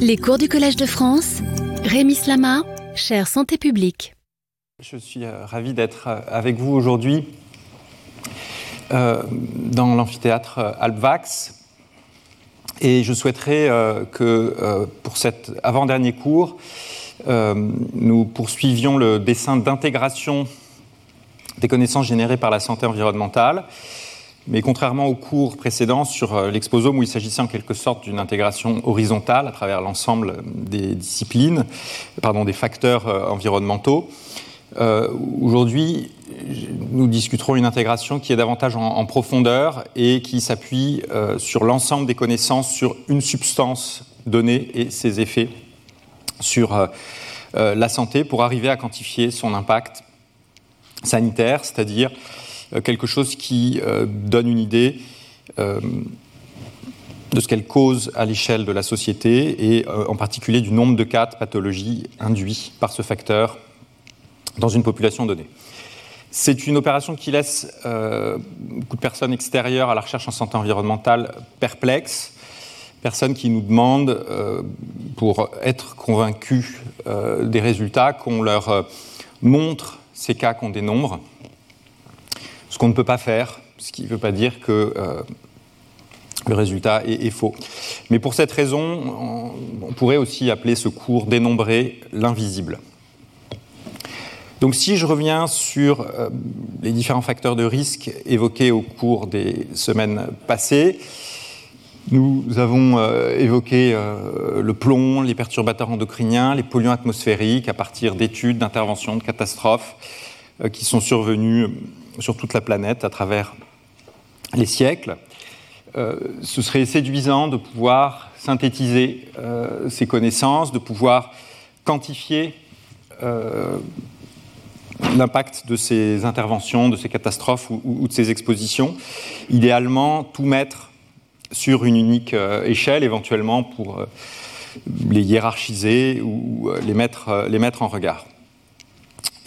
Les cours du Collège de France, Rémi Slama, chère santé publique. Je suis euh, ravi d'être euh, avec vous aujourd'hui euh, dans l'amphithéâtre Alpvax. Et je souhaiterais que pour cet avant-dernier cours, nous poursuivions le dessin d'intégration des connaissances générées par la santé environnementale mais contrairement au cours précédent sur euh, l'exposome où il s'agissait en quelque sorte d'une intégration horizontale à travers l'ensemble des disciplines, pardon, des facteurs euh, environnementaux, euh, aujourd'hui, nous discuterons une intégration qui est davantage en, profondeur et qui s'appuie sur l'ensemble des connaissances sur une substance donnée et ses effets sur la santé pour arriver à quantifier son impact sanitaire, c'est-à-dire quelque chose qui euh, donne une idée euh, de ce qu'elle cause à l'échelle de la société et en particulier du nombre de cas de pathologies induits par ce facteur dans une population donnée. C'est une opération qui laisse beaucoup de personnes extérieures à la recherche en santé environnementale perplexes, personnes qui nous demandent, pour être convaincus des résultats, qu'on leur montre ces cas qu'on dénombre ce qu'on ne peut pas faire, ce qui ne veut pas dire que euh, le résultat est, faux. Mais pour cette raison, on, pourrait aussi appeler ce cours dénombré l'invisible. Donc si je reviens sur euh, les différents facteurs de risque évoqués au cours des semaines passées, nous avons euh, évoqué le plomb, les perturbateurs endocriniens, les polluants atmosphériques à partir d'études, d'interventions, de catastrophes qui sont survenues sur toute la planète à travers les siècles. Euh, ce serait séduisant de pouvoir synthétiser euh, ces connaissances, de pouvoir quantifier euh, l'impact de ces interventions, de ces catastrophes ou, de ces expositions. Idéalement, tout mettre sur une unique échelle, éventuellement pour les hiérarchiser ou les mettre, les mettre en regard.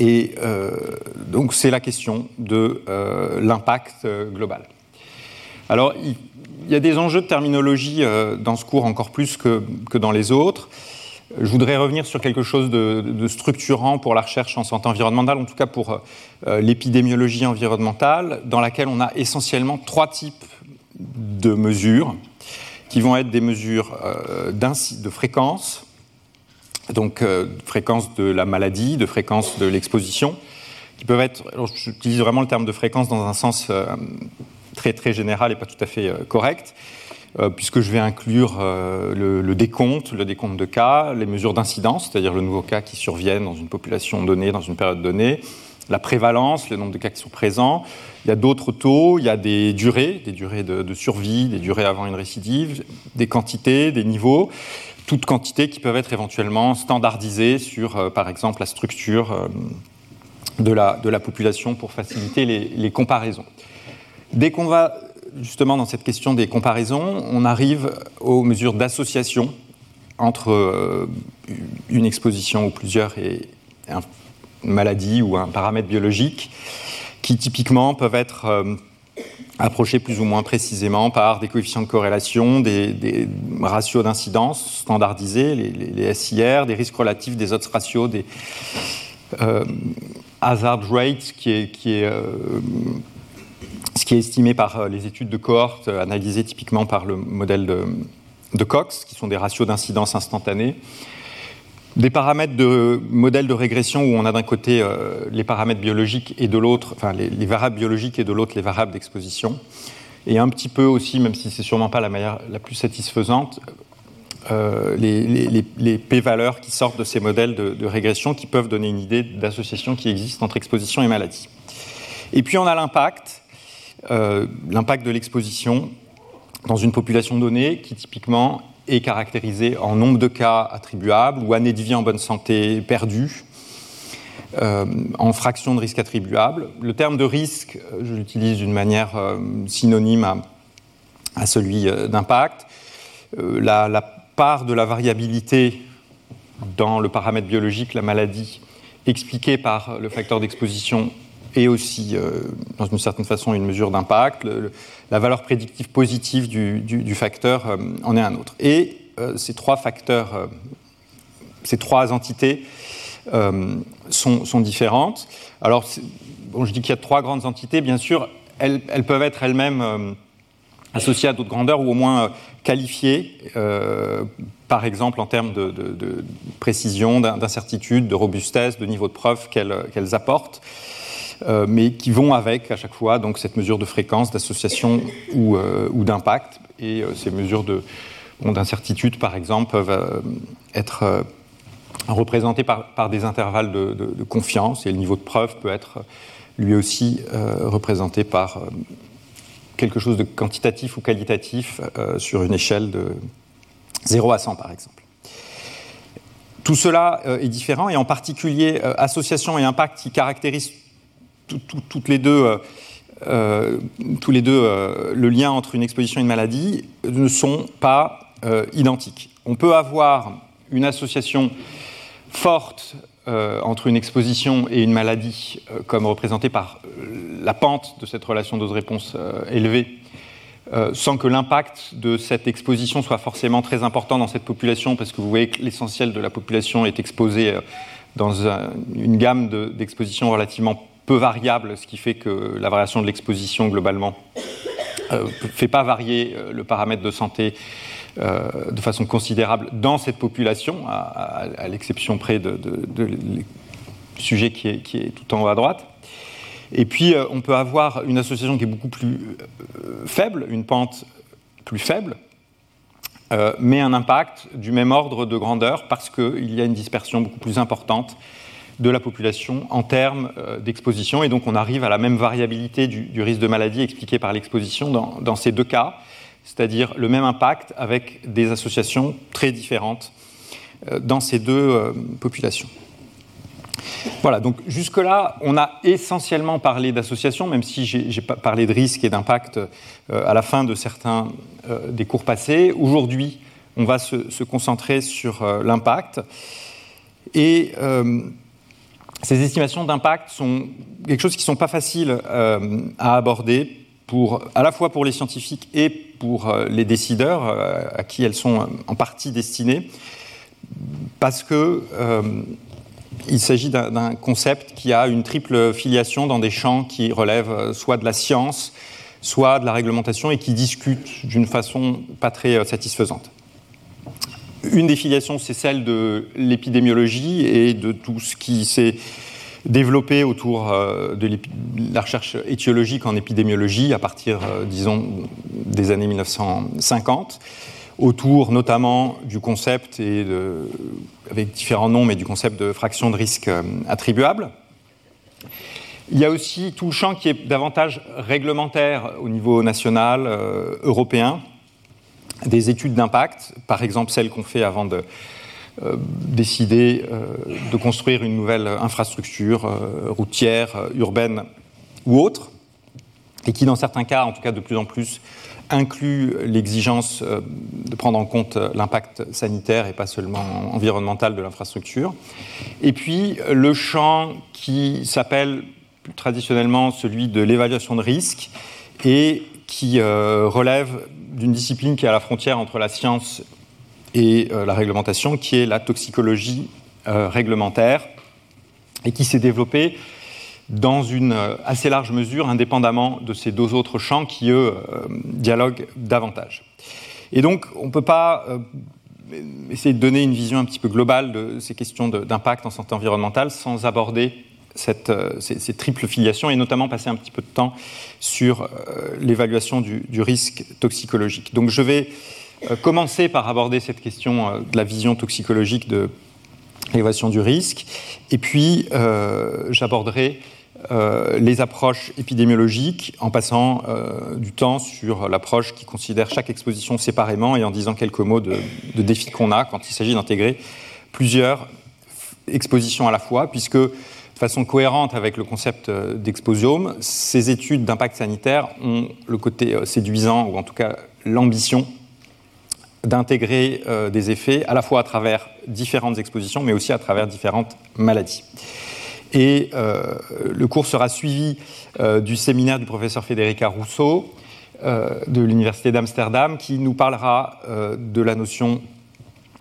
Et euh, donc c'est la question de euh, l'impact euh, global. Alors il, y a des enjeux de terminologie dans ce cours encore plus que, que, dans les autres. Je voudrais revenir sur quelque chose de, de, structurant pour la recherche en santé environnementale, en tout cas pour l'épidémiologie environnementale, dans laquelle on a essentiellement trois types de mesures, qui vont être des mesures de fréquence, donc euh, fréquence de la maladie, de fréquence de l'exposition, qui peuvent être, j'utilise vraiment le terme de fréquence dans un sens euh, très très général et pas tout à fait euh, correct, puisque je vais inclure le, décompte, le décompte de cas, les mesures d'incidence, c'est-à-dire le nouveau cas qui surviennent dans une population donnée, dans une période donnée, la prévalence, le nombre de cas qui sont présents. Il y a d'autres taux, il y a des durées, des durées de survie, des durées avant une récidive, des quantités, des niveaux toutes quantités qui peuvent être éventuellement standardisées sur, euh, par exemple, la structure euh, de, la, population pour faciliter les, comparaisons. Dès qu'on va justement dans cette question des comparaisons, on arrive aux mesures d'association entre euh, une exposition ou plusieurs et une maladie ou un paramètre biologique qui typiquement peuvent être approchés plus ou moins précisément par des coefficients de corrélation, des, ratios d'incidence standardisés, les, SIR, des risques relatifs, des odds ratios, des euh, hazard rates, qui est, euh, ce qui est estimé par euh, les études de cohorte analysées typiquement par le modèle de, de Cox, qui sont des ratios d'incidence instantanés des paramètres de modèles de régression où on a d'un côté euh, les paramètres biologiques et de l'autre, enfin les, variables biologiques et de l'autre les variables d'exposition. Et un petit peu aussi, même si c'est sûrement pas la, manière la plus satisfaisante, euh, les, p-valeurs qui sortent de ces modèles de, régression qui peuvent donner une idée d'association qui existe entre exposition et maladie. Et puis on a l'impact, euh, l'impact de l'exposition dans une population donnée qui typiquement est caractérisé en nombre de cas attribuables ou années de vie en bonne santé perdues, euh, en fraction de risque attribuable. Le terme de risque, euh, je l'utilise d'une manière euh, synonyme à, celui d'impact. La, la, part de la variabilité dans le paramètre biologique, la maladie, expliquée par le facteur d'exposition et aussi, dans une certaine façon, une mesure d'impact. La valeur prédictive positive du, facteur euh, en est un autre. Et ces trois facteurs, ces trois entités sont, différentes. Alors, bon, je dis qu'il y a trois grandes entités, bien sûr, elles, peuvent être elles-mêmes associées à d'autres grandeurs ou au moins qualifiées, par exemple en termes de, précision, d'incertitude, de robustesse, de niveau de preuve qu'elles apportent. Euh, mais qui vont avec à chaque fois donc cette mesure de fréquence, d'association ou, euh, d'impact. Et euh, ces mesures d'incertitude, par exemple, peuvent être représentées par, des intervalles de, confiance, et le niveau de preuve peut être lui aussi représenté par quelque chose de quantitatif ou qualitatif sur une échelle de 0 à 100, par exemple. Tout cela est différent, et en particulier association et impact qui caractérisent toutes les deux, euh, euh, tous les deux euh, le lien entre une exposition et une maladie ne sont pas identiques. On peut avoir une association forte entre une exposition et une maladie, comme représentée par la pente de cette relation dose-réponse élevée, sans que l'impact de cette exposition soit forcément très important dans cette population, parce que vous voyez que l'essentiel de la population est exposé dans une gamme d'expositions relativement variable, ce qui fait que la variation de l'exposition globalement ne euh, fait pas varier euh, le paramètre de santé euh, de façon considérable dans cette population, à, l'exception près de, sujet qui est, tout en haut à droite. Et puis, on peut avoir une association qui est beaucoup plus faible, une pente plus faible, mais un impact du même ordre de grandeur parce qu'il y a une dispersion beaucoup plus importante de la population en termes euh, d'exposition. Et donc on arrive à la même variabilité du, risque de maladie expliqué par l'exposition dans, ces deux cas, c'est-à-dire le même impact avec des associations très différentes euh, dans ces deux euh, populations. Voilà, donc jusque-là, on a essentiellement parlé d'associations, même si j'ai parlé de risque et d'impact à la fin de certains des cours passés. Aujourd'hui, on va se, concentrer sur l'impact. Et ces estimations d'impact sont quelque chose qui ne sont pas faciles euh, à aborder, à la fois pour les scientifiques et pour euh, les décideurs, euh, à qui elles sont en partie destinées, parce que il s'agit d'un concept qui a une triple filiation dans des champs qui relèvent soit de la science, soit de la réglementation et qui discutent d'une façon pas très satisfaisante. Une des filiations, c'est celle de l'épidémiologie et de tout ce qui s'est développé autour euh, de la recherche étiologique en épidémiologie à partir, euh, disons, des années 1950, autour notamment du concept, et avec différents noms, mais du concept de fraction de risque euh, attribuable. Il y a aussi tout le champ qui est davantage réglementaire au niveau national, européen, des études d'impact, par exemple celles qu'on fait avant de euh, décider euh, de construire une nouvelle infrastructure euh, routière, urbaine ou autre, et qui dans certains cas, en tout cas de plus en plus, inclut l'exigence de prendre en compte l'impact sanitaire et pas seulement environnemental de l'infrastructure. Et puis le champ qui s'appelle traditionnellement celui de l'évaluation de risque et qui relève d'une discipline qui est à la frontière entre la science et euh, la réglementation, qui est la toxicologie euh, réglementaire, et qui s'est développée dans une euh, assez large mesure, indépendamment de ces deux autres champs qui, eux, dialoguent davantage. Et donc, on ne peut pas essayer de donner une vision un petit peu globale de ces questions d'impact en santé environnementale sans aborder cette, ces, triples filiations et notamment passer un petit peu de temps sur l'évaluation du, risque toxicologique. Donc je vais euh, commencer par aborder cette question euh, de la vision toxicologique de l'évaluation du risque, et puis euh, j'aborderai les approches épidémiologiques en passant du temps sur l'approche qui considère chaque exposition séparément et en disant quelques mots de, de défis qu'on a quand il s'agit d'intégrer plusieurs expositions à la fois, puisque façon cohérente avec le concept d'exposiome, ces études d'impact sanitaire ont le côté séduisant, ou en tout cas l'ambition d'intégrer euh, des effets à la fois à travers différentes expositions, mais aussi à travers différentes maladies. Et euh, le cours sera suivi euh, du séminaire du professeur Federica Rousseau de l'Université d'Amsterdam, qui nous parlera de la notion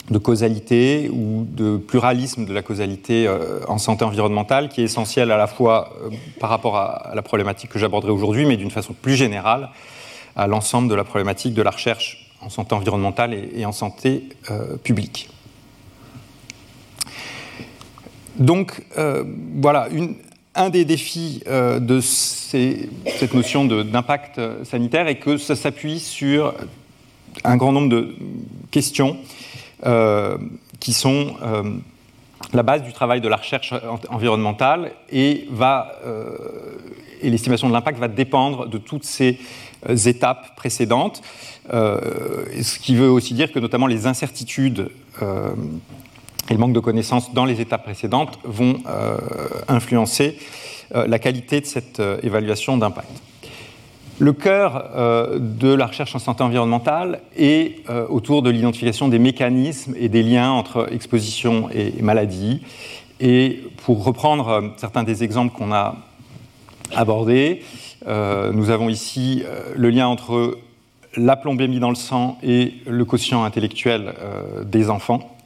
de causalité ou de pluralisme de la causalité euh, en santé environnementale qui est essentiel à la fois euh, par rapport à, la problématique que j'aborderai aujourd'hui, mais d'une façon plus générale à l'ensemble de la problématique de la recherche en santé environnementale et, en santé euh, publique. Donc voilà, un des défis de cette notion d'impact sanitaire est que ça s'appuie sur un grand nombre de questions qui sont euh, la base du travail de la recherche environnementale et, euh, et l'estimation de l'impact va dépendre de toutes ces étapes précédentes, ce qui veut aussi dire que notamment les incertitudes et le manque de connaissances dans les étapes précédentes vont influencer la qualité de cette évaluation d'impact. Le cœur euh, de la recherche en santé environnementale est euh, autour de l'identification des mécanismes et des liens entre exposition et, maladie. Et pour reprendre euh, certains des exemples qu'on a abordés, nous avons ici le lien entre la plombémie dans le sang et le quotient intellectuel des enfants.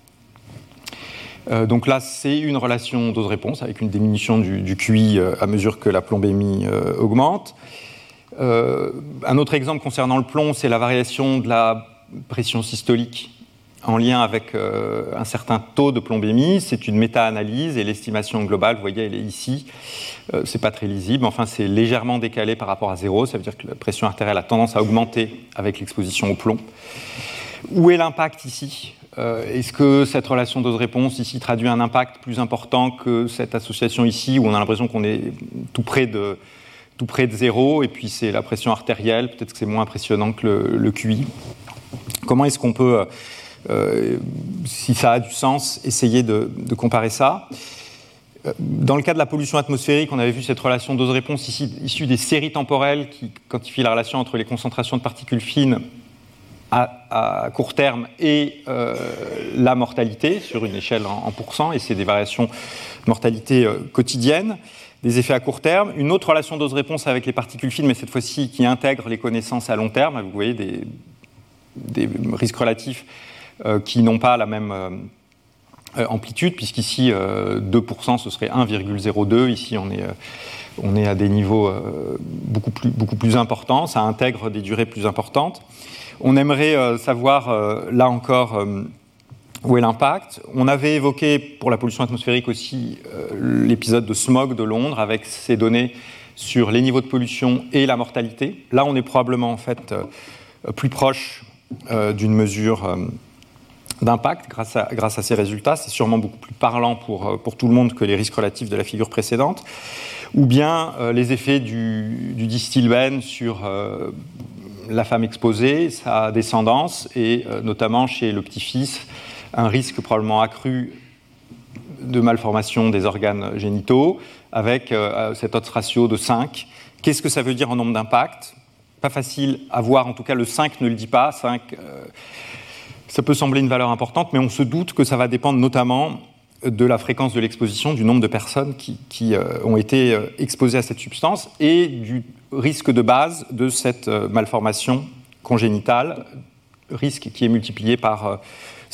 donc là, c'est une relation dose-réponse avec une diminution du, du QI à mesure que la plombémie augmente. Euh, un autre exemple concernant le plomb, c'est la variation de la pression systolique en lien avec euh, un certain taux de plombémie. C'est une méta-analyse et l'estimation globale, vous voyez, elle est ici. Euh, c'est pas très lisible, enfin c'est légèrement décalé par rapport à zéro. Ça veut dire que la pression artérielle a tendance à augmenter avec l'exposition au plomb. Où est l'impact ici? Est-ce que cette relation dose-réponse ici traduit un impact plus important que cette association ici, où on a l'impression qu'on est tout près de tout près de zéro, et puis c'est la pression artérielle, peut-être que c'est moins impressionnant que le, QI. Comment est-ce qu'on peut, euh, euh, si ça a du sens, essayer de, comparer ça? Euh, dans le cas de la pollution atmosphérique, on avait vu cette relation dose-réponse issue des séries temporelles qui quantifient la relation entre les concentrations de particules fines à, court terme et la mortalité sur une échelle en, en pourcents, et c'est des variations de mortalité quotidiennes des effets à court terme, une autre relation dose-réponse avec les particules fines, mais cette fois-ci qui intègre les connaissances à long terme. Vous voyez des, risques relatifs euh, qui n'ont pas la même euh, euh, amplitude, puisqu'ici 2% ce serait 1,02, ici on est, à des niveaux beaucoup plus importants, ça intègre des durées plus importantes. On aimerait savoir, là encore, où est l'impact On avait évoqué pour la pollution atmosphérique aussi euh, l'épisode de smog de Londres avec ses données sur les niveaux de pollution et la mortalité. Là, on est probablement en fait euh, plus proche euh, d'une mesure d'impact grâce à, ces résultats. C'est sûrement beaucoup plus parlant pour, pour tout le monde que les risques relatifs de la figure précédente. Ou bien les effets du, du distilbène sur la femme exposée, sa descendance, et notamment chez le petit-fils, un risque probablement accru de malformation des organes génitaux, avec euh, cet autre ratio de 5. Qu'est-ce que ça veut dire en nombre d'impacts Pas facile à voir, en tout cas le 5 ne le dit pas. 5, euh, ça peut sembler une valeur importante, mais on se doute que ça va dépendre notamment de la fréquence de l'exposition, du nombre de personnes qui, euh, ont été exposées à cette substance et du risque de base de cette malformation congénitale, risque qui est multiplié par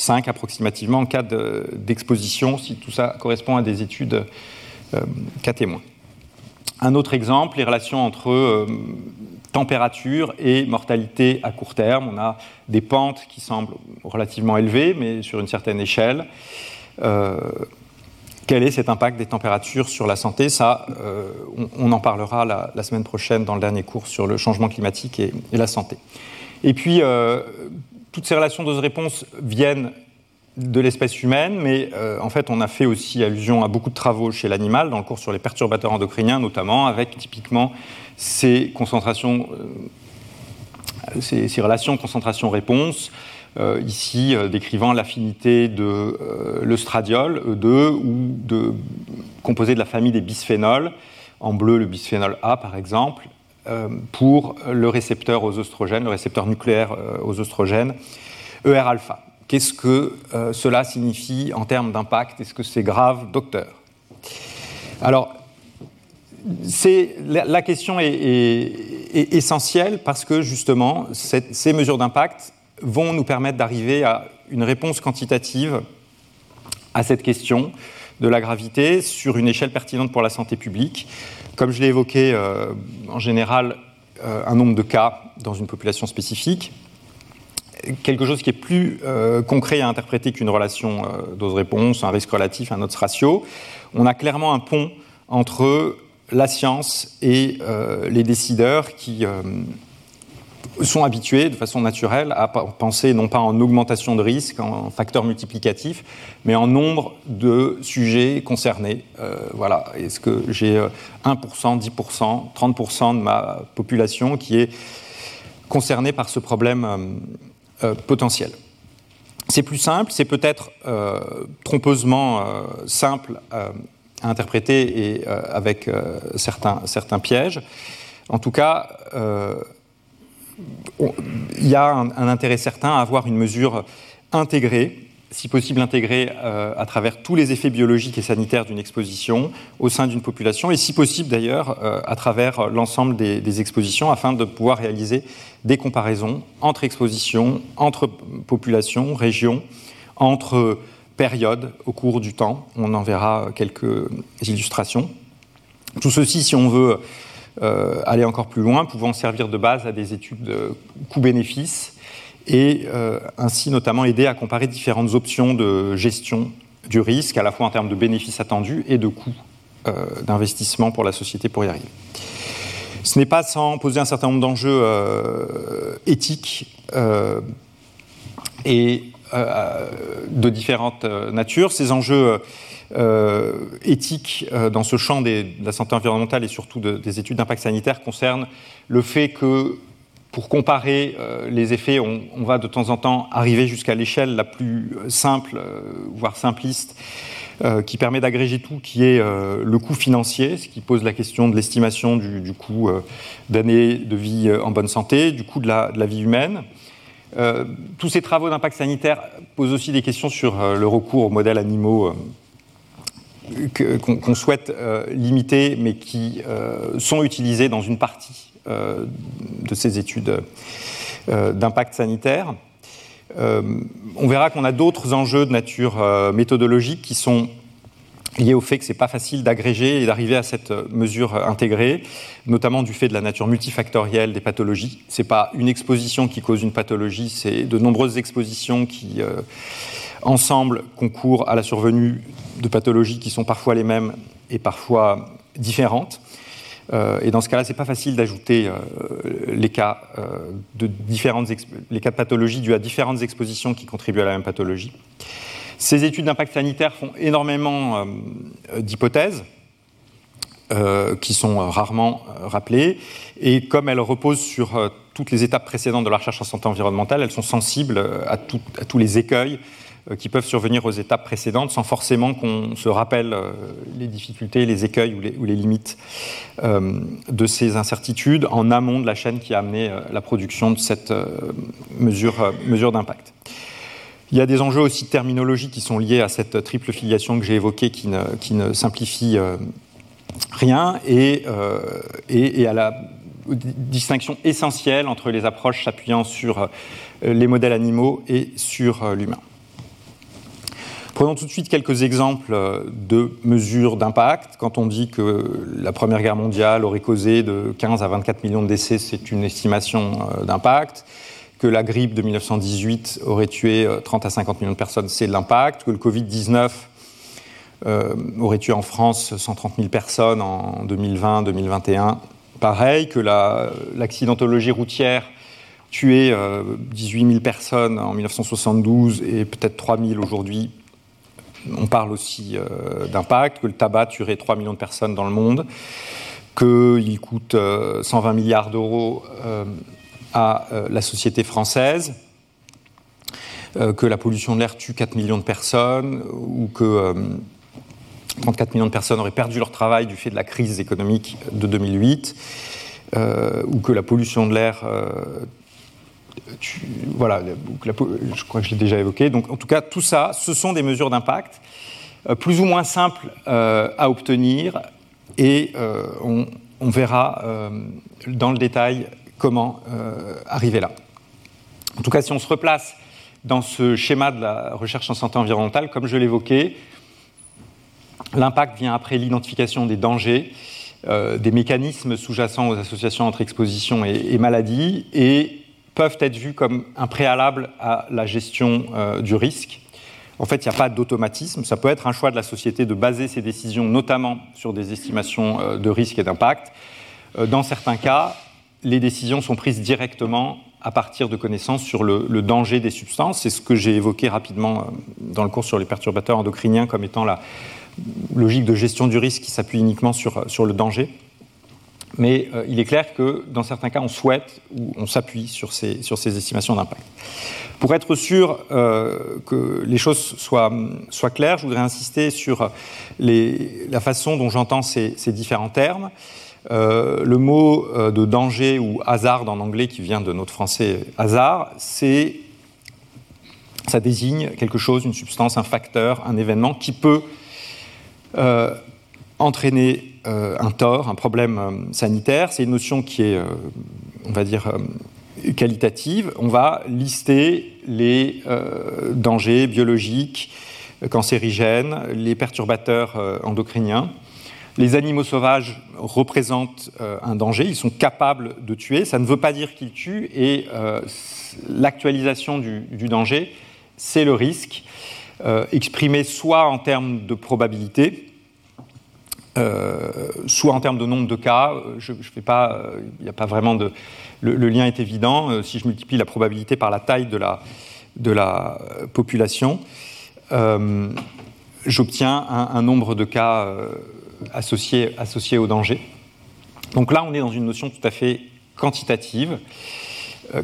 5 approximativement en cas d'exposition, si tout ça correspond à des études euh, cas témoins. Un autre exemple, les relations entre euh, température et mortalité à court terme. On a des pentes qui semblent relativement élevées, mais sur une certaine échelle. Euh, quel est cet impact des températures sur la santé? Ça, on, en parlera la, semaine prochaine dans le dernier cours sur le changement climatique et, et la santé. Et puis, toutes ces relations dose-réponse viennent de l'espèce humaine, mais euh, en fait, on a fait aussi allusion à beaucoup de travaux chez l'animal, dans le cours sur les perturbateurs endocriniens notamment, avec typiquement ces concentrations, euh, ces, relations concentration-réponse, euh, ici décrivant l'affinité de l'œstradiol, E2, ou de, composé de la famille des bisphénols, en bleu le bisphénol A par exemple, pour le récepteur aux oestrogènes, le récepteur nucléaire euh, aux oestrogènes, ER-alpha. Qu'est-ce que euh, cela signifie en termes d'impact? Est-ce que c'est grave, docteur? Alors, la, question est, essentielle parce que justement, ces mesures d'impact vont nous permettre d'arriver à une réponse quantitative à cette question de la gravité sur une échelle pertinente pour la santé publique. Comme je l'ai évoqué, euh, en général, euh, un nombre de cas dans une population spécifique, quelque chose qui est plus euh, concret à interpréter qu'une relation dose-réponse, un risque relatif, un odds ratio. On a clairement un pont entre la science et les décideurs qui sont habitués de façon naturelle à penser non pas en augmentation de risque, en facteur multiplicatif, mais en nombre de sujets concernés. Euh, voilà, est-ce que j'ai 1%, 10%, 30% de ma population qui est concernée par ce problème euh, euh, potentiel? C'est plus simple, c'est peut-être trompeusement simple à interpréter et avec certains, certains pièges. En tout cas, il y a un, intérêt certain à avoir une mesure intégrée, si possible intégrée euh, à travers tous les effets biologiques et sanitaires d'une exposition au sein d'une population, et si possible d'ailleurs euh, à travers l'ensemble des, expositions, afin de pouvoir réaliser des comparaisons entre expositions, entre populations, régions, entre périodes au cours du temps. On en verra quelques illustrations. Tout ceci, si on veut euh, aller encore plus loin, pouvant servir de base à des études de coût-bénéfice et euh, ainsi notamment aider à comparer différentes options de gestion du risque, à la fois en termes de bénéfices attendus et de coûts euh, d'investissement pour la société pour y arriver. Ce n'est pas sans poser un certain nombre d'enjeux éthiques et de différentes natures. Ces enjeux euh, éthique euh, dans ce champ de la santé environnementale et surtout des études d'impact sanitaire concerne le fait que pour comparer euh, les effets, on, va de temps en temps arriver jusqu'à l'échelle la plus simple, voire simpliste, qui permet d'agréger tout, qui est le coût financier, ce qui pose la question de l'estimation du, coût d'années de vie en bonne santé, du coût de la, de la vie humaine. tous ces travaux d'impact sanitaire posent aussi des questions sur le recours aux modèles animaux qu'on souhaite euh, limiter, mais qui euh, sont utilisés dans une partie euh, de ces études d'impact sanitaire. on verra qu'on a d'autres enjeux de nature méthodologique qui sont liés au fait que ce n'est pas facile d'agréger et d'arriver à cette mesure intégrée, notamment du fait de la nature multifactorielle des pathologies. Ce n'est pas une exposition qui cause une pathologie, c'est de nombreuses expositions qui, ensemble, concourent à la survenue de pathologies qui sont parfois les mêmes et parfois différentes. Euh, et dans ce cas-là, ce n'est pas facile d'ajouter euh, les, cas, euh, de différentes les cas de pathologie dus à différentes expositions qui contribuent à la même pathologie. Ces études d'impact sanitaire font énormément d'hypothèses qui sont rarement rappelées. Et comme elles reposent sur toutes les étapes précédentes de la recherche en santé environnementale, elles sont sensibles à, tous les écueils euh, qui peuvent survenir aux étapes précédentes sans forcément qu'on se rappelle euh, les difficultés, les écueils ou les, limites euh, de ces incertitudes en amont de la chaîne qui a amené la production de cette mesure, d'impact. Il y a des enjeux aussi de terminologie qui sont liés à cette triple filiation que j'ai évoquée qui ne, simplifie rien et, à la distinction essentielle entre les approches s'appuyant sur les modèles animaux et sur l'humain. Prenons tout de suite quelques exemples euh, de mesures d'impact. Quand on dit que la Première Guerre mondiale aurait causé de 15 à 24 millions de décès, c'est une estimation euh, d'impact. Que la grippe de 1918 aurait tué 30 euh, à 50 millions de personnes, c'est l'impact. Que le Covid-19 aurait tué en France 130 000 personnes en 2020-2021, pareil. Que l'accidentologie routière tué 18 000 personnes en 1972 et peut-être 3 000 aujourd'hui, on parle aussi euh, d'impact, que le tabac tuerait 3 millions de personnes dans le monde, qu'il coûte 120 euh, milliards d'euros euh, à la société française, que la pollution de l'air tue 4 millions de personnes, ou que 34 millions de personnes auraient perdu leur travail du fait de la crise économique de 2008, ou que la pollution de l'air voilà, je crois que je l'ai déjà évoqué. Donc, en tout cas, tout ça, ce sont des mesures d'impact euh, plus ou moins simples euh, à obtenir, et euh, on, verra dans le détail comment arriver là. En tout cas, si on se replace dans ce schéma de la recherche en santé environnementale, comme je l'évoquais, l'impact vient après l'identification des dangers, des mécanismes sous-jacents aux associations entre exposition et, et, maladie, et peuvent être vus comme un préalable à la gestion euh, du risque. En fait, il n'y a pas d'automatisme. Ça peut être un choix de la société de baser ses décisions notamment sur des estimations euh, de risque et d'impact. Euh, dans certains cas, les décisions sont prises directement à partir de connaissances sur le, danger des substances. C'est ce que j'ai évoqué rapidement dans le cours sur les perturbateurs endocriniens comme étant la logique de gestion du risque qui s'appuie uniquement sur le danger. Mais euh, il est clair que dans certains cas, on souhaite ou on s'appuie sur ces, sur ces estimations d'impact. Pour être sûr euh, que les choses soient, soient, claires, je voudrais insister sur la façon dont j'entends ces, ces, différents termes. Euh, le mot de danger ou hasard en anglais qui vient de notre français hasard, c'est ça désigne quelque chose, une substance, un facteur, un événement qui peut entraîner un tort, un problème euh, sanitaire. C'est une notion qui est, euh, on va dire, qualitative. On va lister les dangers biologiques, cancérigènes, les perturbateurs endocriniens. Les animaux sauvages représentent un danger, ils sont capables de tuer, ça ne veut pas dire qu'ils tuent, et l'actualisation du, danger, c'est le risque, exprimé soit en termes de probabilité, euh, soit en termes de nombre de cas, euh, je, pas, il n'y a pas vraiment de. Le, lien est évident. Euh, si je multiplie la probabilité par la taille de la, de la population, euh, j'obtiens un, nombre de cas euh, associés au danger. Donc là, on est dans une notion tout à fait quantitative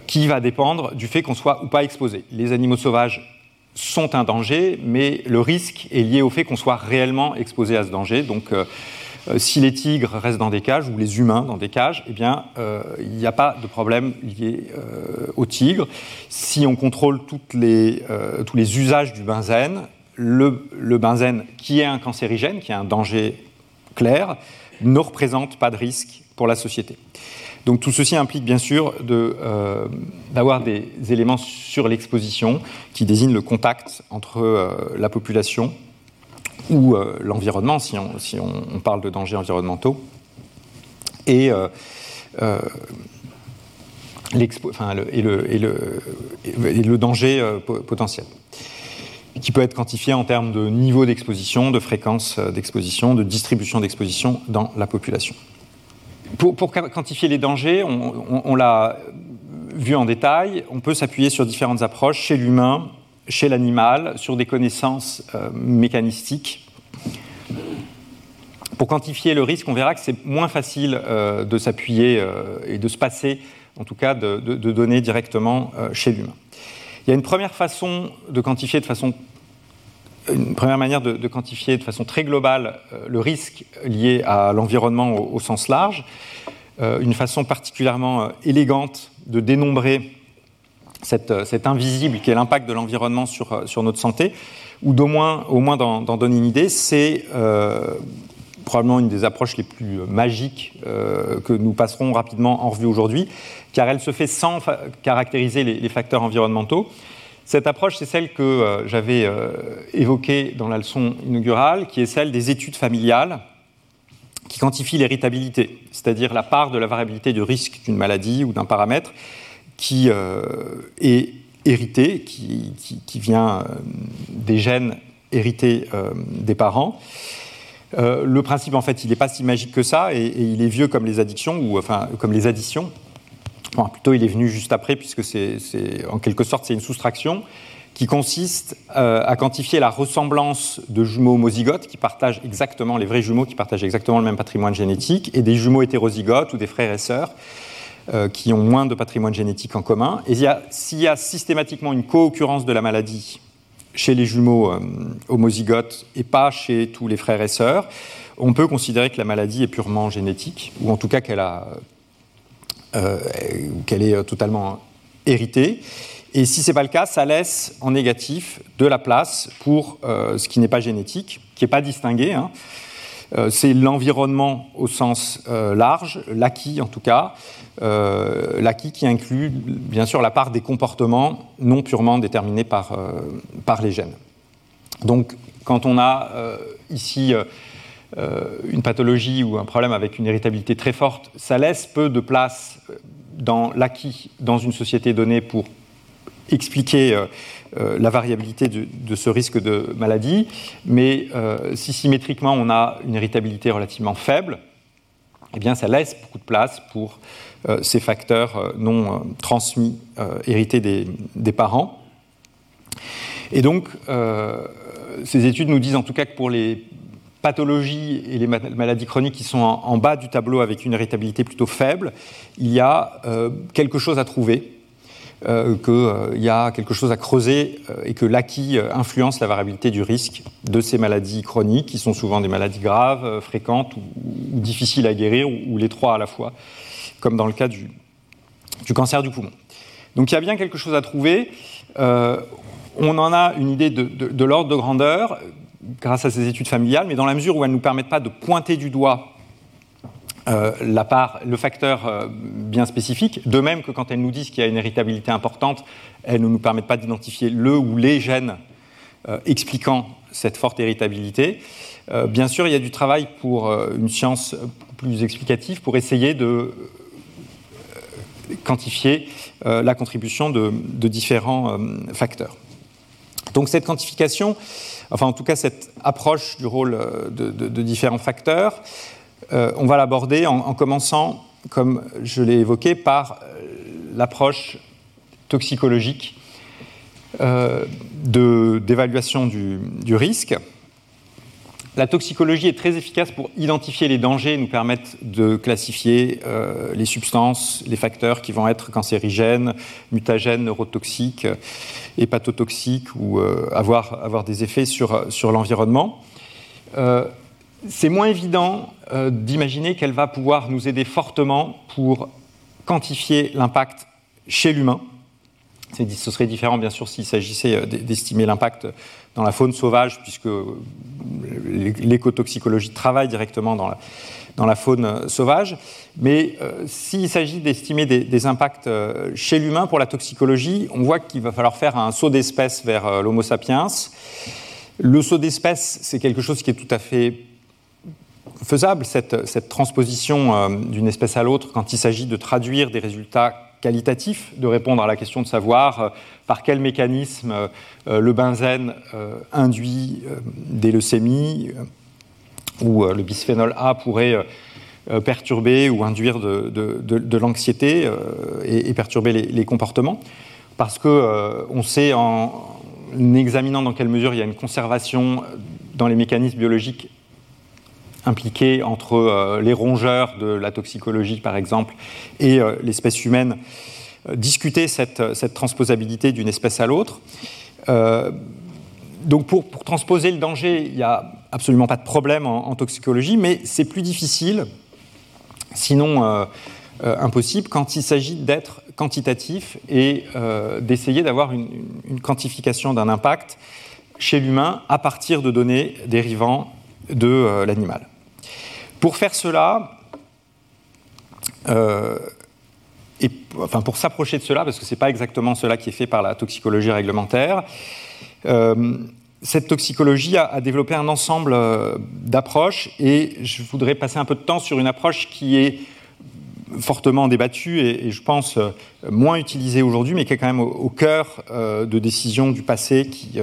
qui va dépendre du fait qu'on soit ou pas exposé. Les animaux sauvages sont un danger, mais le risque est lié au fait qu'on soit réellement exposé à ce danger. Donc, euh, si les tigres restent dans des cages ou les humains dans des cages, eh bien, euh, il n'y a pas de problème lié euh, aux tigres. Si on contrôle euh, tous les usages du benzène, le, le, benzène, qui est un cancérigène, qui est un danger clair, ne représente pas de risque pour la société. Donc tout ceci implique bien sûr d'avoir euh, des éléments sur l'exposition qui désignent le contact entre euh, la population ou euh, l'environnement, si, on, parle de dangers environnementaux, et le, danger potentiel qui peut être quantifié en termes de niveau d'exposition, de fréquence d'exposition, de distribution d'exposition dans la population. Pour, quantifier les dangers, on, l'a vu en détail, on peut s'appuyer sur différentes approches chez l'humain, chez l'animal, sur des connaissances euh, mécanistiques. Pour quantifier le risque, on verra que c'est moins facile euh, de s'appuyer euh, et de se passer, en tout cas, de, de, de directement chez l'humain. Il y a une première façon de quantifier de façon une première manière de, quantifier de façon très globale euh, le risque lié à l'environnement au, sens large, euh, une façon particulièrement euh, élégante de dénombrer cette, euh, cet invisible qui est l'impact de l'environnement sur, notre santé, ou d'au moins, au moins d'en donner une idée, c'est probablement une des approches les plus magiques que nous passerons rapidement en revue aujourd'hui, car elle se fait sans caractériser les facteurs environnementaux. Cette approche, c'est celle que euh, j'avais euh, évoquée dans la leçon inaugurale, qui est celle des études familiales qui quantifient l'héritabilité, c'est-à-dire la part de la variabilité du risque d'une maladie ou d'un paramètre qui euh, est hérité, qui, vient des gènes hérités des parents. le principe, en fait, il n'est pas si magique que ça, et, et, il est vieux comme les addictions, ou enfin comme les additions, Enfin, plutôt, il est venu juste après, puisque c'est, en quelque sorte, c'est une soustraction qui consiste euh, à quantifier la ressemblance de jumeaux homozygotes qui partagent exactement, les vrais jumeaux qui partagent exactement le même patrimoine génétique, et des jumeaux hétérozygotes ou des frères et sœurs euh, qui ont moins de patrimoine génétique en commun. Et s'il y a systématiquement une co-occurrence de la maladie chez les jumeaux euh, homozygotes et pas chez tous les frères et sœurs, on peut considérer que la maladie est purement génétique, ou en tout cas qu'elle a qu'elle est totalement héritée. Et si ce n'est pas le cas, ça laisse en négatif de la place pour euh, ce qui n'est pas génétique, qui n'est pas distingué. Hein. c'est l'environnement au sens large, l'acquis en tout cas, l'acquis qui inclut bien sûr la part des comportements non purement déterminés par, par les gènes. Donc quand on a ici une pathologie ou un problème avec une irritabilité très forte, ça laisse peu de place dans l'acquis dans une société donnée pour expliquer euh, euh, la variabilité de, ce risque de maladie, mais euh, si symétriquement on a une irritabilité relativement faible, eh bien ça laisse beaucoup de place pour ces facteurs non transmis, hérités des, parents. Et donc, ces études nous disent en tout cas que pour les pathologies et les maladies chroniques qui sont en, bas du tableau avec une irritabilité plutôt faible, il y a euh, quelque chose à trouver, euh, qu'il euh, y a quelque chose à creuser et que l'acquis influence la variabilité du risque de ces maladies chroniques, qui sont souvent des maladies graves, fréquentes ou, difficiles à guérir, ou, les trois à la fois, comme dans le cas du, cancer du poumon. Donc il y a bien quelque chose à trouver. on en a une idée de l'ordre de grandeur grâce à ces études familiales, mais dans la mesure où elles ne nous permettent pas de pointer du doigt euh, la part, le facteur euh, bien spécifique, de même que quand elles nous disent qu'il y a une héritabilité importante, elles ne nous permettent pas d'identifier le ou les gènes euh, expliquant cette forte héritabilité. bien sûr, il y a du travail pour une science plus explicative pour essayer de quantifier la contribution de, de différents facteurs. Donc cette quantification, enfin en tout cas cette approche du rôle euh, de, différents facteurs, euh, on va l'aborder en, commençant, comme je l'ai évoqué, par euh, l'approche toxicologique d'évaluation du, risque. La toxicologie est très efficace pour identifier les dangers et nous permettre de classifier euh, les substances, les facteurs qui vont être cancérigènes, mutagènes, neurotoxiques, hépatotoxiques ou euh, avoir, des effets sur, sur l'environnement. Euh, c'est moins évident d'imaginer qu'elle va pouvoir nous aider fortement pour quantifier l'impact chez l'humain. Ce serait différent, bien sûr, s'il s'agissait d'estimer l'impact dans la faune sauvage, puisque l'écotoxicologie travaille directement dans la, faune sauvage. Mais euh, s'il s'agit d'estimer des, impacts euh, chez l'humain pour la toxicologie, on voit qu'il va falloir faire un saut d'espèce vers euh, l'Homo sapiens. Le saut d'espèce, c'est quelque chose qui est tout à fait faisable, cette transposition d'une espèce à l'autre, quand il s'agit de traduire des résultats qualitatif de répondre à la question de savoir euh, par quel mécanisme euh, euh, le benzène induit des leucémies ou le bisphénol A pourrait perturber ou induire de, l'anxiété et, perturber les, comportements. Parce qu'on sait en examinant dans quelle mesure il y a une conservation dans les mécanismes biologiques impliqués entre euh, les rongeurs de la toxicologie, par exemple, et euh, l'espèce humaine, euh, discuter cette, transposabilité d'une espèce à l'autre. donc pour, transposer le danger, il n'y a absolument pas de problème en, toxicologie, mais c'est plus difficile, sinon impossible, quand il s'agit d'être quantitatif et d'essayer d'avoir une, une, quantification d'un impact chez l'humain à partir de données dérivant de l'animal. Pour faire cela, euh, et, enfin pour s'approcher de cela, parce que ce n'est pas exactement cela qui est fait par la toxicologie réglementaire, euh, cette toxicologie a, développé un ensemble euh, d'approches et je voudrais passer un peu de temps sur une approche qui est fortement débattue et, je pense moins utilisée aujourd'hui, mais qui est quand même au, cœur de décisions du passé qui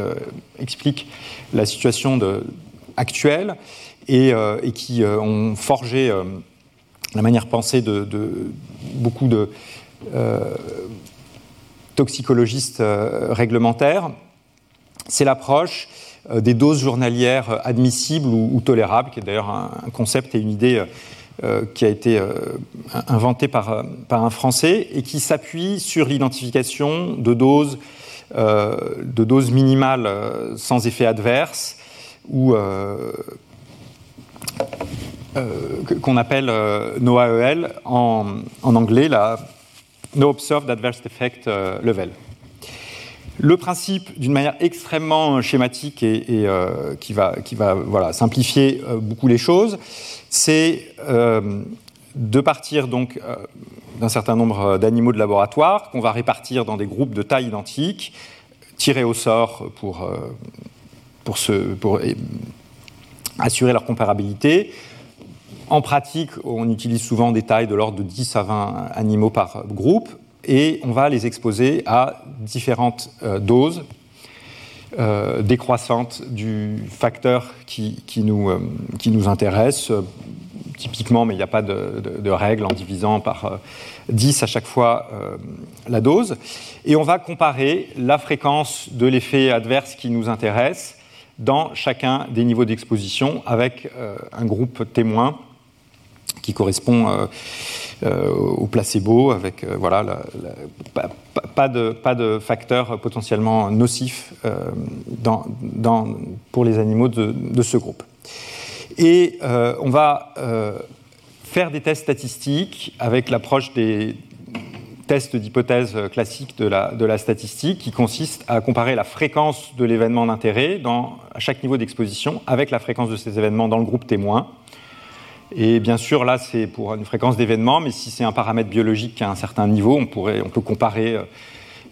expliquent la situation de, actuelle euh, et, qui euh, ont forgé euh, la manière pensée de, beaucoup de toxicologistes réglementaires, c'est l'approche des doses journalières admissibles ou, tolérables, qui est d'ailleurs un, concept et une idée qui a été inventé par, par, un Français et qui s'appuie sur l'identification de doses, de doses minimales sans effet adverse ou euh, qu'on appelle euh, NOAEL en, en, anglais, la No Observed Adverse Effect euh, Level. Le principe, d'une manière extrêmement schématique et, qui va, simplifier beaucoup les choses, c'est de partir donc d'un certain nombre d'animaux de laboratoire qu'on va répartir dans des groupes de taille identique, tirés au sort pour, pour, assurer leur comparabilité. En pratique, on utilise souvent des tailles de l'ordre de 10 à 20 animaux par groupe et on va les exposer à différentes euh, doses euh, décroissantes du facteur qui, nous, euh, qui nous, intéresse. typiquement, mais il n'y a pas de, de, règle en divisant par 10 à chaque fois la dose. Et on va comparer la fréquence de l'effet adverse qui nous intéresse dans chacun des niveaux d'exposition avec un groupe témoin qui correspond euh, euh, au placebo, avec euh, voilà, pas, de, pas de facteurs potentiellement dans, pour les animaux de ce groupe. Et on va faire des tests statistiques avec l'approche des tests d'hypothèse de la, de la, statistique, qui consiste à comparer la fréquence de l'événement d'intérêt à chaque niveau d'exposition avec la fréquence de ces événements dans le groupe témoin. Et bien sûr, là, c'est pour une fréquence d'événement, mais si c'est un paramètre biologique à un certain niveau, on, peut comparer euh,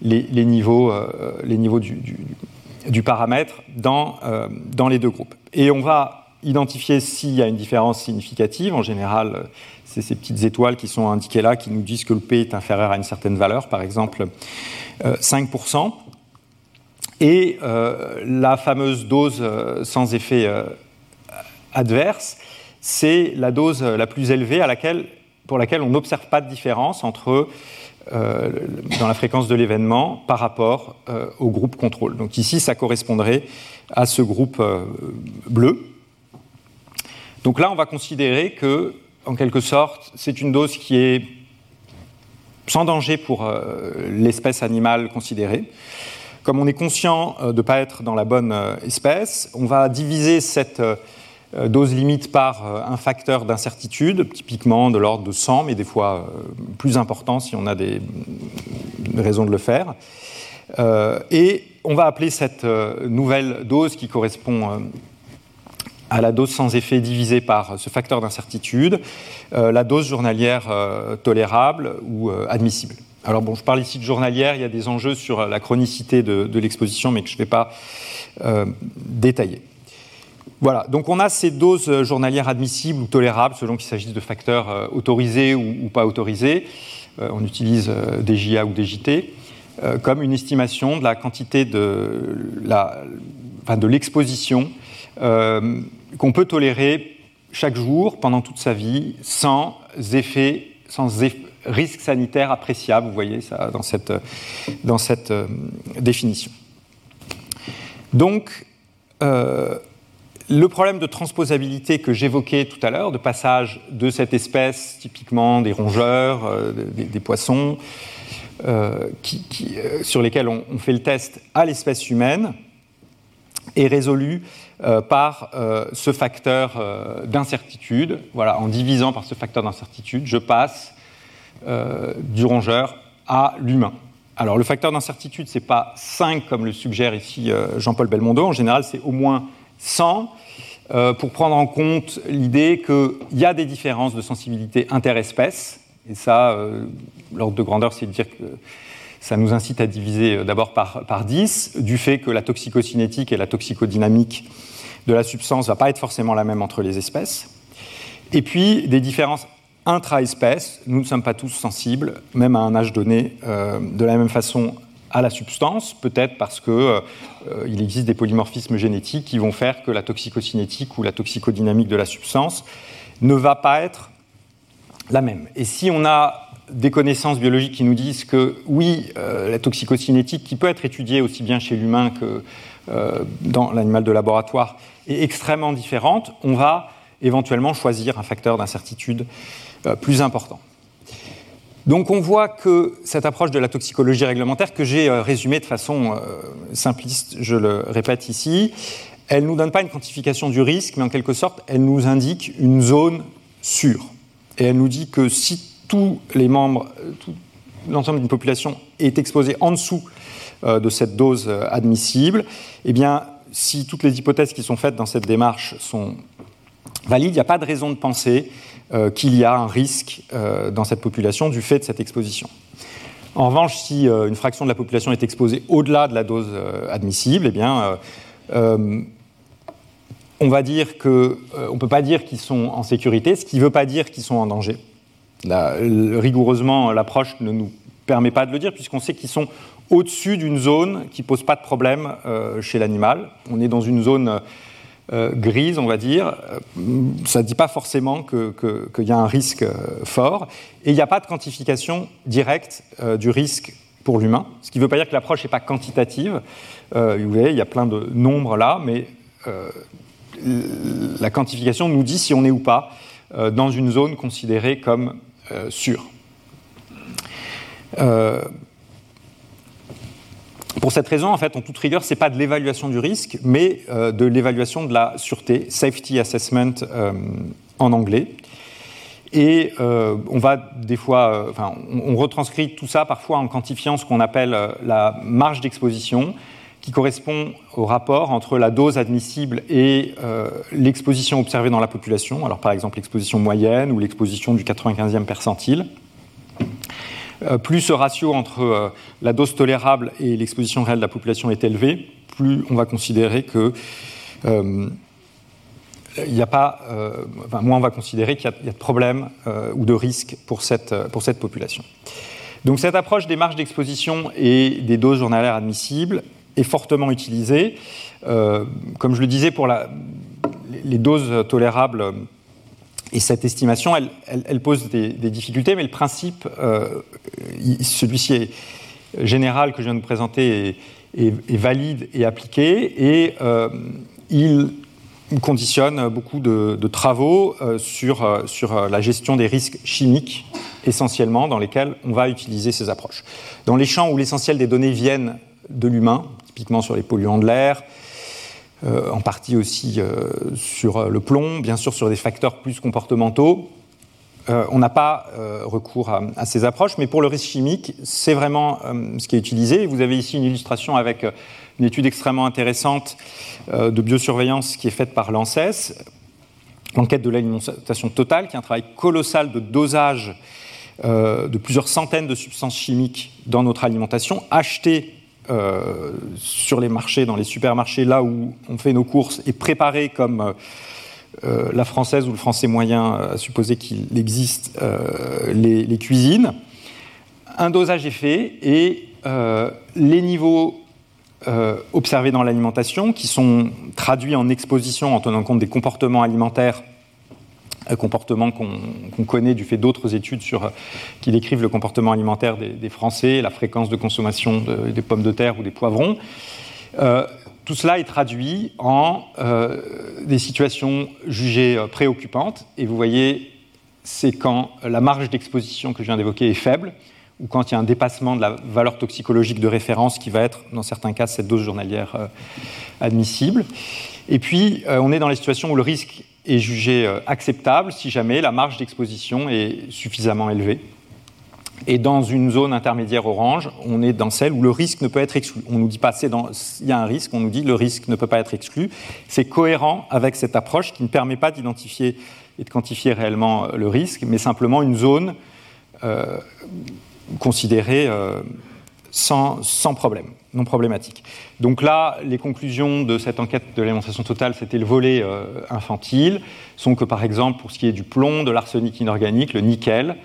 les, niveaux, euh, les niveaux du, paramètre dans, euh, dans les deux groupes. Et on va identifier s'il y a une différence significative. En général, c'est ces petites étoiles qui sont indiquées là qui nous disent que le P est inférieur à une certaine valeur, par exemple 5%. Et la fameuse dose sans effet adverse, c'est la dose la plus élevée à laquelle, pour laquelle on n'observe pas de différence entre, euh, dans la fréquence de l'événement par rapport euh, au groupe contrôle. Donc ici, ça correspondrait à ce groupe euh, bleu. Donc là, on va considérer que, en quelque sorte, c'est une dose qui est sans danger pour l'espèce animale considérée. Comme on est conscient de ne pas être dans la bonne espèce, on va diviser cette euh, dose limite par euh, un facteur d'incertitude, typiquement de l'ordre de 100, mais des fois euh, plus important si on a des, raisons de le faire. et on va appeler cette nouvelle dose qui correspond à la dose sans effet divisée par ce facteur d'incertitude, la dose journalière tolérable ou admissible. Alors bon, je parle ici de journalière, il y a des enjeux sur la chronicité de, de l'exposition, mais que je ne vais pas détailler. Voilà, donc on a ces doses euh, journalières admissibles ou tolérables selon qu'il s'agisse de facteurs euh, autorisés ou, pas autorisés. Euh, on utilise des JA ou des JT comme une estimation de la quantité de, l'exposition qu'on peut tolérer chaque jour pendant toute sa vie sans effet, sans risque sanitaire appréciable. Vous voyez ça dans cette, dans cette définition. Donc, le problème de transposabilité que j'évoquais tout à l'heure, de passage de cette espèce, typiquement des rongeurs, euh, des, poissons, euh, euh, sur lesquels on, fait le test à l'espèce humaine, est résolu par ce facteur d'incertitude. Voilà, en divisant par ce facteur d'incertitude, je passe du rongeur à l'humain. Alors le facteur d'incertitude, ce n'est pas 5 comme le suggère ici Jean-Paul Belmondo, en général c'est au moins 100 euh, pour prendre en compte l'idée qu'il y a des différences de sensibilité interespèces. Et ça, euh, l'ordre de grandeur, c'est de dire que ça nous incite à diviser euh, d'abord par, par 10, du fait que la toxicocinétique et la toxicodynamique de la substance ne va pas être forcément la même entre les espèces. Et puis des différences intra-espèces. Nous ne sommes pas tous sensibles, même à un âge donné, de la même façon à la substance, peut-être parce qu'il euh, existe des polymorphismes génétiques qui vont faire que la toxicocinétique ou la toxicodynamique de la substance ne va pas être la même. Et si on a des connaissances biologiques qui nous disent que oui, euh, la toxicocinétique, qui peut être étudiée aussi bien chez l'humain que euh, dans l'animal de laboratoire, est extrêmement différente, on va éventuellement choisir un facteur d'incertitude plus important. Donc on voit que cette approche de la toxicologie réglementaire, que j'ai euh, résumée de façon euh, simpliste, je le répète ici, elle ne nous donne pas une quantification du risque, mais en quelque sorte, elle nous indique une zone sûre. Et elle nous dit que si tous les membres, l'ensemble d'une population est exposé en dessous de cette dose admissible, eh bien, si toutes les hypothèses qui sont faites dans cette démarche sont valides, il n'y a pas de raison de penser qu'il y a un risque dans cette population du fait de cette exposition. En revanche, si une fraction de la population est exposée au-delà de la dose admissible, eh bien, on va peut pas dire qu'ils sont en sécurité, ce qui ne veut pas dire qu'ils sont en danger. rigoureusement, l'approche ne nous permet pas de le dire, puisqu'on sait qu'ils sont au-dessus d'une zone qui ne pose pas de problème euh, chez l'animal. On est dans une zone euh, grise, on va dire. Ça ne dit pas forcément qu'il y a un risque euh, fort. Et il n'y a pas de quantification directe du risque pour l'humain, ce qui ne veut pas dire que l'approche n'est pas quantitative. vous voyez, il y a plein de nombres là, mais la quantification nous dit si on est ou pas dans une zone considérée comme sûre. Euh, pour cette raison, en fait, en toute rigueur, ce n'est pas de l'évaluation du risque, mais euh, de l'évaluation de la sûreté, safety assessment euh, en anglais. Et on va des fois, enfin, on, retranscrit tout ça parfois en quantifiant ce qu'on appelle la marge d'exposition, qui correspond au rapport entre la dose admissible et l'exposition observée dans la population. Alors, par exemple, l'exposition moyenne ou l'exposition du 95e percentile. Euh, plus ce ratio entre euh, la dose tolérable et l'exposition réelle de la population est élevé, plus on va considérer que euh, a pas, moins on va considérer qu'il y, a de problèmes ou de risques pour cette, pour cette population. Donc cette approche des marges d'exposition et des doses journalières admissibles est fortement utilisée. comme je le disais, pour les doses tolérables et cette estimation, elle, pose des, difficultés, mais le principe, euh, celui-ci est général que je viens de présenter, est, valide et appliqué, et euh, il conditionne beaucoup de, travaux euh, sur, la gestion des risques chimiques, essentiellement, dans lesquels on va utiliser ces approches. Dans les champs où l'essentiel des données viennent de l'humain, typiquement sur les polluants de l'air, en partie aussi euh, sur euh, le plomb, bien sûr sur des facteurs plus comportementaux. on n'a pas recours à, ces approches, mais pour le risque chimique, c'est vraiment ce qui est utilisé. Vous avez ici une illustration avec une étude extrêmement intéressante de biosurveillance qui est faite par l'ANSES, l'enquête de l'alimentation totale, qui est un travail colossal de dosage de plusieurs centaines de substances chimiques dans notre alimentation, achetées euh, sur les marchés, dans les supermarchés, là où on fait nos courses, et préparé comme euh, euh, la française ou le français moyen à supposer qu'il existe les, cuisines. Un dosage est fait et les niveaux observés dans l'alimentation, qui sont traduits en exposition en tenant compte des comportements alimentaires un comportement qu'on connaît du fait d'autres études sur, qui décrivent le comportement alimentaire des, Français, la fréquence de consommation des pommes de terre ou des poivrons. Euh, tout cela est traduit en euh, des situations jugées euh, préoccupantes. Et vous voyez, c'est quand la marge d'exposition que je viens d'évoquer est faible, ou quand il y a un dépassement de la valeur toxicologique de référence qui va être, dans certains cas, cette dose journalière admissible. Et puis, on est dans les situations où le risque est jugé euh, acceptable si jamais la marge d'exposition est suffisamment élevée. Et dans une zone intermédiaire orange, on est dans celle où le risque ne peut être exclu. On ne nous dit pas il y a un risque, on nous dit le risque ne peut pas être exclu. C'est cohérent avec cette approche qui ne permet pas d'identifier et de quantifier réellement euh, le risque, mais simplement une zone euh, considérée sans, problème non problématique. Donc là, les conclusions de cette enquête de l'alimentation totale, c'était le volet euh, infantile, sont que par exemple, pour ce qui est du plomb, de l'arsenic inorganique, le nickel,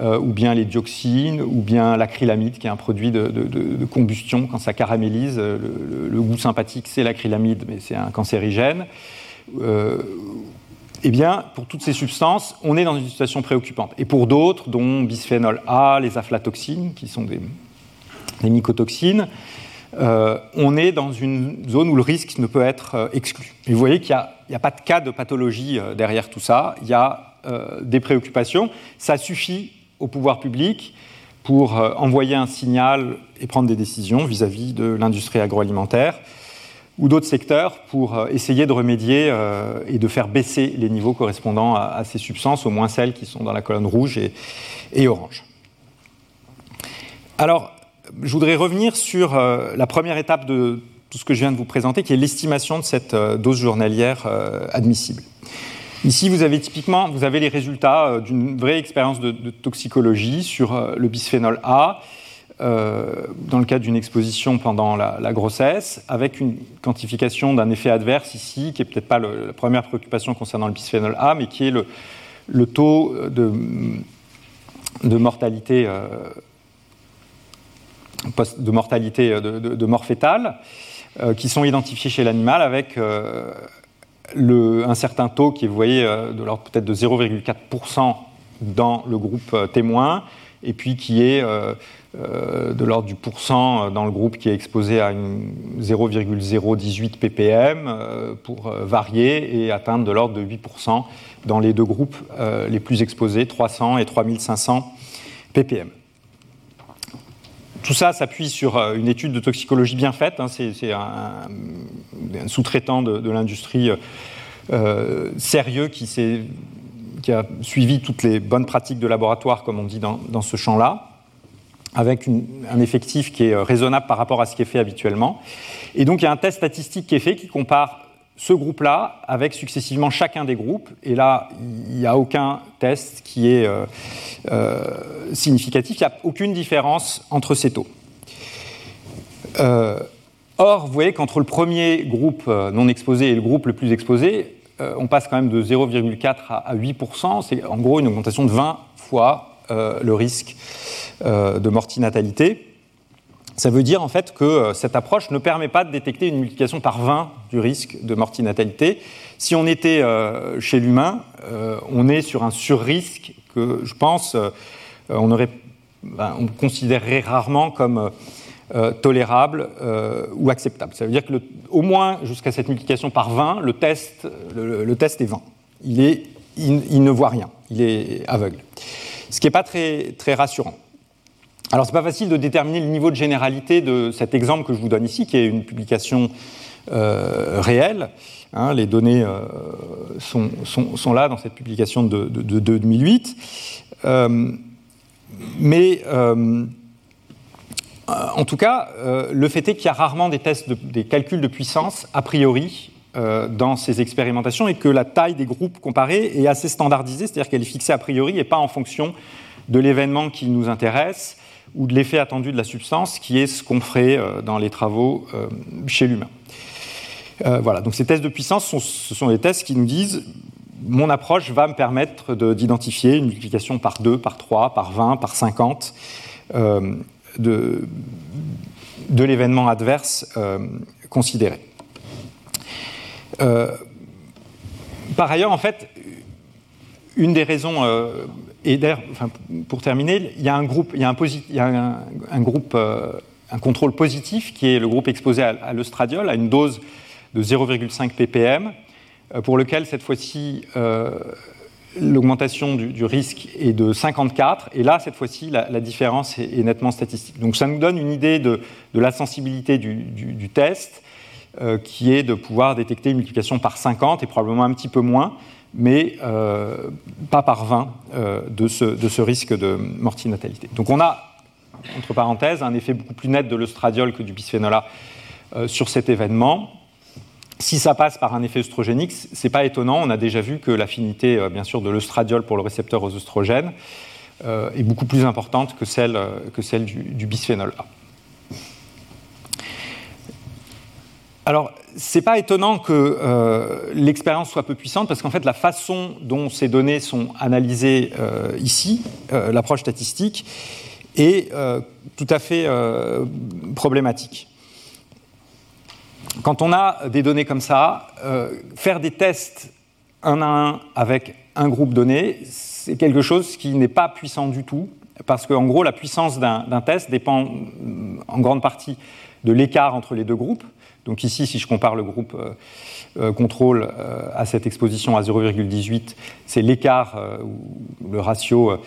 euh, ou bien les dioxines, ou bien l'acrylamide, qui est un produit de, combustion quand ça caramélise. Euh, le, goût sympathique, c'est l'acrylamide, mais c'est un cancérigène. eh bien, pour toutes ces substances, on est dans une situation préoccupante. Et pour d'autres, dont bisphénol A, les aflatoxines, qui sont des, des mycotoxines, euh, on est dans une zone où le risque ne peut être euh, exclu. Vous voyez qu'il n'y a, pas de cas de pathologie euh, derrière tout ça, il y a des préoccupations. Ça suffit au pouvoir public pour envoyer un signal et prendre des décisions vis-à-vis de l'industrie agroalimentaire ou d'autres secteurs pour essayer de remédier et de faire baisser les niveaux correspondant à, ces substances, au moins celles qui sont dans la colonne rouge et, et orange. Alors, je voudrais revenir sur la première étape de tout ce que je viens de vous présenter, qui est l'estimation de cette dose journalière admissible. Ici, vous avez typiquement vous avez les résultats d'une vraie expérience de, toxicologie sur le bisphénol A. dans le cadre d'une exposition pendant la, grossesse, avec une quantification d'un effet adverse ici, qui n'est peut-être pas la première préoccupation concernant le bisphénol A, mais qui est le, taux de, mortalité, euh, de, mortalité euh, de, mort fétale euh, qui sont identifiés chez l'animal avec le, un certain taux qui est, vous voyez, de l'ordre peut-être de 0,4% dans le groupe témoin, et puis qui est de l'ordre du pourcent dans le groupe qui est exposé à 0,018 ppm pour varier et atteindre de l'ordre de 8% dans les deux groupes euh, les plus exposés, 300 et 3500 ppm. Tout ça s'appuie sur euh, une étude de toxicologie bien faite. Hein. c'est un, sous-traitant de, l'industrie euh, sérieux qui, qui, a suivi toutes les bonnes pratiques de laboratoire, comme on dit dans, ce champ-là, avec un effectif qui est raisonnable par rapport à ce qui est fait habituellement. Et donc il y a un test statistique qui est fait qui compare ce groupe-là avec successivement chacun des groupes. Et là, il n'y a aucun test qui est euh, euh, significatif. Il n'y a aucune différence entre ces taux. Euh, or, vous voyez qu'entre le premier groupe non exposé et le groupe le plus exposé, on passe quand même de 0,4 à 8%. C'est en gros une augmentation de 20 fois le risque de mortinatalité. Ça veut dire en fait que euh, cette approche ne permet pas de détecter une multiplication par 20 du risque de mortinatalité. Si on était euh, chez l'humain, euh, on est sur un surrisque que je pense on, aurait, ben, on considérerait rarement comme tolérable ou acceptable. Ça veut dire que au moins jusqu'à cette multiplication par 20, le test, le, test est 20. Il, ne voit rien, il est aveugle. Ce qui n'est pas très rassurant. Alors, ce n'est pas facile de déterminer le niveau de généralité de cet exemple que je vous donne ici, qui est une publication euh, réelle. Hein, les données euh, sont, là dans cette publication de, 2008. Euh, mais en tout cas, le fait est qu'il y a rarement des tests, des calculs de puissance a priori dans ces expérimentations et que la taille des groupes comparés est assez standardisée, c'est-à-dire qu'elle est fixée a priori et pas en fonction de l'événement qui nous intéresse ou de l'effet attendu de la substance, qui est ce qu'on ferait euh, dans les travaux euh, chez l'humain. Euh, voilà, donc ces tests de puissance, ce sont des tests qui nous disent mon approche va me permettre d'identifier une multiplication par 2, par 3, par 20, par 50 de, de l'événement adverse considéré. par ailleurs, en fait, une des raisons et d'ailleurs, pour terminer, il y a un groupe, il y a un, euh, contrôle positif qui est le groupe exposé à, à l'œstradiol à une dose de 0,5 ppm, euh, pour lequel cette fois-ci euh, l'augmentation du, risque est de 54, et là, cette fois-ci, la, différence est, nettement statistique. Donc ça nous donne une idée de, la sensibilité du, test, qui est de pouvoir détecter une multiplication par 50 et probablement un petit peu moins mais euh, pas par 20 euh, de, ce, risque de mortinatalité. Donc on a, entre parenthèses, un effet beaucoup plus net de l'œstradiol que du bisphénol A euh, sur cet événement. Si ça passe par un effet œstrogénique, ce n'est pas étonnant. On a déjà vu que l'affinité, bien sûr, de l'œstradiol pour le récepteur aux œstrogènes est beaucoup plus importante que celle, que celle du bisphénol A. Alors, c'est pas étonnant que euh, l'expérience soit peu puissante parce qu'en fait, la façon dont ces données sont analysées euh, ici, euh, l'approche statistique, est tout à fait problématique. Quand on a des données comme ça, faire des tests un à un avec un groupe donné, c'est quelque chose qui n'est pas puissant du tout parce qu'en gros, la puissance d'un test dépend en grande partie de l'écart entre les deux groupes. Donc ici, si je compare le groupe euh, euh, contrôle euh, à cette exposition à 0,18, c'est l'écart ou le ratio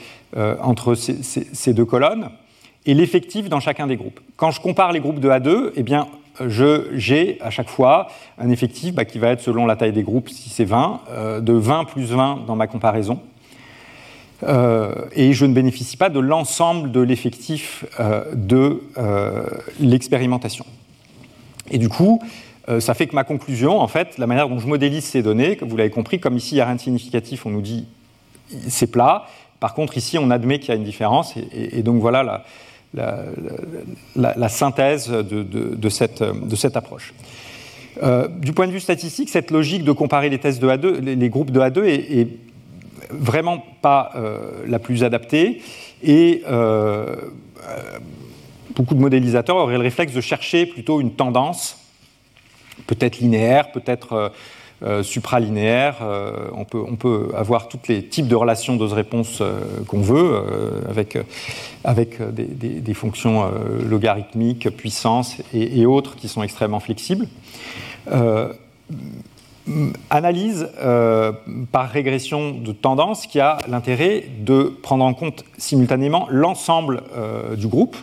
entre ces, deux colonnes et l'effectif dans chacun des groupes. Quand je compare les groupes de A2, eh bien, j'ai à chaque fois un effectif bah, qui va être selon la taille des groupes, si c'est 20, de 20 plus 20 dans ma comparaison. et je ne bénéficie pas de l'ensemble de l'effectif de l'expérimentation. Et du coup, ça fait que ma conclusion, en fait, la manière dont je modélise ces données, comme vous l'avez compris, comme ici il n'y a rien de significatif, on nous dit c'est plat. Par contre, ici, on admet qu'il y a une différence, et, donc voilà la, synthèse de, cette, approche. Euh, du point de vue statistique, cette logique de comparer les tests de A2, les, groupes de A2 est, vraiment pas euh, la plus adaptée, et euh, beaucoup de modélisateurs auraient le réflexe de chercher plutôt une tendance, peut-être linéaire, peut-être euh, supralinéaire. Euh, on, peut, avoir tous les types de relations dose-réponse euh, qu'on veut, avec, avec des, fonctions logarithmiques, puissance et, autres qui sont extrêmement flexibles. Analyse par régression de tendance qui a l'intérêt de prendre en compte simultanément l'ensemble du groupe.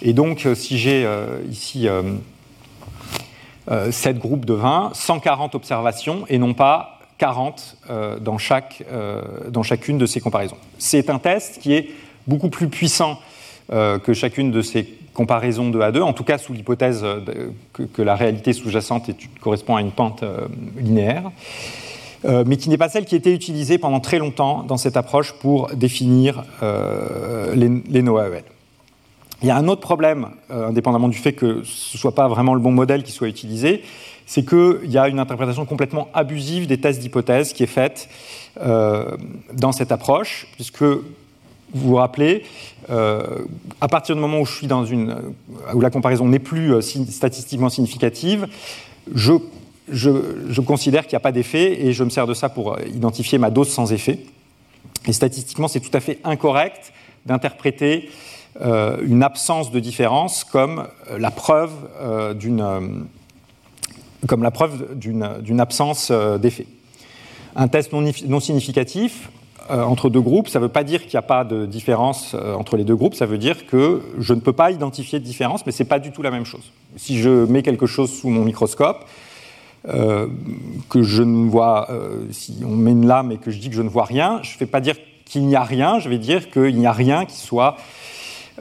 Et donc, si j'ai ici 7 euh, groupes de 20, 140 observations et non pas 40 euh, dans, chaque, euh, dans chacune de ces comparaisons. C'est un test qui est beaucoup plus puissant que chacune de ces comparaisons de A2, en tout cas sous l'hypothèse que, la réalité sous-jacente correspond à une pente linéaire, mais qui n'est pas celle qui a été utilisée pendant très longtemps dans cette approche pour définir les, NOAEL. Il y a un autre problème, euh, indépendamment du fait que ce ne soit pas vraiment le bon modèle qui soit utilisé, c'est qu'il y a une interprétation complètement abusive des tests d'hypothèse qui est faite euh, dans cette approche, puisque vous vous rappelez, euh, à partir du moment où je suis dans une, où la comparaison n'est plus statistiquement significative, je, je considère qu'il n'y a pas d'effet et je me sers de ça pour identifier ma dose sans effet. Et statistiquement, c'est tout à fait incorrect d'interpréter euh, une absence de différence comme la preuve euh, d'une absence euh, d'effet. Un test non, significatif entre deux groupes, ça ne veut pas dire qu'il n'y a pas de différence entre les deux groupes, ça veut dire que je ne peux pas identifier de différence, mais ce n'est pas du tout la même chose. Si je mets quelque chose sous mon microscope, que je ne vois, si on met une lame et que je dis que je ne vois rien, je ne vais pas dire qu'il n'y a rien, je vais dire qu'il n'y a rien qui soit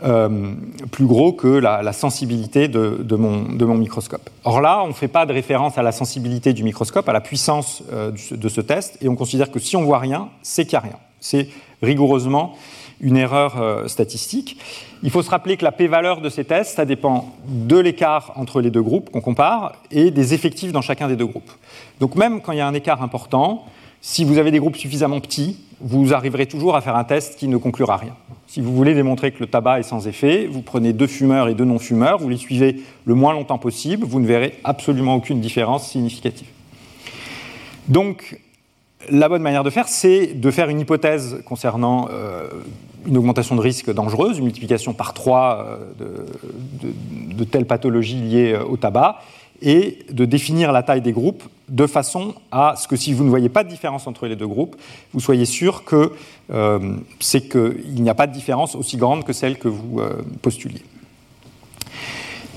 euh, plus gros que la, sensibilité de, mon, microscope. Or là, on ne fait pas de référence à la sensibilité du microscope, à la puissance euh, de ce test, et on considère que si on voit rien, c'est qu'il n'y a rien. C'est rigoureusement une erreur euh, statistique. Il faut se rappeler que la p-valeur de ces tests, ça dépend de l'écart entre les deux groupes qu'on compare et des effectifs dans chacun des deux groupes. Donc même quand il y a un écart important, si vous avez des groupes suffisamment petits, vous arriverez toujours à faire un test qui ne conclura rien. Si vous voulez démontrer que le tabac est sans effet, vous prenez deux fumeurs et deux non-fumeurs, vous les suivez le moins longtemps possible, vous ne verrez absolument aucune différence significative. Donc, la bonne manière de faire, c'est de faire une hypothèse concernant euh, une augmentation de risque dangereuse, une multiplication par trois euh, de, de, telles pathologies liées euh, au tabac, et de définir la taille des groupes de façon à ce que si vous ne voyez pas de différence entre les deux groupes, vous soyez sûr que euh, qu'il n'y a pas de différence aussi grande que celle que vous euh, postuliez.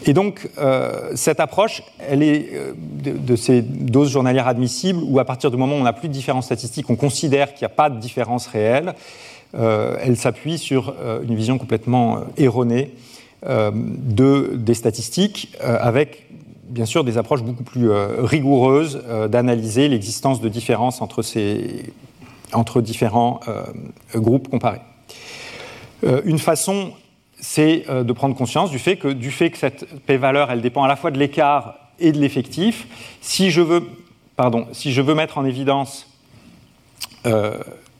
Et donc, euh, cette approche, elle est de, ces doses journalières admissibles, où à partir du moment où on n'a plus de différence statistique, on considère qu'il n'y a pas de différence réelle, elle s'appuie sur une vision complètement erronée de, des statistiques, avec bien sûr des approches beaucoup plus euh, rigoureuses euh, d'analyser l'existence de différences entre, différents euh, groupes comparés. une façon, c'est de prendre conscience du fait que, cette p-valeur, dépend à la fois de l'écart et de l'effectif. Si je veux, pardon, si je veux mettre en évidence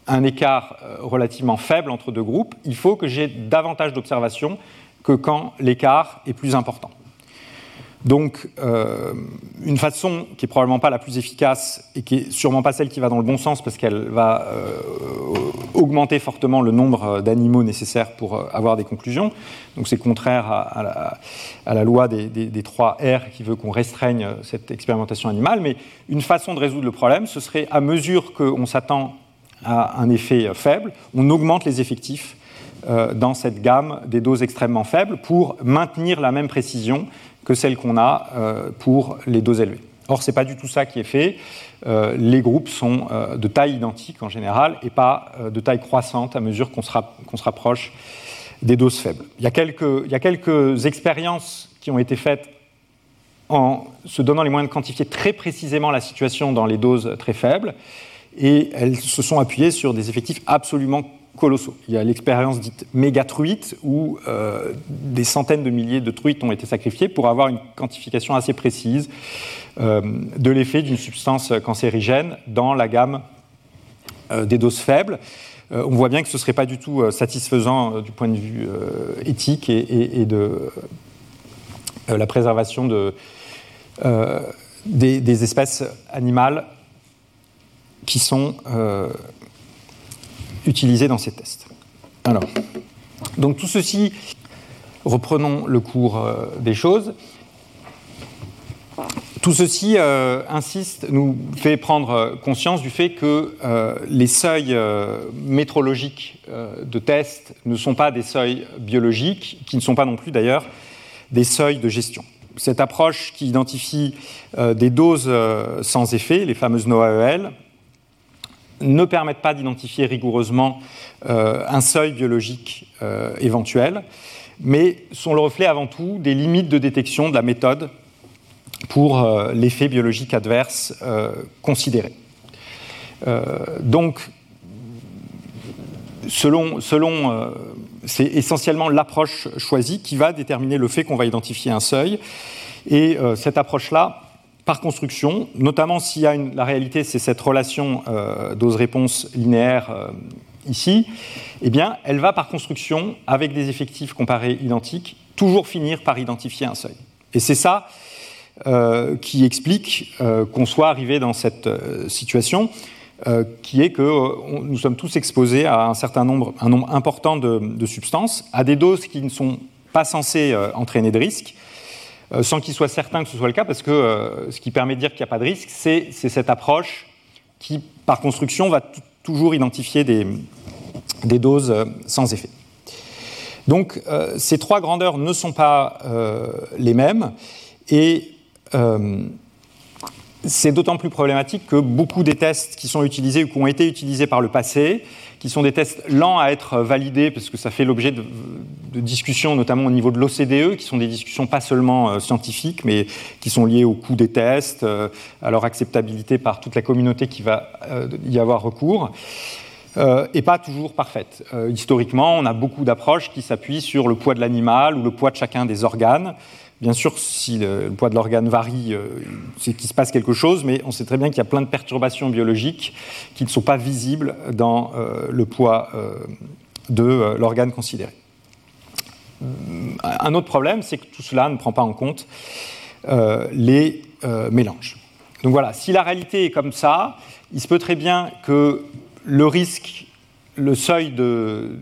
un écart relativement faible entre deux groupes, il faut que j'ai davantage d'observations que quand l'écart est plus important. Donc, euh, une façon qui est probablement pas la plus efficace et qui est sûrement pas celle qui va dans le bon sens parce qu'elle va euh, augmenter fortement le nombre d'animaux nécessaires pour euh, avoir des conclusions. Donc, c'est contraire à, la, loi des, des, 3 R qui veut qu'on restreigne cette expérimentation animale. Mais une façon de résoudre le problème, ce serait à mesure qu'on s'attend à un effet faible, on augmente les effectifs dans cette gamme des doses extrêmement faibles pour maintenir la même précision que celle qu'on a euh, pour les doses élevées. Or, ce n'est pas du tout ça qui est fait. les groupes sont de taille identique en général et pas de taille croissante à mesure qu'on se, se, rapproche des doses faibles. Il y a quelques, il y a quelques expériences qui ont été faites en se donnant les moyens de quantifier très précisément la situation dans les doses très faibles, et elles se sont appuyées sur des effectifs absolument colossaux. Il y a l'expérience dite méga-truite, où euh, des centaines de milliers de truites ont été sacrifiées pour avoir une quantification assez précise euh, de l'effet d'une substance cancérigène dans la gamme euh, des doses faibles. on voit bien que ce ne serait pas du tout satisfaisant du point de vue éthique et, de la préservation de, des, des, espèces animales qui sont utilisés dans ces tests. Alors, donc tout ceci, reprenons le cours euh, des choses. Tout ceci euh, insiste, nous fait prendre euh, conscience du fait que les seuils métrologiques de test ne sont pas des seuils biologiques, qui ne sont pas non plus d'ailleurs des seuils de gestion. Cette approche qui identifie des doses sans effet, les fameuses NOAEL, ne permettent pas d'identifier rigoureusement euh, un seuil biologique euh, éventuel, mais sont le reflet avant tout des limites de détection de la méthode pour euh, l'effet biologique adverse considéré. donc, selon, c'est essentiellement l'approche choisie qui va déterminer le fait qu'on va identifier un seuil. Et cette approche-là par construction, notamment s'il y a une, la réalité, c'est cette relation euh, dose-réponse linéaire euh, ici, eh bien, elle va par construction, avec des effectifs comparés identiques, toujours finir par identifier un seuil. Et c'est ça euh, qui explique qu'on soit arrivé dans cette situation, qui est que nous sommes tous exposés à un certain nombre, un nombre important de, substances, à des doses qui ne sont pas censées entraîner de risque, euh, sans qu'il soit certain que ce soit le cas, parce que euh, ce qui permet de dire qu'il n'y a pas de risque, c'est cette approche qui, par construction, va toujours identifier des, doses euh, sans effet. Donc ces trois grandeurs ne sont pas les mêmes et c'est d'autant plus problématique que beaucoup des tests qui sont utilisés ou qui ont été utilisés par le passé, qui sont des tests lents à être validés, parce que ça fait l'objet de, discussions, notamment au niveau de l'OCDE, qui sont des discussions pas seulement euh, scientifiques, mais qui sont liées au coût des tests, euh, à leur acceptabilité par toute la communauté qui va euh, y avoir recours. et pas toujours parfaite. historiquement, on a beaucoup d'approches qui s'appuient sur le poids de l'animal ou le poids de chacun des organes. Bien sûr, si le, poids de l'organe varie, euh, c'est qu'il se passe quelque chose, mais on sait très bien qu'il y a plein de perturbations biologiques qui ne sont pas visibles dans euh, le poids euh, de l'organe considéré. Un autre problème, c'est que tout cela ne prend pas en compte les mélanges. Donc voilà, si la réalité est comme ça, il se peut très bien que le risque, le seuil de,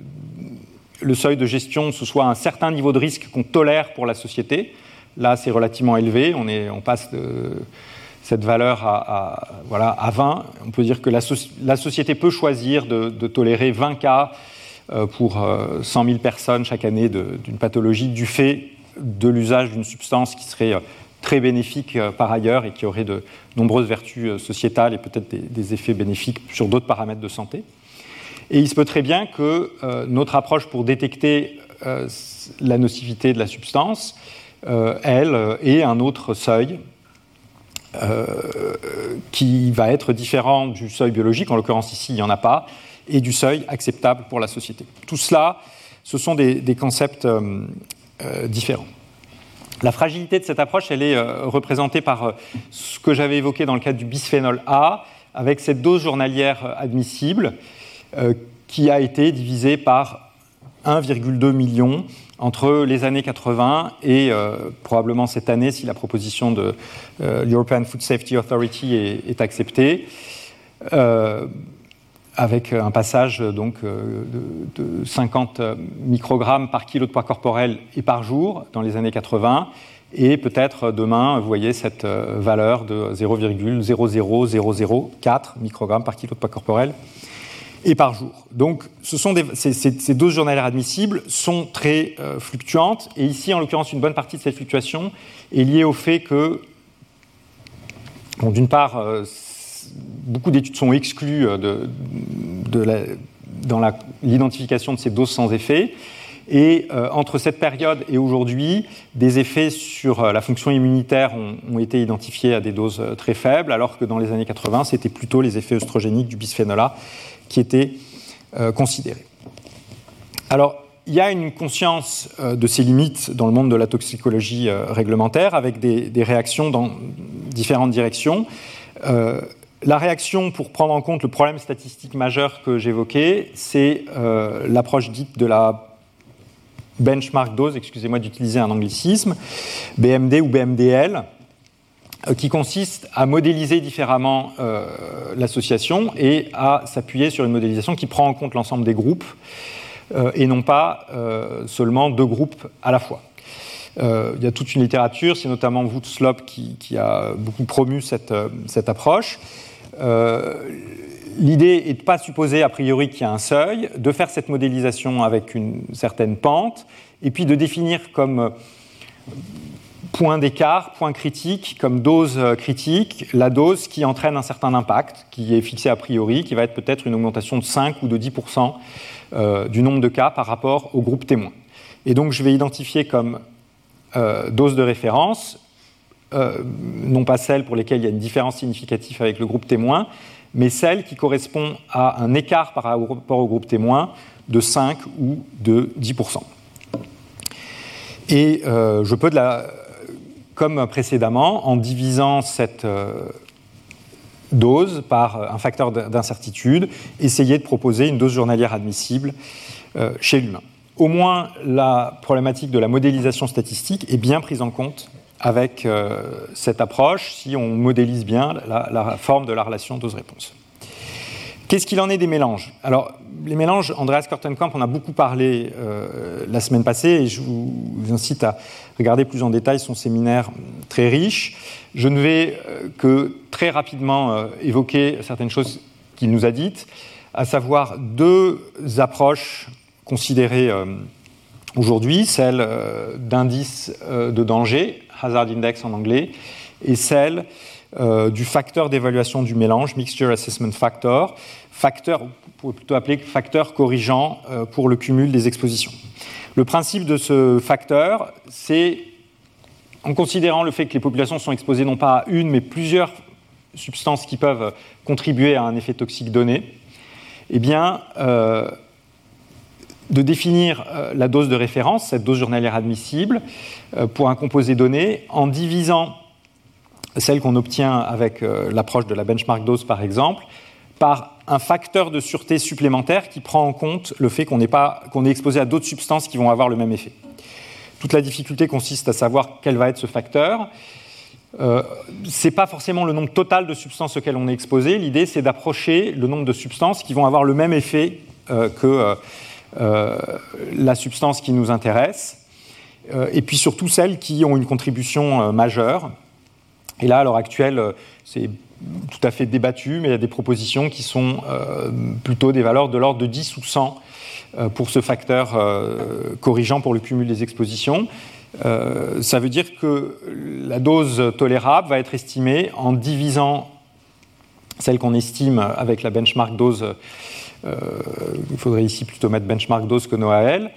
le seuil de gestion, ce soit un certain niveau de risque qu'on tolère pour la société. Là, c'est relativement élevé. On, passe de cette valeur à, voilà, à 20. On peut dire que la, société peut choisir de, tolérer 20 cas euh, pour 100 euh, 000 personnes chaque année d'une pathologie du fait de l'usage d'une substance qui serait euh, très bénéfique par ailleurs et qui aurait de nombreuses vertus sociétales et peut-être des, effets bénéfiques sur d'autres paramètres de santé. Et il se peut très bien que notre approche pour détecter la nocivité de la substance euh, elle, et un autre seuil euh, qui va être différent du seuil biologique, en l'occurrence ici il n'y en a pas, et du seuil acceptable pour la société. Tout cela, ce sont des, concepts euh, différents. La fragilité de cette approche, elle est représentée par ce que j'avais évoqué dans le cadre du bisphénol A, avec cette dose journalière admissible qui a été divisée par 1,2 million entre les années 80 et euh, probablement cette année, si la proposition de euh, l'European Food Safety Authority est, acceptée, euh, avec un passage donc, de, 50 microgrammes par kilo de poids corporel et par jour dans les années 80. Et peut-être demain, vous voyez cette valeur de 0,00004 microgrammes par kilo de poids corporel et par jour. Donc, ces, doses journalières admissibles sont très euh, fluctuantes, et ici, en l'occurrence, une bonne partie de cette fluctuation est liée au fait que D'une part, beaucoup d'études sont exclues de, dans l'identification de ces doses sans effet. Et euh, entre cette période et aujourd'hui, des effets sur euh, la fonction immunitaire ont, été identifiés à des doses euh, très faibles, alors que dans les années 80, c'était plutôt les effets œstrogéniques du bisphénol A qui étaient considérés. Alors, il y a une conscience de ces limites dans le monde de la toxicologie réglementaire, avec des, réactions dans différentes directions. La réaction pour prendre en compte le problème statistique majeur que j'évoquais, c'est l'approche dite de la benchmark dose, excusez-moi d'utiliser un anglicisme, BMD ou BMDL, euh, qui consiste à modéliser différemment euh, l'association et à s'appuyer sur une modélisation qui prend en compte l'ensemble des groupes euh, et non pas seulement deux groupes à la fois. il y a toute une littérature, c'est notamment Woodslop qui, qui, a beaucoup promu cette, cette approche. L'idée est de ne pas supposer a priori qu'il y a un seuil, de faire cette modélisation avec une certaine pente, et puis de définir comme point d'écart, point critique, comme dose critique, la dose qui entraîne un certain impact, qui est fixée a priori, qui va être peut-être une augmentation de 5 ou de 10% euh, du nombre de cas par rapport au groupe témoin. Et donc je vais identifier comme euh, dose de référence, euh, non pas celle pour lesquelles il y a une différence significative avec le groupe témoin, mais celle qui correspond à un écart par rapport au groupe témoin de 5 ou de 10%. Et euh, je peux, de la, comme précédemment, en divisant cette euh, dose par un facteur d'incertitude, essayer de proposer une dose journalière admissible euh, chez l'humain. Au moins, la problématique de la modélisation statistique est bien prise en compte avec euh, cette approche si on modélise bien la, forme de la relation dose-réponse. Qu'est-ce qu'il en est des mélanges? Alors, les mélanges, Andreas Kortenkamp en a beaucoup parlé euh, la semaine passée et je vous incite à regarder plus en détail son séminaire très riche. Je ne vais euh, que très rapidement évoquer certaines choses qu'il nous a dites, à savoir deux approches considérées aujourd'hui, celle d'indice de danger Hazard Index en anglais, et celle euh, du facteur d'évaluation du mélange, Mixture Assessment Factor, facteur, plutôt appeler facteur corrigeant euh, pour le cumul des expositions. Le principe de ce facteur, c'est en considérant le fait que les populations sont exposées non pas à une, mais plusieurs substances qui peuvent contribuer à un effet toxique donné, eh euh, de définir la dose de référence, cette dose journalière admissible, pour un composé donné, en divisant celle qu'on obtient avec euh, l'approche de la benchmark dose, par exemple, par un facteur de sûreté supplémentaire qui prend en compte le fait qu'on est, est exposé à d'autres substances qui vont avoir le même effet. Toute la difficulté consiste à savoir quel va être ce facteur. Euh, ce n'est pas forcément le nombre total de substances auxquelles on est exposé. L'idée, c'est d'approcher le nombre de substances qui vont avoir le même effet que euh, la substance qui nous intéresse, euh, et puis surtout celles qui ont une contribution euh, majeure. Et là, à l'heure actuelle, c'est tout à fait débattu, mais il y a des propositions qui sont plutôt des valeurs de l'ordre de 10 ou 100 pour ce facteur corrigeant pour le cumul des expositions. ça veut dire que la dose tolérable va être estimée en divisant celle qu'on estime avec la benchmark dose euh, il faudrait ici plutôt mettre benchmark dose que NOAL,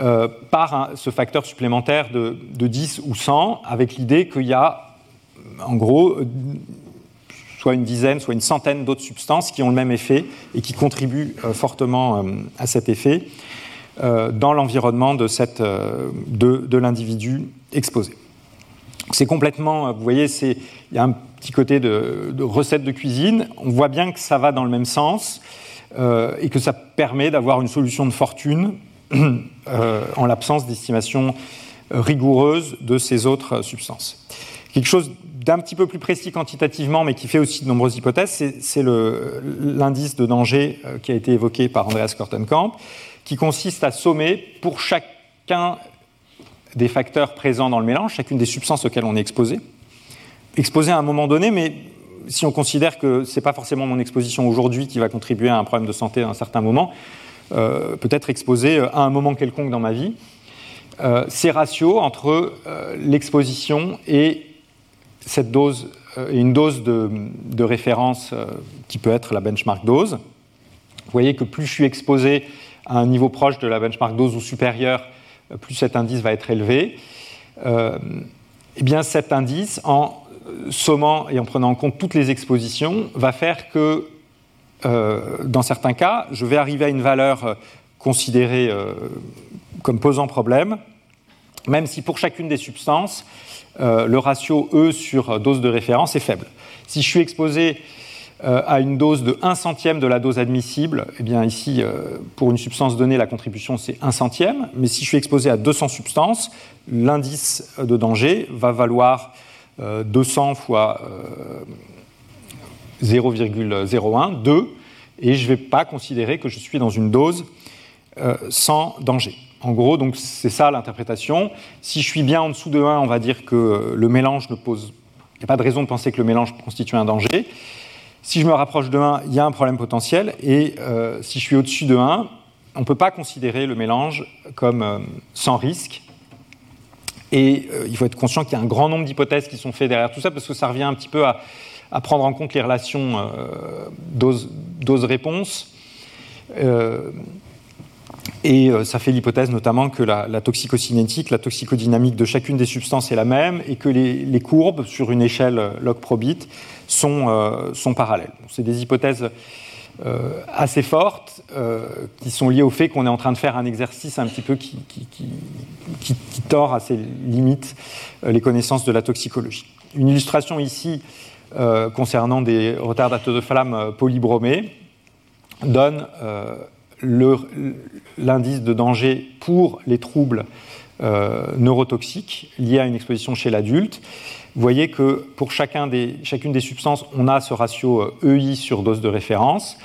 euh, par ce facteur supplémentaire de, 10 ou 100, avec l'idée qu'il y a, en gros, soit une dizaine, soit une centaine d'autres substances qui ont le même effet et qui contribuent euh, fortement à cet effet dans l'environnement de, l'individu exposé. C'est complètement, vous voyez, il y a un petit côté de, recette de cuisine. On voit bien que ça va dans le même sens. Euh, et que ça permet d'avoir une solution de fortune euh, en l'absence d'estimation rigoureuse de ces autres substances. Quelque chose d'un petit peu plus précis quantitativement, mais qui fait aussi de nombreuses hypothèses, c'est l'indice de danger euh, qui a été évoqué par Andreas Kortenkamp, qui consiste à sommer pour chacun des facteurs présents dans le mélange, chacune des substances auxquelles on est exposé, exposé à un moment donné, mais si on considère que ce n'est pas forcément mon exposition aujourd'hui qui va contribuer à un problème de santé à un certain moment, euh, peut-être exposé euh, à un moment quelconque dans ma vie, ces ratios entre l'exposition et cette dose et une dose de, référence qui peut être la benchmark dose. Vous voyez que plus je suis exposé à un niveau proche de la benchmark dose ou supérieur, plus cet indice va être élevé. eh bien, cet indice, en sommant et en prenant en compte toutes les expositions, va faire que, dans certains cas, je vais arriver à une valeur considérée comme posant problème, même si pour chacune des substances, euh, le ratio E sur dose de référence est faible. Si je suis exposé euh, à une dose de 1 centième de la dose admissible, eh bien ici, euh, pour une substance donnée, la contribution c'est 1 centième, mais si je suis exposé à 200 substances, l'indice de danger va valoir 200 fois 0,01, 2, et je ne vais pas considérer que je suis dans une dose sans danger. En gros, donc c'est ça l'interprétation. Si je suis bien en dessous de 1, on va dire que le mélange ne pose. Il n'y a pas de raison de penser que le mélange constitue un danger. Si je me rapproche de 1, il y a un problème potentiel. Et euh, si je suis au-dessus de 1, on ne peut pas considérer le mélange comme euh, sans risque. Et euh, il faut être conscient qu'il y a un grand nombre d'hypothèses qui sont faites derrière tout ça, parce que ça revient un petit peu à, prendre en compte les relations dose-réponse. Et euh, ça fait l'hypothèse notamment que la, toxicocinétique, la toxicodynamique de chacune des substances est la même et que les, courbes sur une échelle log probit sont, euh, sont parallèles. C'est des hypothèses euh, assez fortes qui sont liées au fait qu'on est en train de faire un exercice un petit peu qui, qui, qui, qui tord à ses limites les connaissances de la toxicologie. Une illustration ici concernant des retardateurs de flamme polybromés donne l'indice de danger pour les troubles euh, neurotoxiques liés à une exposition chez l'adulte. Vous voyez que pour chacune des substances, on a ce ratio EI euh, sur dose de référence.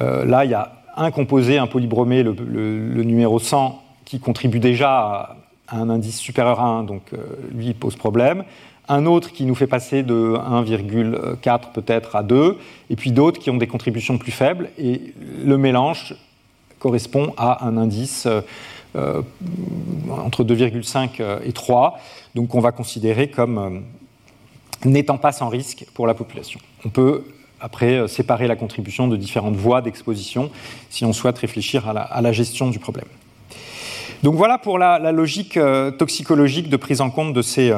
Euh, là, il y a un composé, un polybromé, le, numéro 100, qui contribue déjà à, un indice supérieur à 1, donc lui, il pose problème un autre qui nous fait passer de 1,4 peut-être à 2, et puis d'autres qui ont des contributions plus faibles, et le mélange correspond à un indice euh, euh, entre 2,5 euh, et 3, donc qu'on va considérer comme n'étant pas sans risque pour la population. On peut après séparer la contribution de différentes voies d'exposition si on souhaite réfléchir à la, gestion du problème. Donc voilà pour la, logique toxicologique de prise en compte de ces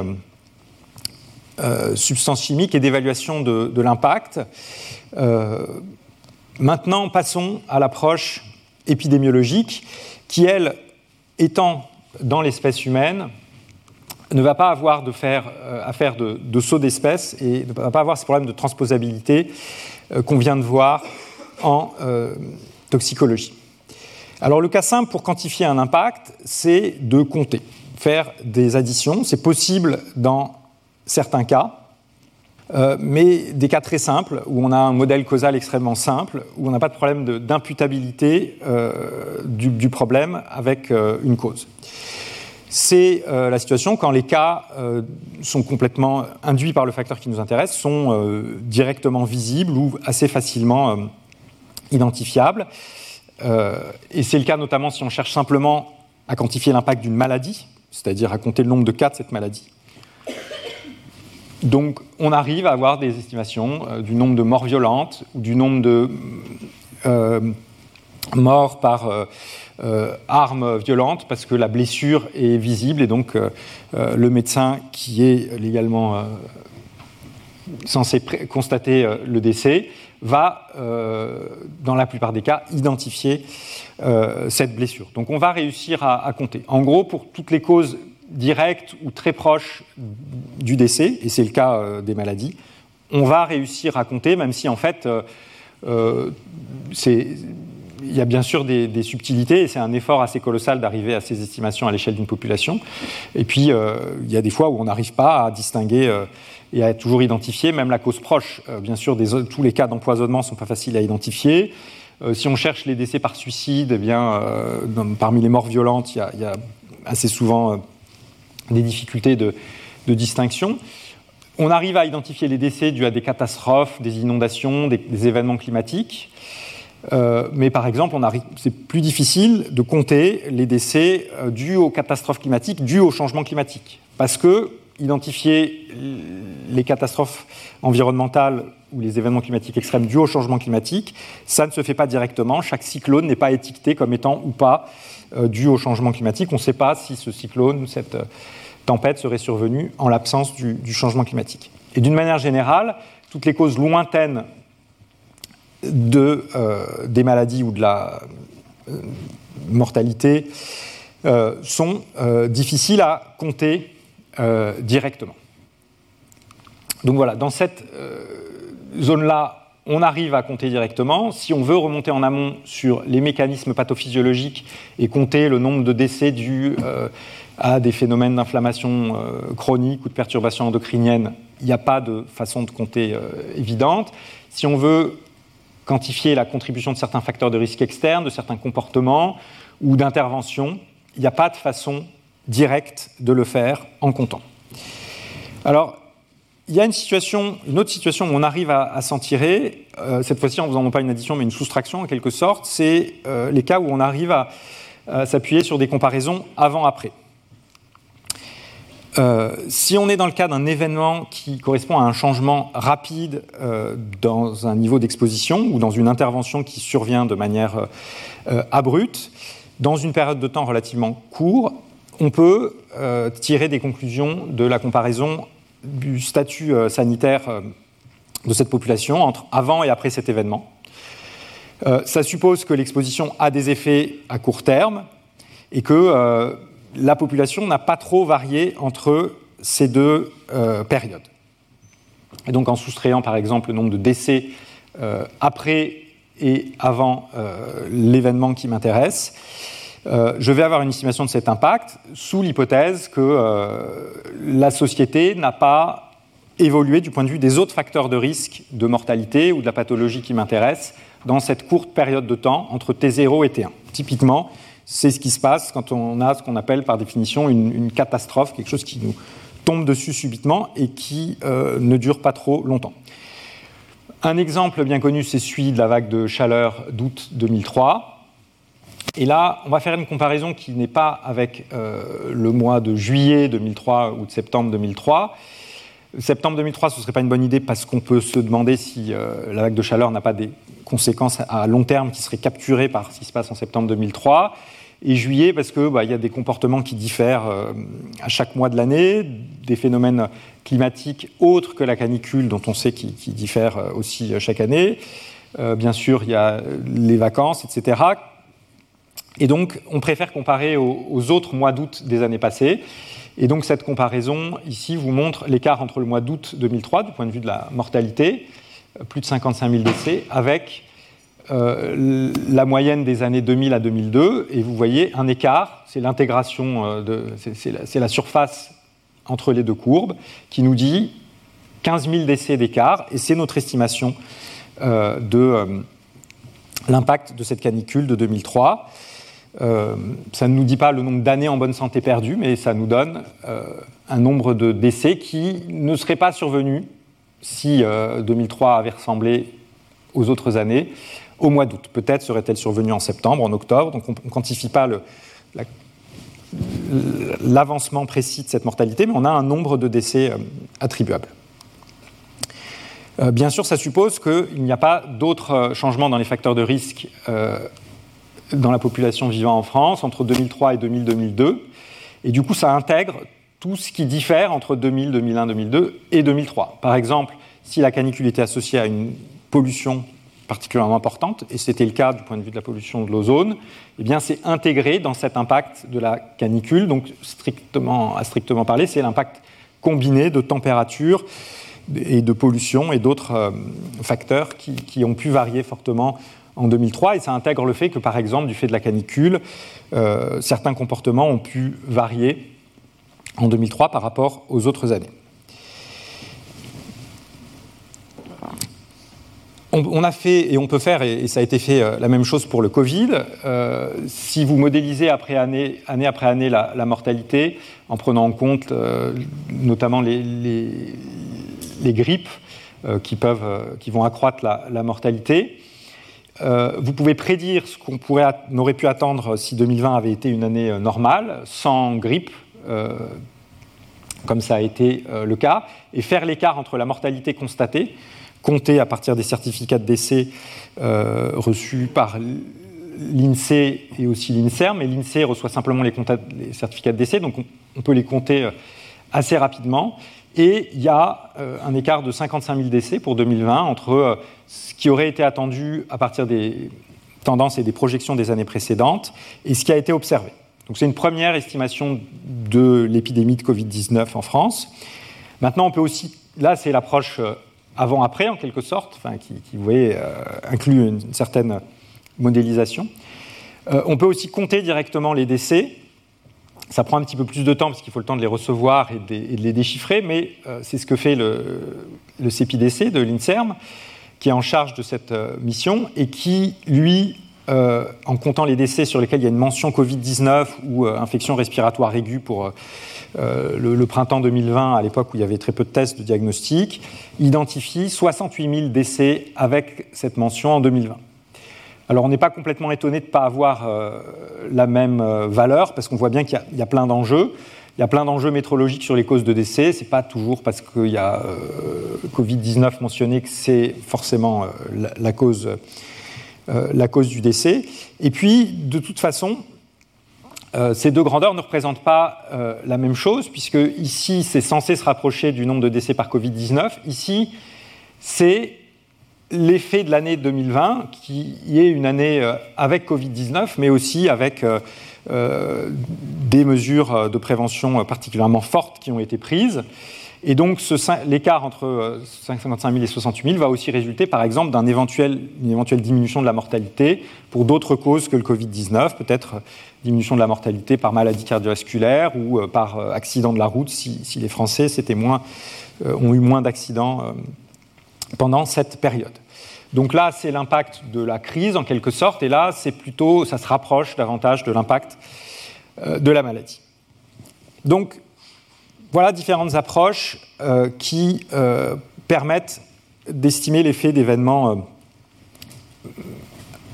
substances chimiques et d'évaluation de l'impact. maintenant, passons à l'approche épidémiologique qui, elle, étant dans l'espèce humaine, ne va pas avoir de euh, à faire de, de saut d'espèce et ne va pas avoir ces problèmes de transposabilité euh, qu'on vient de voir en euh, toxicologie. Alors le cas simple pour quantifier un impact, c'est de compter, faire des additions. C'est possible dans certains cas, euh, mais des cas très simples, où on a un modèle causal extrêmement simple, où on n'a pas de problème d'imputabilité euh, du, problème avec euh, une cause. C'est la situation quand les cas sont complètement induits par le facteur qui nous intéresse, sont directement visibles ou assez facilement identifiables. et c'est le cas notamment si on cherche simplement à quantifier l'impact d'une maladie, c'est-à-dire à compter le nombre de cas de cette maladie. Donc on arrive à avoir des estimations euh, du nombre de morts violentes du nombre de euh, morts par euh, armes violentes parce que la blessure est visible et donc le médecin qui est légalement censé constater le décès va, dans la plupart des cas, identifier cette blessure. Donc on va réussir à, compter. En gros, pour toutes les causes direct ou très proche du décès, et c'est le cas euh, des maladies, on va réussir à compter, même si en fait, euh, euh, il y a bien sûr des, subtilités, et c'est un effort assez colossal d'arriver à ces estimations à l'échelle d'une population. Et puis, il y a des fois où on n'arrive pas à distinguer et à toujours identifier, même la cause proche. bien sûr, tous les cas d'empoisonnement ne sont pas faciles à identifier. si on cherche les décès par suicide, eh bien, parmi les morts violentes, il y, a assez souvent des difficultés de, distinction. On arrive à identifier les décès dus à des catastrophes, des inondations, des, événements climatiques. Euh, mais par exemple, c'est plus difficile de compter les décès euh, dus aux catastrophes climatiques, dus au changement climatique. Parce que identifier les catastrophes environnementales ou les événements climatiques extrêmes dus au changement climatique. Ça ne se fait pas directement. Chaque cyclone n'est pas étiqueté comme étant ou pas euh, dû au changement climatique. On ne sait pas si ce cyclone ou cette euh, tempête serait survenue en l'absence du, changement climatique. Et d'une manière générale, toutes les causes lointaines de, euh, des maladies ou de la mortalité sont difficiles à compter directement. Donc voilà, dans cette zone-là, on arrive à compter directement. Si on veut remonter en amont sur les mécanismes pathophysiologiques et compter le nombre de décès dus euh, à des phénomènes d'inflammation euh, chronique ou de perturbation endocrinienne, il n'y a pas de façon de compter euh, évidente. Si on veut quantifier la contribution de certains facteurs de risque externes, de certains comportements ou d'intervention, il n'y a pas de façon directe de le faire en comptant. Alors, il y a une situation, une autre situation où on arrive à, s'en tirer, euh, cette fois-ci en faisant non pas une addition mais une soustraction en quelque sorte, c'est euh, les cas où on arrive à, s'appuyer sur des comparaisons avant-après. Euh, si on est dans le cas d'un événement qui correspond à un changement rapide dans un niveau d'exposition ou dans une intervention qui survient de manière abrupte, dans une période de temps relativement courte, on peut tirer des conclusions de la comparaison du statut euh, sanitaire euh, de cette population entre avant et après cet événement. Euh, ça suppose que l'exposition a des effets à court terme et que la population n'a pas trop varié entre ces deux périodes. Et donc en soustrayant par exemple le nombre de décès après et avant l'événement qui m'intéresse, euh, je vais avoir une estimation de cet impact sous l'hypothèse que euh, la société n'a pas évolué du point de vue des autres facteurs de risque de mortalité ou de la pathologie qui m'intéresse dans cette courte période de temps entre T0 et T1. Typiquement, c'est ce qui se passe quand on a ce qu'on appelle par définition une, catastrophe, quelque chose qui nous tombe dessus subitement et qui euh, ne dure pas trop longtemps. Un exemple bien connu, c'est celui de la vague de chaleur d'août 2003. Et là, on va faire une comparaison qui n'est pas avec euh, le mois de juillet 2003 ou de septembre 2003. Septembre 2003, ce ne serait pas une bonne idée parce qu'on peut se demander si euh, la vague de chaleur n'a pas des conséquences à long terme qui seraient capturées par ce qui se passe en septembre 2003. Et juillet, parce qu'il bah, y a des comportements qui diffèrent euh, à chaque mois de l'année, des phénomènes climatiques autres que la canicule, dont on sait qu'ils diffèrent aussi chaque année. bien sûr, il y a les vacances, etc et donc, on préfère comparer aux, autres mois d'août des années passées. Et donc, cette comparaison ici vous montre l'écart entre le mois d'août 2003, du point de vue de la mortalité, euh, plus de 55 000 décès, avec euh, la moyenne des années 2000 à 2002. Et vous voyez un écart, c'est l'intégration, euh, c'est la, surface entre les deux courbes, qui nous dit 15 000 décès d'écart. Et c'est notre estimation de l'impact de cette canicule de 2003. Euh, ça ne nous dit pas le nombre d'années en bonne santé perdues, mais ça nous donne euh, un nombre de décès qui ne serait pas survenu si 2003 euh, avait ressemblé aux autres années au mois d'août. Peut-être serait-elle survenue en septembre, en octobre, donc on ne quantifie pas l'avancement précis de cette mortalité, mais on a un nombre de décès attribuables. bien sûr, ça suppose qu'il n'y a pas d'autres changements dans les facteurs de risque dans la population vivant en France entre 2003 et 2000-2002. Et du coup, ça intègre tout ce qui diffère entre 2000, 2001, 2002 et 2003. Par exemple, si la canicule était associée à une pollution particulièrement importante, et c'était le cas du point de vue de la pollution de l'ozone, eh bien c'est intégré dans cet impact de la canicule. Donc strictement, à strictement parler, c'est l'impact combiné de température et de pollution et d'autres euh, facteurs qui, qui, ont pu varier fortement en 2003, et ça intègre le fait que, par exemple, du fait de la canicule, euh, certains comportements ont pu varier en 2003 par rapport aux autres années. On, a fait, et on peut faire, et, ça a été fait euh, la même chose pour le Covid, euh, si vous modélisez année, après année la, mortalité, en prenant en compte notamment les, grippes qui, peuvent, qui vont accroître la mortalité, euh, vous pouvez prédire ce qu'on aurait pu attendre si 2020 avait été une année euh, normale, sans grippe, euh, comme ça a été le cas, et faire l'écart entre la mortalité constatée, comptée à partir des certificats de décès reçus par l'INSEE et aussi l'INSERM, mais l'INSEE reçoit simplement les, certificats de décès, donc on, peut les compter assez rapidement. Et il y a un écart de 55 000 décès pour 2020 entre ce qui aurait été attendu à partir des tendances et des projections des années précédentes et ce qui a été observé. Donc c'est une première estimation de l'épidémie de Covid-19 en France. Maintenant, on peut aussi, là c'est l'approche euh, avant-après en quelque sorte, enfin, qui, vous voyez, euh, inclut une, certaine modélisation. Euh, on peut aussi compter directement les décès. Ça prend un petit peu plus de temps parce qu'il faut le temps de les recevoir et de, les déchiffrer, mais c'est ce que fait le, le CPDC de l'INSERM qui est en charge de cette euh, mission et qui, lui, euh, en comptant les décès sur lesquels il y a une mention Covid-19 ou euh, infection respiratoire aiguë pour le, printemps 2020, à l'époque où il y avait très peu de tests de diagnostic, identifie 68 000 décès avec cette mention en 2020. Alors on n'est pas complètement étonné de ne pas avoir la même valeur, parce qu'on voit bien qu'il y, a plein d'enjeux. Il y a plein d'enjeux métrologiques sur les causes de décès. Ce n'est pas toujours parce qu'il y a euh, Covid-19 mentionné que c'est forcément euh, la, cause, euh, la cause du décès. Et puis, de toute façon, ces deux grandeurs ne représentent pas la même chose, puisque ici, c'est censé se rapprocher du nombre de décès par Covid-19. Ici, c'est l'effet de l'année 2020, qui est une année avec Covid-19, mais aussi avec euh, des mesures de prévention particulièrement fortes qui ont été prises. Et donc l'écart entre 55 000 et 68 000 va aussi résulter par exemple d'une éventuelle, diminution de la mortalité pour d'autres causes que le Covid-19, peut-être diminution de la mortalité par maladie cardiovasculaire ou euh, par euh, accident de la route si, les Français ont eu moins d'accidents pendant cette période. Donc là, c'est l'impact de la crise en quelque sorte, et là, c'est plutôt, ça se rapproche davantage de l'impact euh, de la maladie. Donc voilà différentes approches euh, qui euh, permettent d'estimer l'effet d'événements.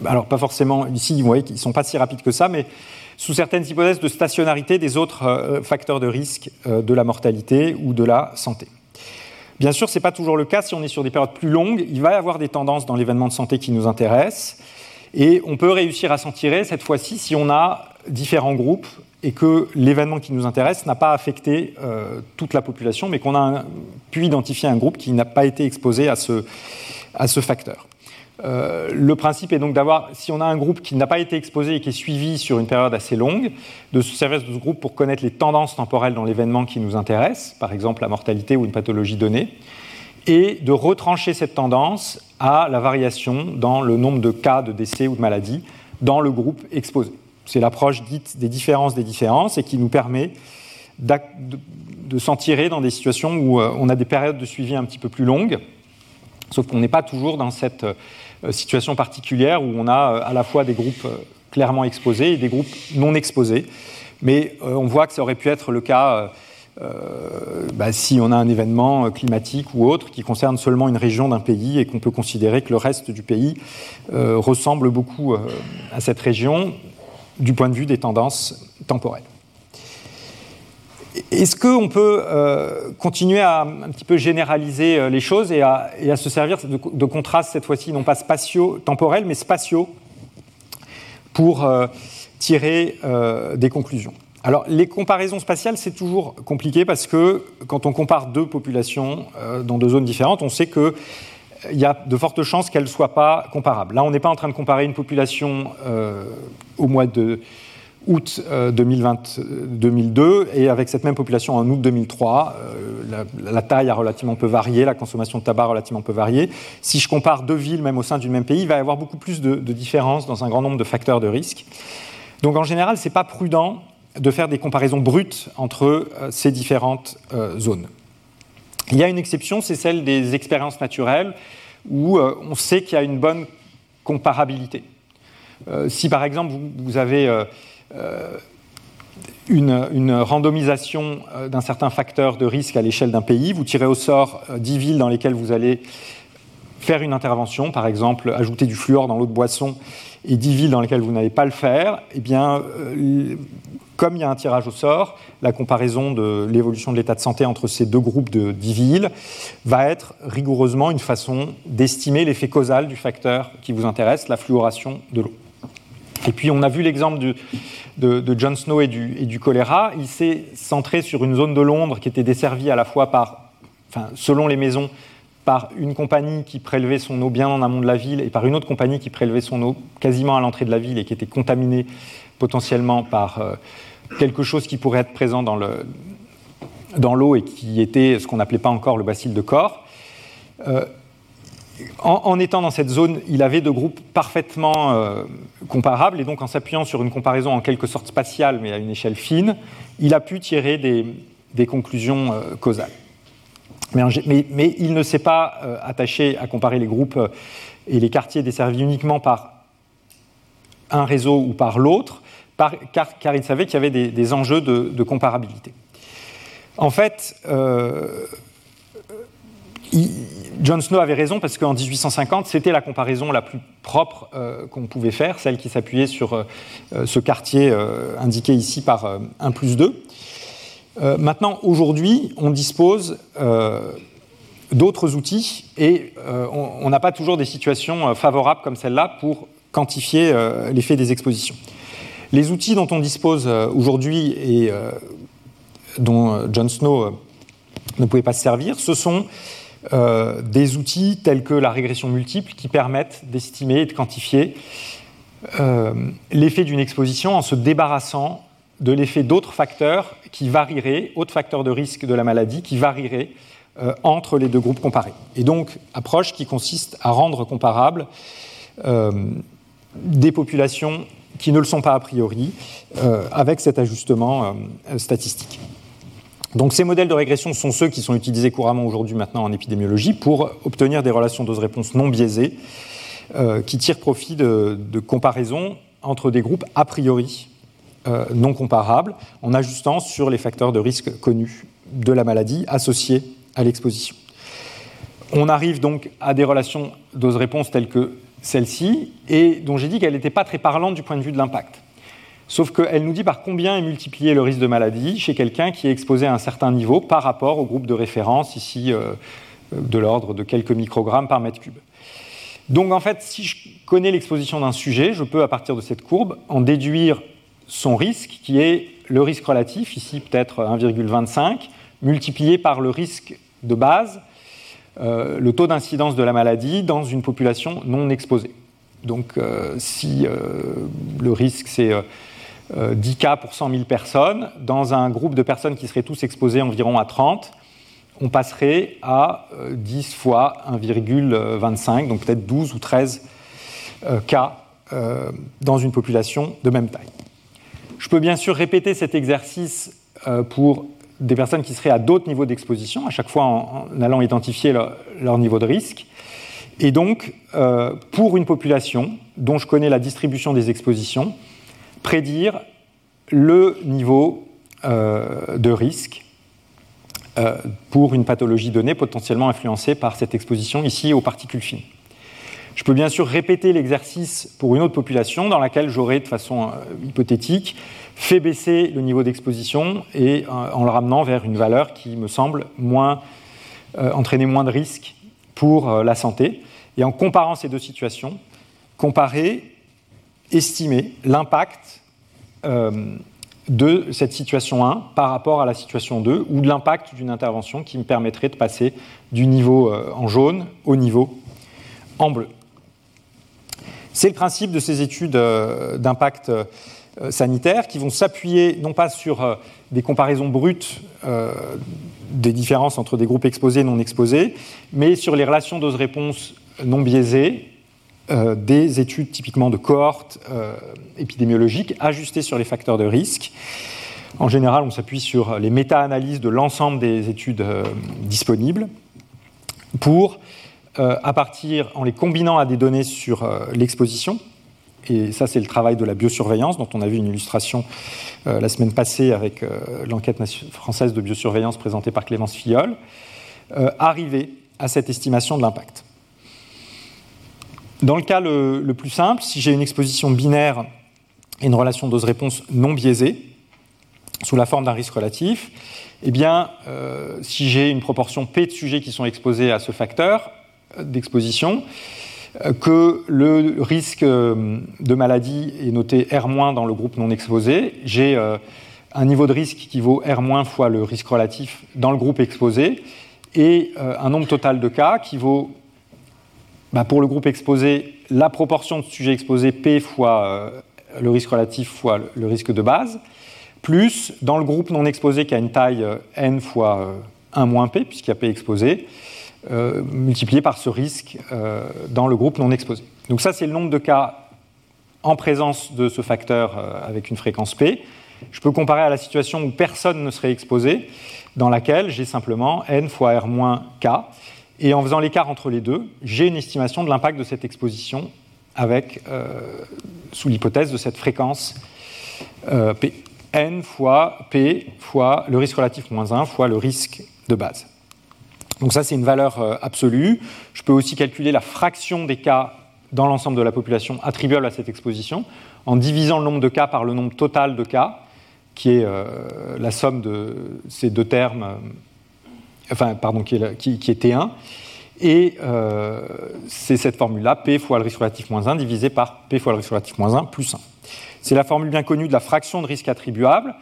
alors pas forcément ici, vous voyez qu'ils ne sont pas si rapides que ça, mais sous certaines hypothèses de stationnarité des autres facteurs de risque de la mortalité ou de la santé. Bien sûr, ce n'est pas toujours le cas. Si on est sur des périodes plus longues, il va y avoir des tendances dans l'événement de santé qui nous intéressent. Et on peut réussir à s'en tirer cette fois-ci si on a différents groupes et que l'événement qui nous intéresse n'a pas affecté euh, toute la population, mais qu'on a pu identifier un groupe qui n'a pas été exposé à ce, à ce facteur. Euh, le principe est donc d'avoir, si on a un groupe qui n'a pas été exposé et qui est suivi sur une période assez longue, de se servir de ce groupe pour connaître les tendances temporelles dans l'événement qui nous intéresse, par exemple la mortalité ou une pathologie donnée, et de retrancher cette tendance à la variation dans le nombre de cas de décès ou de maladie dans le groupe exposé. C'est l'approche dite des différences des différences et qui nous permet de s'en tirer dans des situations où euh, on a des périodes de suivi un petit peu plus longues, sauf qu'on n'est pas toujours dans cette euh, situation particulière où on a euh, à la fois des groupes euh, clairement exposés et des groupes non exposés. Mais on voit que ça aurait pu être le cas bah, si on a un événement climatique ou autre qui concerne seulement une région d'un pays et qu'on peut considérer que le reste du pays ressemble beaucoup à cette région du point de vue des tendances temporelles. Est-ce qu'on peut euh, continuer à un petit peu généraliser euh, les choses et à, se servir de, contrastes, cette fois-ci, non pas spatio-temporels, mais spatiaux, pour euh, tirer des conclusions? Alors, les comparaisons spatiales, c'est toujours compliqué parce que quand on compare deux populations dans deux zones différentes, on sait qu'il y a de fortes chances qu'elles ne soient pas comparables. Là, on n'est pas en train de comparer une population au mois de août 2002 euh, et avec cette même population en août 2003, euh, la, taille a relativement peu varié, la consommation de tabac relativement peu varié. Si je compare deux villes, même au sein du même pays, il va y avoir beaucoup plus de, différences dans un grand nombre de facteurs de risque. Donc en général, ce n'est pas prudent de faire des comparaisons brutes entre euh, ces différentes zones. Il y a une exception, c'est celle des expériences naturelles, où on sait qu'il y a une bonne comparabilité. si par exemple vous avez euh, une, randomisation euh, d'un certain facteur de risque à l'échelle d'un pays. Vous tirez au sort 10 euh, villes dans lesquelles vous allez faire une intervention, par exemple ajouter du fluor dans l'eau de boisson et 10 villes dans lesquelles vous n'allez pas le faire, eh bien, comme il y a un tirage au sort, la comparaison de l'évolution de l'état de santé entre ces deux groupes de 10 villes va être rigoureusement une façon d'estimer l'effet causal du facteur qui vous intéresse, la fluoration de l'eau. Et puis on a vu l'exemple de, de, John Snow et du, choléra. Il s'est centré sur une zone de Londres qui était desservie à la fois par, selon les maisons, par une compagnie qui prélevait son eau bien en amont de la ville et par une autre compagnie qui prélevait son eau quasiment à l'entrée de la ville et qui était contaminée potentiellement par euh, quelque chose qui pourrait être présent dans l'eau et qui était ce qu'on n'appelait pas encore le bacille de corps. Euh, en, étant dans cette zone, il avait deux groupes parfaitement euh, comparables, et donc en s'appuyant sur une comparaison en quelque sorte spatiale, mais à une échelle fine, il a pu tirer des, conclusions causales. Mais, il ne s'est pas euh, attaché à comparer les groupes euh, et les quartiers desservis uniquement par un réseau ou par l'autre, car, il savait qu'il y avait des, enjeux de, comparabilité. En fait, euh, John Snow avait raison parce qu'en 1850, c'était la comparaison la plus propre qu'on pouvait faire, celle qui s'appuyait sur ce quartier indiqué ici par 1 plus 2. Euh, maintenant, aujourd'hui, on dispose euh, d'autres outils et euh, on n'a pas toujours des situations favorables comme celle-là pour quantifier l'effet des expositions. Les outils dont on dispose aujourd'hui et dont John Snow ne pouvait pas se servir, ce sont des outils tels que la régression multiple qui permettent d'estimer et de quantifier l'effet d'une exposition en se débarrassant de l'effet d'autres facteurs qui varieraient, autres facteurs de risque de la maladie qui varieraient euh, entre les deux groupes comparés. Et donc, approche qui consiste à rendre comparables euh, des populations qui ne le sont pas a priori euh, avec cet ajustement statistique. Donc ces modèles de régression sont ceux qui sont utilisés couramment aujourd'hui maintenant en épidémiologie pour obtenir des relations dose-réponse non biaisées qui tirent profit de, de comparaisons entre des groupes a priori euh, non comparables en ajustant sur les facteurs de risque connus de la maladie associés à l'exposition. On arrive donc à des relations dose-réponse telles que celle-ci, et dont j'ai dit qu'elle n'était pas très parlante du point de vue de l'impact. Sauf qu'elle nous dit par combien est multiplié le risque de maladie chez quelqu'un qui est exposé à un certain niveau par rapport au groupe de référence, ici euh, de l'ordre de quelques microgrammes par mètre cube. Donc en fait, si je connais l'exposition d'un sujet, je peux à partir de cette courbe en déduire son risque, qui est le risque relatif, ici peut-être 1,25, multiplié par le risque de base, euh, le taux d'incidence de la maladie dans une population non exposée. Donc euh, si le risque c'est 10 cas pour 100 000 personnes, dans un groupe de personnes qui seraient tous exposés environ à 30, on passerait à 10 fois 1,25, donc peut-être 12 ou 13 cas dans une population de même taille. Je peux bien sûr répéter cet exercice euh, pour des personnes qui seraient à d'autres niveaux d'exposition, à chaque fois en, allant identifier leur, niveau de risque. Et donc, euh, pour une population dont je connais la distribution des expositions, prédire le niveau euh, de risque pour une pathologie donnée potentiellement influencée par cette exposition ici aux particules fines. Je peux bien sûr répéter l'exercice pour une autre population dans laquelle j'aurais, de façon euh, hypothétique, fait baisser le niveau d'exposition et euh, en le ramenant vers une valeur qui me semble moins, euh, entraîner moins de risques pour la santé. Et en comparant ces deux situations, comparer, estimer l'impact de cette situation 1 par rapport à la situation 2 ou de l'impact d'une intervention qui me permettrait de passer du niveau en jaune au niveau en bleu. C'est le principe de ces études euh, d'impact euh, sanitaire qui vont s'appuyer non pas sur euh, des comparaisons brutes des différences entre des groupes exposés et non exposés, mais sur les relations dose-réponse non biaisées des études typiquement de cohortes épidémiologiques ajustées sur les facteurs de risque. En général, on s'appuie sur les méta-analyses de l'ensemble des études disponibles pour euh, à partir, en les combinant à des données sur euh, l'exposition. Et ça, c'est le travail de la biosurveillance, dont on a vu une illustration euh, la semaine passée avec l'enquête française de biosurveillance présentée par Clémence Fillol, arriver à cette estimation de l'impact. Dans le cas le, plus simple, si j'ai une exposition binaire et une relation dose-réponse non biaisée, sous la forme d'un risque relatif, eh bien, euh, si j'ai une proportion P de sujets qui sont exposés à ce facteur d'exposition, euh, que le risque euh, de maladie est noté R- dans le groupe non exposé, j'ai un niveau de risque qui vaut R- fois le risque relatif dans le groupe exposé, et un nombre total de cas qui vaut bah, pour le groupe exposé, la proportion de sujets exposés P fois euh, le risque relatif fois le, risque de base, plus dans le groupe non exposé qui a une taille euh, N fois 1 euh, moins P, puisqu'il y a P exposé, multiplié par ce risque dans le groupe non exposé. Donc ça, c'est le nombre de cas en présence de ce facteur avec une fréquence P. Je peux comparer à la situation où personne ne serait exposé, dans laquelle j'ai simplement N fois R moins K. Et en faisant l'écart entre les deux, j'ai une estimation de l'impact de cette exposition avec, euh, sous l'hypothèse de cette fréquence euh. N fois P fois le risque relatif moins 1 fois le risque de base. Donc ça, c'est une valeur euh, absolue. Je peux aussi calculer la fraction des cas dans l'ensemble de la population attribuable à cette exposition en divisant le nombre de cas par le nombre total de cas, qui est la somme de ces deux termes enfin, pardon, qui est, qui, est T1. Et euh, c'est cette formule-là, P fois le risque relatif moins 1 divisé par P fois le risque relatif moins 1 plus 1. C'est la formule bien connue de la fraction de risque attribuable,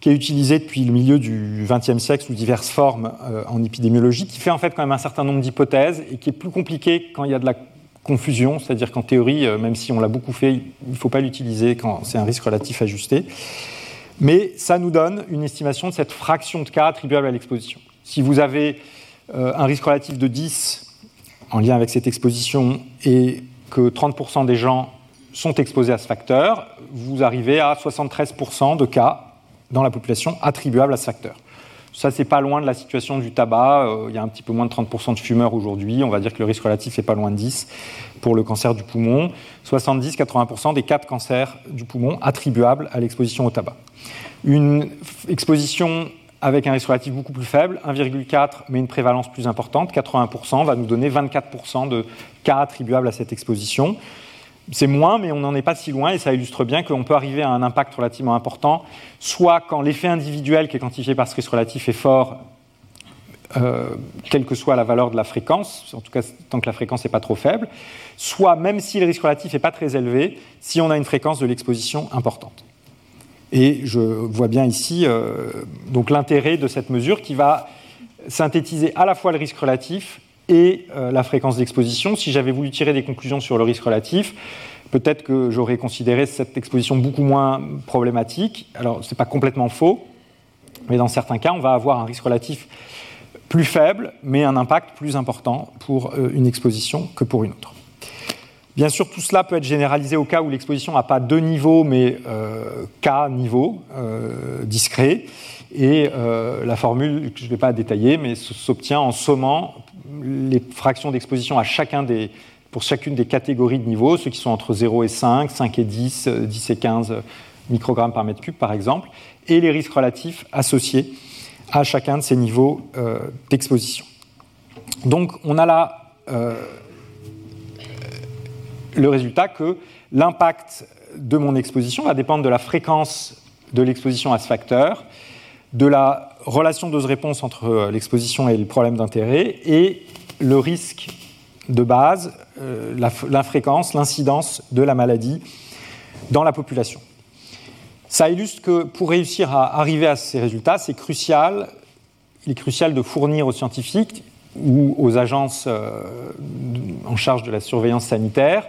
qui est utilisée depuis le milieu du XXe siècle sous diverses formes euh, en épidémiologie, qui fait en fait quand même un certain nombre d'hypothèses et qui est plus compliquée quand il y a de la confusion, c'est-à-dire qu'en théorie, euh, même si on l'a beaucoup fait, il ne faut pas l'utiliser quand c'est un risque relatif ajusté. Mais ça nous donne une estimation de cette fraction de cas attribuable à l'exposition. Si vous avez euh, un risque relatif de 10 en lien avec cette exposition et que 30% des gens sont exposés à ce facteur, vous arrivez à 73% de cas dans la population attribuables à ce facteur. Ça, c'est pas loin de la situation du tabac. Euh, il y a un petit peu moins de 30% de fumeurs aujourd'hui. On va dire que le risque relatif est pas loin de 10 pour le cancer du poumon. 70-80% des cas de cancer du poumon attribuables à l'exposition au tabac. Une exposition avec un risque relatif beaucoup plus faible, 1,4 mais une prévalence plus importante, 80%, va nous donner 24% de cas attribuables à cette exposition. C'est moins, mais on n'en est pas si loin et ça illustre bien qu'on peut arriver à un impact relativement important, soit quand l'effet individuel qui est quantifié par ce risque relatif est fort, euh, quelle que soit la valeur de la fréquence, en tout cas tant que la fréquence n'est pas trop faible, soit même si le risque relatif n'est pas très élevé, si on a une fréquence de l'exposition importante. Et je vois bien ici euh, donc l'intérêt de cette mesure qui va synthétiser à la fois le risque relatif et euh, la fréquence d'exposition. Si j'avais voulu tirer des conclusions sur le risque relatif, peut-être que j'aurais considéré cette exposition beaucoup moins problématique. Alors, ce n'est pas complètement faux, mais dans certains cas, on va avoir un risque relatif plus faible, mais un impact plus important pour euh, une exposition que pour une autre. Bien sûr, tout cela peut être généralisé au cas où l'exposition n'a pas deux niveaux, mais euh, K niveaux euh, discrets. Et euh, la formule, je ne vais pas détailler, mais s'obtient en sommant les fractions d'exposition pour chacune des catégories de niveaux, ceux qui sont entre 0 et 5, 5 et 10, 10 et 15 microgrammes par mètre cube, par exemple, et les risques relatifs associés à chacun de ces niveaux d'exposition. Donc, on a là le résultat que l'impact de mon exposition va dépendre de la fréquence de l'exposition à ce facteur, de la relation dose-réponse entre euh, l'exposition et le problème d'intérêt, et le risque de base, euh, la, fréquence, l'incidence de la maladie dans la population. Ça illustre que pour réussir à arriver à ces résultats, c'est crucial, il est crucial de fournir aux scientifiques ou aux agences euh, en charge de la surveillance sanitaire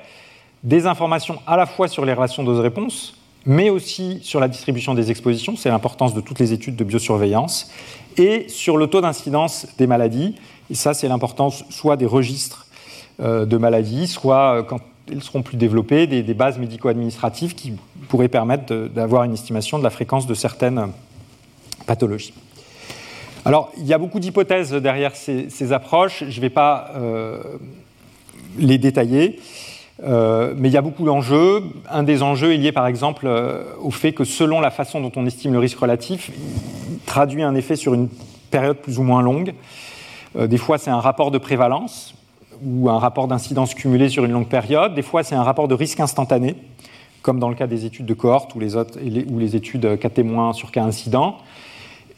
des informations à la fois sur les relations dose-réponse, mais aussi sur la distribution des expositions, c'est l'importance de toutes les études de biosurveillance, et sur le taux d'incidence des maladies, et ça c'est l'importance soit des registres euh, de maladies, soit euh, quand elles seront plus développées, des, bases médico-administratives qui pourraient permettre d'avoir une estimation de la fréquence de certaines pathologies. Alors, il y a beaucoup d'hypothèses derrière ces, approches. Je ne vais pas euh, les détailler, euh, mais il y a beaucoup d'enjeux. Un des enjeux est lié par exemple euh, au fait que selon la façon dont on estime le risque relatif, il traduit un effet sur une période plus ou moins longue. des fois, c'est un rapport de prévalence. ou un rapport d'incidence cumulé sur une longue période. Des fois, c'est un rapport de risque instantané, comme dans le cas des études de cohorte ou les, ou les études cas témoins sur cas incident.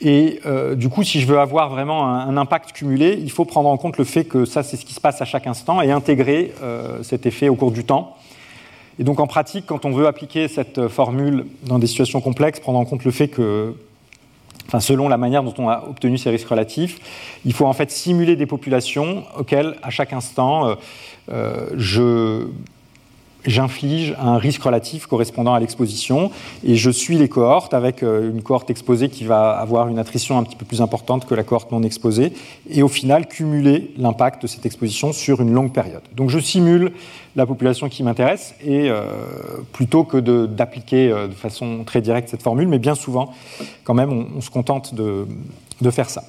Et euh, du coup, si je veux avoir vraiment un, impact cumulé, il faut prendre en compte le fait que ça, c'est ce qui se passe à chaque instant et intégrer euh, cet effet au cours du temps. Et donc, en pratique, quand on veut appliquer cette formule dans des situations complexes, prendre en compte le fait que, enfin, selon la manière dont on a obtenu ces risques relatifs, il faut en fait simuler des populations auxquelles, à chaque instant, euh, je j'inflige un risque relatif correspondant à l'exposition et je suis les cohortes avec euh, une cohorte exposée qui va avoir une attrition un petit peu plus importante que la cohorte non exposée et au final cumuler l'impact de cette exposition sur une longue période. Donc je simule la population qui m'intéresse et euh, plutôt que d'appliquer de, euh, de, façon très directe cette formule, mais bien souvent quand même on, se contente de faire ça.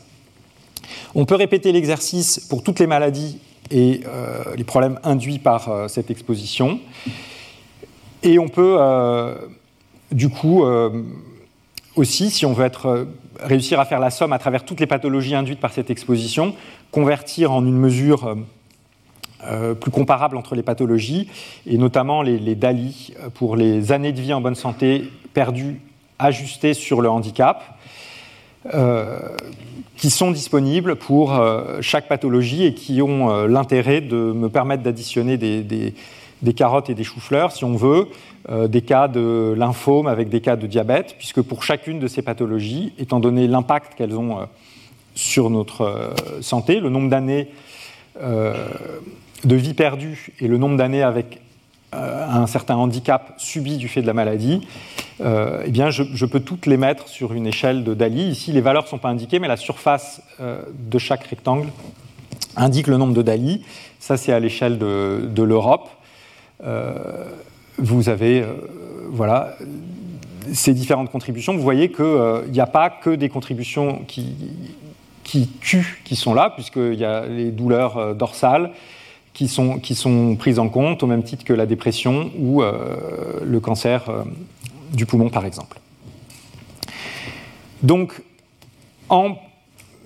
On peut répéter l'exercice pour toutes les maladies et euh, les problèmes induits par euh, cette exposition. Et on peut, euh, du coup, aussi, si on veut être, réussir à faire la somme à travers toutes les pathologies induites par cette exposition, convertir en une mesure plus comparable entre les pathologies, et notamment les, les, DALI pour les années de vie en bonne santé perdues ajustées sur le handicap qui sont disponibles pour euh, chaque pathologie et qui ont euh, l'intérêt de me permettre d'additionner des, carottes et des choux-fleurs, si on veut, euh, des cas de lymphome avec des cas de diabète, puisque pour chacune de ces pathologies, étant donné l'impact qu'elles ont sur notre santé, le nombre d'années de vie perdue et le nombre d'années avec un certain handicap subi du fait de la maladie, euh, eh bien, je, peux toutes les mettre sur une échelle de Dali. Ici, les valeurs ne sont pas indiquées, mais la surface euh, de chaque rectangle indique le nombre de Dali. Ça, c'est à l'échelle de, l'Europe. Euh, vous avez voilà, ces différentes contributions. Vous voyez qu'il n'y a pas que des contributions qui, qui tuent qui sont là, puisqu'il y a les douleurs dorsales, qui sont, prises en compte au même titre que la dépression ou le cancer du poumon, par exemple. Donc,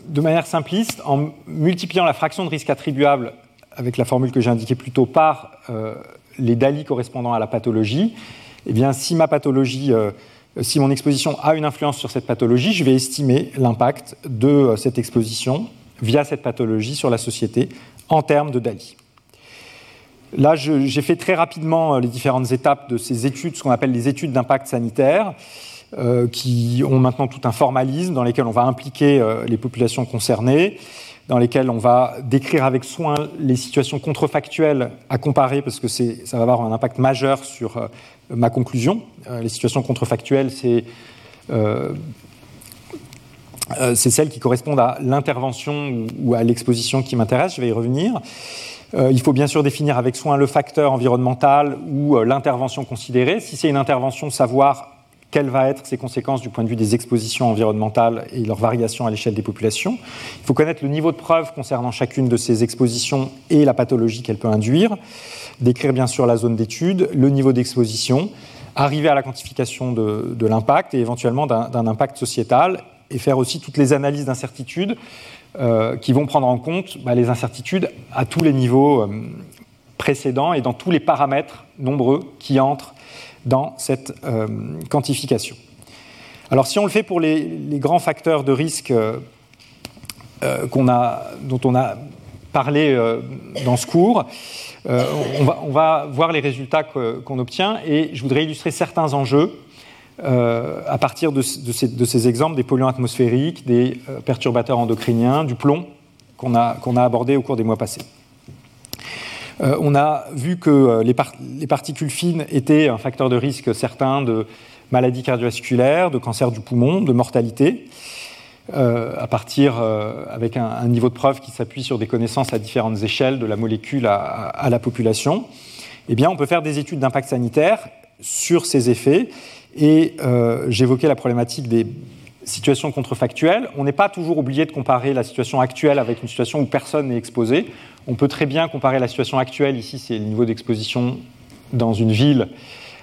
de manière simpliste, en multipliant la fraction de risque attribuable avec la formule que j'ai indiquée plus tôt par euh, les DALI correspondant à la pathologie, eh bien, si ma pathologie, euh, si mon exposition a une influence sur cette pathologie, je vais estimer l'impact de euh, cette exposition via cette pathologie sur la société en termes de DALI. Là, j'ai fait très rapidement euh, les différentes étapes de ces études, ce qu'on appelle les études d'impact sanitaire, euh, qui ont maintenant tout un formalisme dans lesquels on va impliquer euh, les populations concernées, dans lesquelles on va décrire avec soin les situations contrefactuelles à comparer, parce que ça va avoir un impact majeur sur ma conclusion. les situations contrefactuelles, c'est c'est celles qui correspondent à l'intervention ou à l'exposition qui m'intéresse, je vais y revenir. Euh, il faut bien sûr définir avec soin le facteur environnemental ou euh, l'intervention considérée. Si c'est une intervention, savoir quelles vont être ses conséquences du point de vue des expositions environnementales et leurs variations à l'échelle des populations. Il faut connaître le niveau de preuve concernant chacune de ces expositions et la pathologie qu'elle peut induire. Décrire bien sûr la zone d'étude, le niveau d'exposition, arriver à la quantification de, de l'impact et éventuellement d'un impact sociétal et faire aussi toutes les analyses d'incertitude euh, qui vont prendre en compte bah, les incertitudes à tous les niveaux euh, précédents et dans tous les paramètres nombreux qui entrent dans cette euh, quantification. Alors si on le fait pour les, grands facteurs de risque dont on a parlé dans ce cours, on, va, voir les résultats qu'on obtient et je voudrais illustrer certains enjeux euh, à partir de, ces, exemples des polluants atmosphériques, des euh, perturbateurs endocriniens, du plomb qu'on a, a, abordé au cours des mois passés. Euh, on a vu que les, les, particules fines étaient un facteur de risque certain de maladies cardiovasculaires, de cancer du poumon, de mortalité, à partir avec un, niveau de preuve qui s'appuie sur des connaissances à différentes échelles de la molécule à, la population. Eh on peut faire des études d'impact sanitaire sur ces effets et euh, j'évoquais la problématique des situations contrefactuelles. On n'est pas toujours obligé de comparer la situation actuelle avec une situation où personne n'est exposé. On peut très bien comparer la situation actuelle, ici c'est le niveau d'exposition dans une ville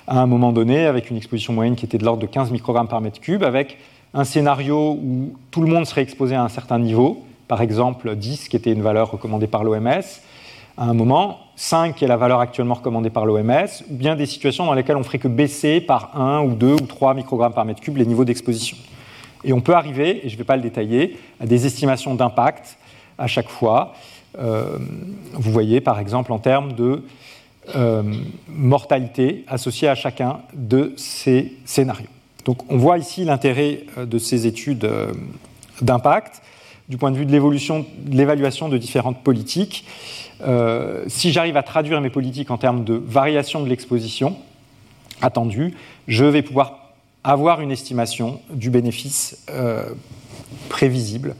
à un moment donné, avec une exposition moyenne qui était de l'ordre de 15 microgrammes par mètre cube, avec un scénario où tout le monde serait exposé à un certain niveau, par exemple 10, qui était une valeur recommandée par l'OMS, à un moment, 5 qui est la valeur actuellement recommandée par l'OMS, ou bien des situations dans lesquelles on ferait que baisser par 1 ou 2 ou 3 microgrammes par mètre cube les niveaux d'exposition. Et on peut arriver, et je ne vais pas le détailler, à des estimations d'impact à chaque fois. Euh, vous voyez par exemple en termes de euh, mortalité associée à chacun de ces scénarios. Donc on voit ici l'intérêt euh, de ces études d'impact du point de vue de l'évolution, de l'évaluation de différentes politiques. si j'arrive à traduire mes politiques en termes de variation de l'exposition attendue, je vais pouvoir avoir une estimation du bénéfice euh, prévisible.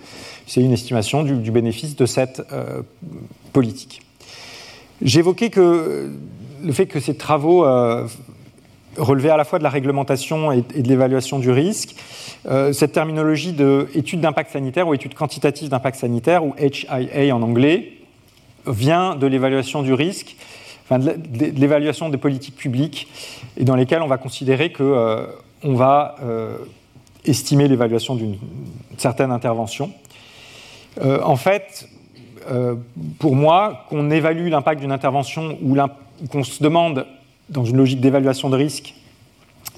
C'est une estimation du, bénéfice de cette euh, politique. J'évoquais que le fait que ces travaux euh, relevaient à la fois de la réglementation et, de l'évaluation du risque. cette terminologie d'étude d'impact sanitaire ou étude quantitative d'impact sanitaire, ou HIA en anglais, vient de l'évaluation du risque, de l'évaluation des politiques publiques, et dans lesquelles on va considérer que on va euh, estimer l'évaluation d'une certaine intervention. Euh, en fait, euh, pour moi, qu'on évalue l'impact d'une intervention ou qu'on se demande, dans une logique d'évaluation de risque,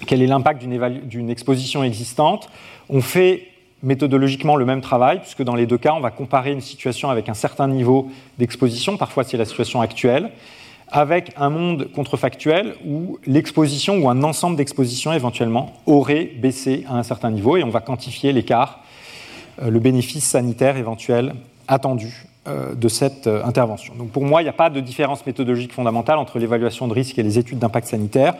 quel est l'impact d'une exposition existante, on fait méthodologiquement le même travail, puisque dans les deux cas, on va comparer une situation avec un certain niveau d'exposition, parfois c'est la situation actuelle, avec un monde contrefactuel où l'exposition ou un ensemble d'expositions éventuellement aurait baissé à un certain niveau et on va quantifier l'écart, euh, le bénéfice sanitaire éventuel attendu de cette euh, intervention. Donc pour moi, il n'y a pas de différence méthodologique fondamentale entre l'évaluation de risque et les études d'impact sanitaire,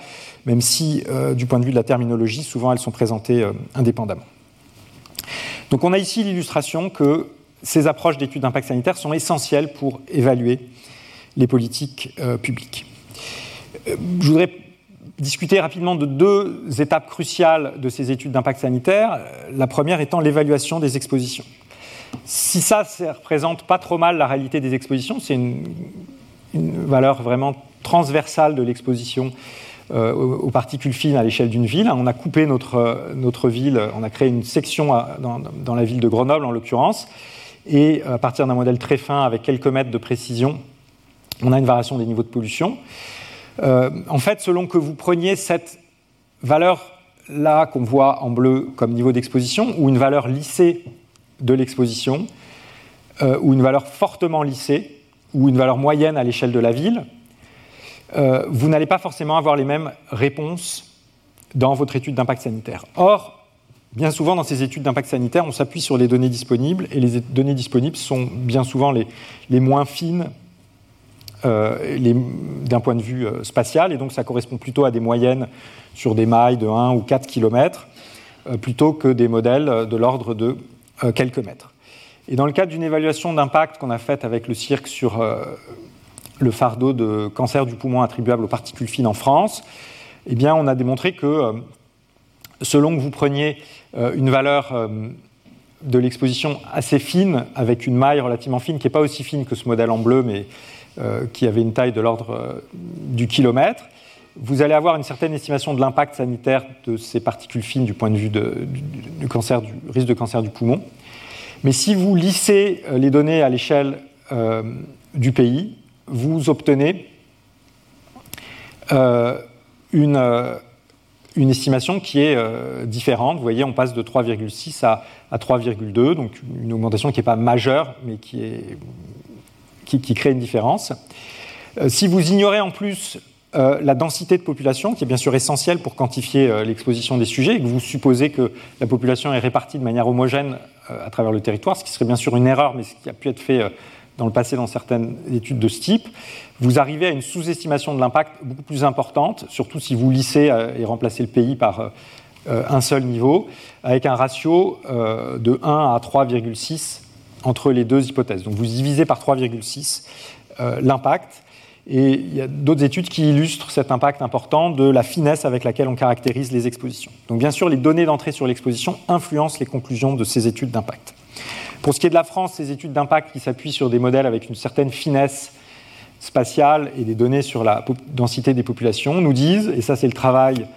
même si du point de vue de la terminologie, souvent elles sont présentées indépendamment. Donc on a ici l'illustration que ces approches d'études d'impact sanitaire sont essentielles pour évaluer les politiques euh, publiques. Euh, je voudrais discuter rapidement de deux étapes cruciales de ces études d'impact sanitaire. La première étant l'évaluation des expositions. Si ça ne représente pas trop mal la réalité des expositions, c'est une, valeur vraiment transversale de l'exposition euh, aux, particules fines à l'échelle d'une ville. On a coupé notre, notre ville, on a créé une section dans, la ville de Grenoble en l'occurrence, et à partir d'un modèle très fin avec quelques mètres de précision, on a une variation des niveaux de pollution. Euh, en fait, selon que vous preniez cette valeur-là qu'on voit en bleu comme niveau d'exposition, ou une valeur lissée de l'exposition, euh, ou une valeur fortement lissée, ou une valeur moyenne à l'échelle de la ville, euh, vous n'allez pas forcément avoir les mêmes réponses dans votre étude d'impact sanitaire. Or, bien souvent dans ces études d'impact sanitaire, on s'appuie sur les données disponibles, et les données disponibles sont bien souvent les, moins fines euh, d'un point de vue spatial, et donc ça correspond plutôt à des moyennes sur des mailles de 1 ou 4 km, plutôt que des modèles de l'ordre de quelques mètres. Et dans le cadre d'une évaluation d'impact qu'on a faite avec le CIRC sur le fardeau de cancer du poumon attribuable aux particules fines en France, eh bien, on a démontré que selon que vous preniez une valeur de l'exposition assez fine, avec une maille relativement fine, qui n'est pas aussi fine que ce modèle en bleu, mais euh, qui avait une taille de l'ordre euh, du kilomètre, vous allez avoir une certaine estimation de l'impact sanitaire de ces particules fines du point de vue du, cancer, du risque de cancer du poumon. Mais si vous lissez euh, les données à l'échelle du pays, vous obtenez une, une, estimation qui est différente. Vous voyez, on passe de 3,6 à, à 3,2, donc une augmentation qui n'est pas majeure, mais qui crée une différence. Euh, si vous ignorez en plus euh, la densité de population, qui est bien sûr essentielle pour quantifier euh, l'exposition des sujets, et que vous supposez que la population est répartie de manière homogène à travers le territoire, ce qui serait bien sûr une erreur, mais ce qui a pu être fait dans le passé dans certaines études de ce type, vous arrivez à une sous-estimation de l'impact beaucoup plus importante, surtout si vous lissez et remplacez le pays par un seul niveau, avec un ratio de 1 à 3,6 entre les deux hypothèses. Donc vous divisez par 3,6 euh, l'impact. Et il y a d'autres études qui illustrent cet impact important de la finesse avec laquelle on caractérise les expositions. Donc bien sûr, les données d'entrée sur l'exposition influencent les conclusions de ces études d'impact. Pour ce qui est de la France, ces études d'impact qui s'appuient sur des modèles avec une certaine finesse spatiale et des données sur la densité des populations nous disent, et ça c'est le travail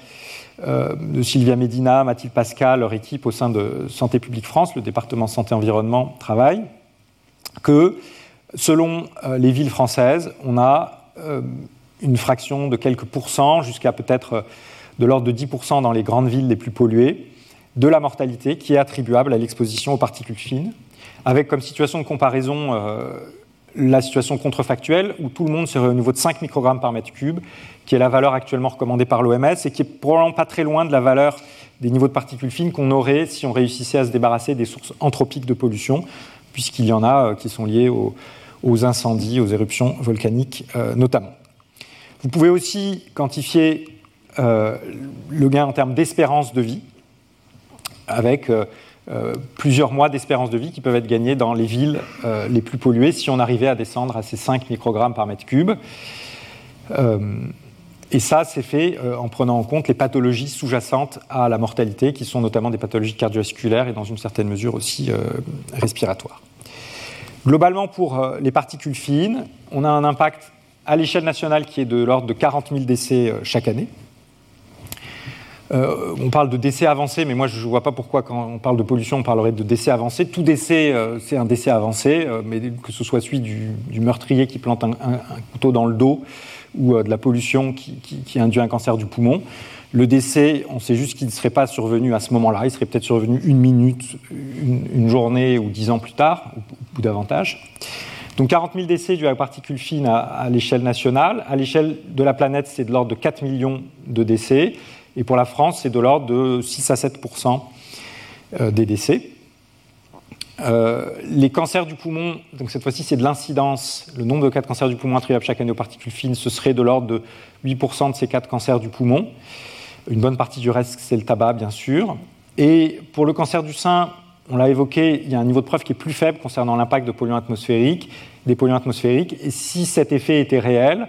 euh, de Sylvia Medina, Mathilde Pascal, leur équipe au sein de Santé publique France, le département santé environnement, travail, que Selon les villes françaises, on a une fraction de quelques pourcents, jusqu'à peut-être de l'ordre de 10% dans les grandes villes les plus polluées, de la mortalité qui est attribuable à l'exposition aux particules fines, avec comme situation de comparaison euh, la situation contrefactuelle, où tout le monde serait au niveau de 5 microgrammes par mètre cube, qui est la valeur actuellement recommandée par l'OMS, et qui est probablement pas très loin de la valeur des niveaux de particules fines qu'on aurait si on réussissait à se débarrasser des sources anthropiques de pollution, puisqu'il y en a euh, qui sont liées aux, incendies, aux éruptions volcaniques euh, notamment. Vous pouvez aussi quantifier le gain en termes d'espérance de vie, avec euh, euh, plusieurs mois d'espérance de vie qui peuvent être gagnés dans les villes euh, les plus polluées si on arrivait à descendre à ces 5 microgrammes par mètre cube. et ça, c'est fait en prenant en compte les pathologies sous-jacentes à la mortalité, qui sont notamment des pathologies cardiovasculaires et dans une certaine mesure aussi respiratoires. Globalement, pour les particules fines, on a un impact à l'échelle nationale qui est de l'ordre de 40 000 décès chaque année. Euh, on parle de décès avancé, mais moi je ne vois pas pourquoi quand on parle de pollution on parlerait de décès avancé. Tout décès, euh, c'est un décès avancé, euh, mais que ce soit celui du, meurtrier qui plante un, couteau dans le dos ou de la pollution qui, induit un cancer du poumon. Le décès, on sait juste qu'il ne serait pas survenu à ce moment-là, il serait peut-être survenu une minute, une, journée ou dix ans plus tard, ou, davantage. Donc 40 000 décès dus à particules fines à, à l'échelle nationale. À l'échelle de la planète, c'est de l'ordre de 4 millions de décès. Et pour la France, c'est de l'ordre de 6 à 7% euh, des décès. Euh, les cancers du poumon, donc cette fois-ci c'est de l'incidence, le nombre de cas de cancer du poumon attribuables chaque année aux particules fines, ce serait de l'ordre de 8% de ces cas de du poumon. Une bonne partie du reste, c'est le tabac, bien sûr. Et pour le cancer du sein, on l'a évoqué, il y a un niveau de preuve qui est plus faible concernant l'impact polluants atmosphériques, des polluants atmosphériques. Et si cet effet était réel,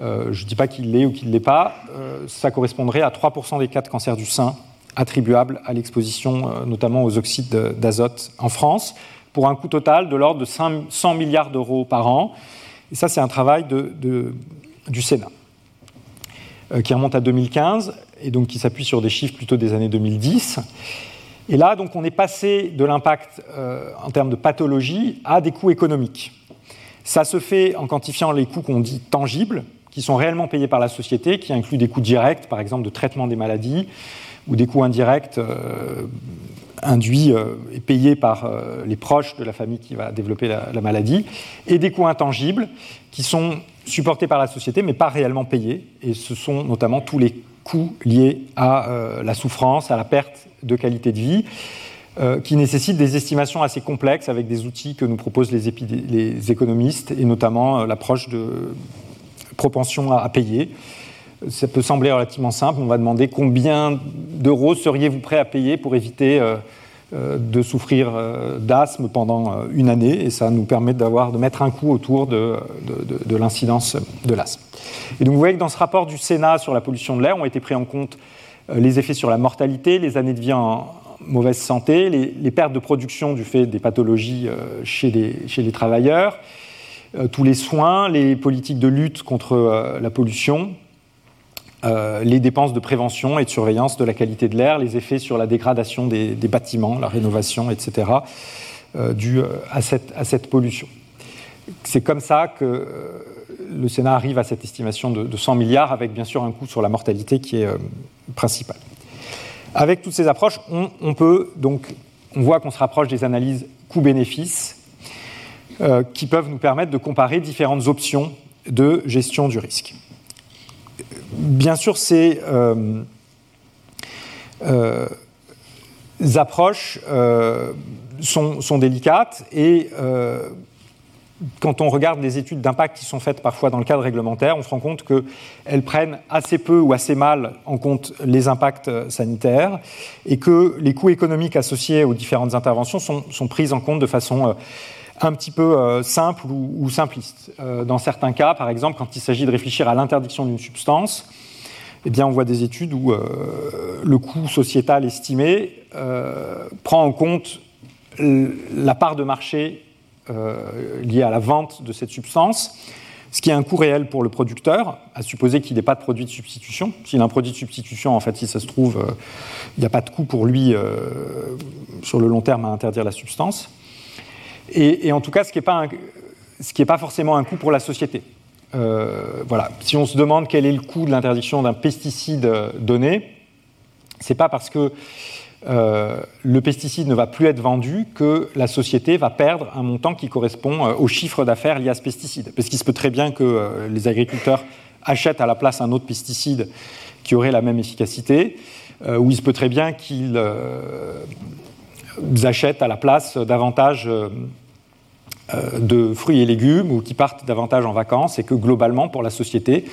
euh, je ne dis pas qu'il l'est ou qu'il ne l'est pas, euh, ça correspondrait à 3% des cas de cancer du sein attribuables à l'exposition euh, notamment aux oxydes d'azote en France, pour un coût total de l'ordre de 100 milliards d'euros par an. Et ça, c'est un travail du Sénat, qui remonte à 2015 et donc qui s'appuie sur des chiffres plutôt des années 2010. Et là, donc, on est passé de l'impact en termes de pathologie à des coûts économiques. Ça se fait en quantifiant les coûts qu'on dit tangibles, qui sont réellement payés par la société, qui incluent des coûts directs, par exemple de traitement des maladies, ou des coûts indirects euh, induits euh, et payés par euh, les proches de la famille qui va développer la, la, maladie, et des coûts intangibles qui sont supportés par la société mais pas réellement payés. Et ce sont notamment tous les coûts liés à la souffrance, à la perte de qualité de vie. qui nécessitent des estimations assez complexes avec des outils que nous proposent les, économistes et notamment l'approche de, propension à, payer. Ça peut sembler relativement simple. On va demander combien d'euros seriez-vous prêt à payer pour éviter euh, euh, de souffrir euh, d'asthme pendant une année. Et ça nous permet d'avoir, de mettre un coup autour de, de, l'incidence de l'asthme. Et donc vous voyez que dans ce rapport du Sénat sur la pollution de l'air ont été pris en compte les effets sur la mortalité, les années de vie en mauvaise santé, les, pertes de production du fait des pathologies chez les, travailleurs, euh, tous les soins, les politiques de lutte contre euh, la pollution, euh, les dépenses de prévention et de surveillance de la qualité de l'air, les effets sur la dégradation des, bâtiments, la rénovation, etc., euh, dû à cette, pollution. C'est comme ça que le Sénat arrive à cette estimation de, 100 milliards, avec bien sûr un coût sur la mortalité qui est principal. Avec toutes ces approches, on, peut donc, on voit qu'on se rapproche des analyses coût-bénéfice euh, qui peuvent nous permettre de comparer différentes options de gestion du risque. Bien sûr, ces euh, euh, approches sont, sont, délicates et quand on regarde les études d'impact qui sont faites parfois dans le cadre réglementaire, on se rend compte qu'elles prennent assez peu ou assez mal en compte les impacts sanitaires et que les coûts économiques associés aux différentes interventions sont, sont pris en compte de façon un petit peu euh, simple ou, simpliste. Euh, dans certains cas, par exemple, quand il s'agit de réfléchir à l'interdiction d'une substance, eh bien, on voit des études où euh, le coût sociétal estimé prend en compte la part de marché liée à la vente de cette substance, ce qui est un coût réel pour le producteur, à supposer qu'il n'ait pas de produit de substitution. S'il a un produit de substitution, en fait, si ça se trouve, il n'y a pas de coût pour lui sur le long terme à interdire la substance. Et, en tout cas, ce qui n'est pas forcément un coût pour la société. voilà. Si on se demande quel est le coût de l'interdiction d'un pesticide donné, c'est pas parce que euh, le pesticide ne va plus être vendu que la société va perdre un montant qui correspond euh, au chiffre d'affaires lié à ce pesticide. Parce qu'il se peut très bien que euh, les agriculteurs achètent à la place un autre pesticide qui aurait la même efficacité, ou il se peut très bien qu'ils achètent à la place davantage euh, de fruits et légumes ou qui partent davantage en vacances et que globalement pour la société,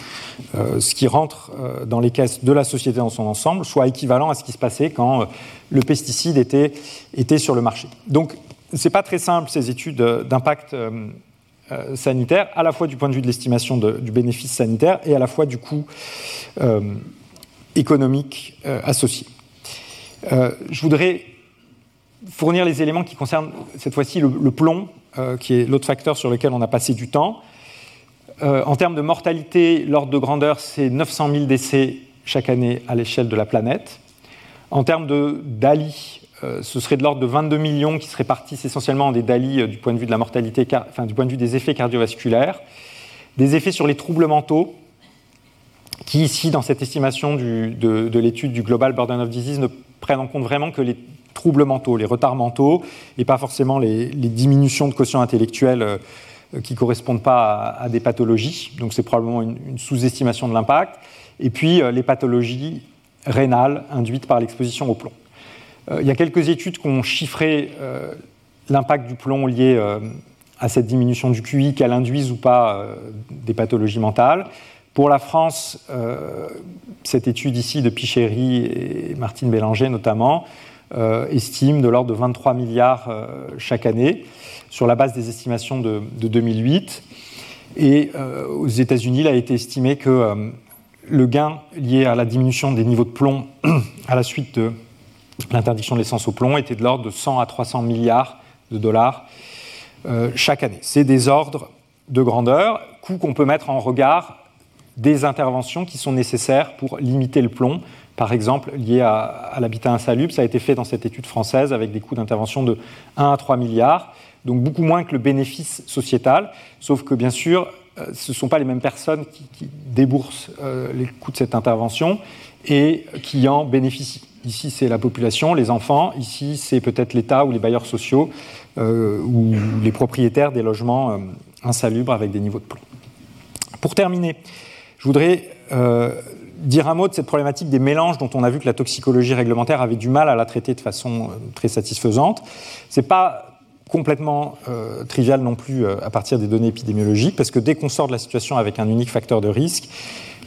euh, ce qui rentre euh, dans les caisses de la société dans son ensemble soit équivalent à ce qui se passait quand le pesticide était, était sur le marché. Donc ce n'est pas très simple ces études d'impact sanitaire, à la fois du point de vue de l'estimation du bénéfice sanitaire et à la fois du coût économique associé. je voudrais fournir les éléments qui concernent cette fois-ci le, plomb, euh, qui est l'autre facteur sur lequel on a passé du temps. Euh, en termes de mortalité, l'ordre de grandeur, c'est 900 000 décès chaque année à l'échelle de la planète. En termes de DALI, euh, ce serait de l'ordre de 22 millions qui se répartissent essentiellement en des DALI du point de vue de la mortalité, enfin, du point de vue des effets cardiovasculaires, des effets sur les troubles mentaux, qui ici, dans cette estimation de, de l'étude du Global Burden of Disease, ne prennent en compte vraiment que les troubles mentaux, les retards mentaux, et pas forcément les, diminutions de quotient intellectuel euh, qui ne correspondent pas à, des pathologies. Donc c'est probablement une, sous-estimation de l'impact. Et puis euh, les pathologies rénales induites par l'exposition au plomb. Euh, il y a quelques études qui ont chiffré l'impact du plomb lié à cette diminution du QI, qu'elle induise ou pas des pathologies mentales. Pour la France, cette étude ici de Pichéry et Martine Bélanger notamment, estime de l'ordre de 23 milliards euh, chaque année, sur la base des estimations de, 2008. Et euh, aux États-Unis, il a été estimé que le gain lié à la diminution des niveaux de plomb à la suite de l'interdiction de l'essence au plomb était de l'ordre de 100 à 300 milliards de dollars chaque année. C'est des ordres de grandeur, coûts qu'on peut mettre en regard des interventions qui sont nécessaires pour limiter le plomb, par exemple, lié à, l'habitat insalubre. Ça a été fait dans cette étude française avec des coûts d'intervention de 1 à 3 milliards, donc beaucoup moins que le bénéfice sociétal, sauf que bien sûr, euh, ce ne sont pas les mêmes personnes qui, déboursent euh, les coûts de cette intervention et qui en bénéficient. Ici, c'est la population, les enfants. Ici, c'est peut-être l'État ou les bailleurs sociaux euh, ou les propriétaires des logements insalubres avec des niveaux de plomb. Pour terminer, je voudrais dire un mot de cette problématique des mélanges dont on a vu que la toxicologie réglementaire avait du mal à la traiter de façon euh, très satisfaisante. Ce n'est pas complètement euh, trivial non plus euh, à partir des données épidémiologiques, parce que dès qu'on sort de la situation avec un unique facteur de risque,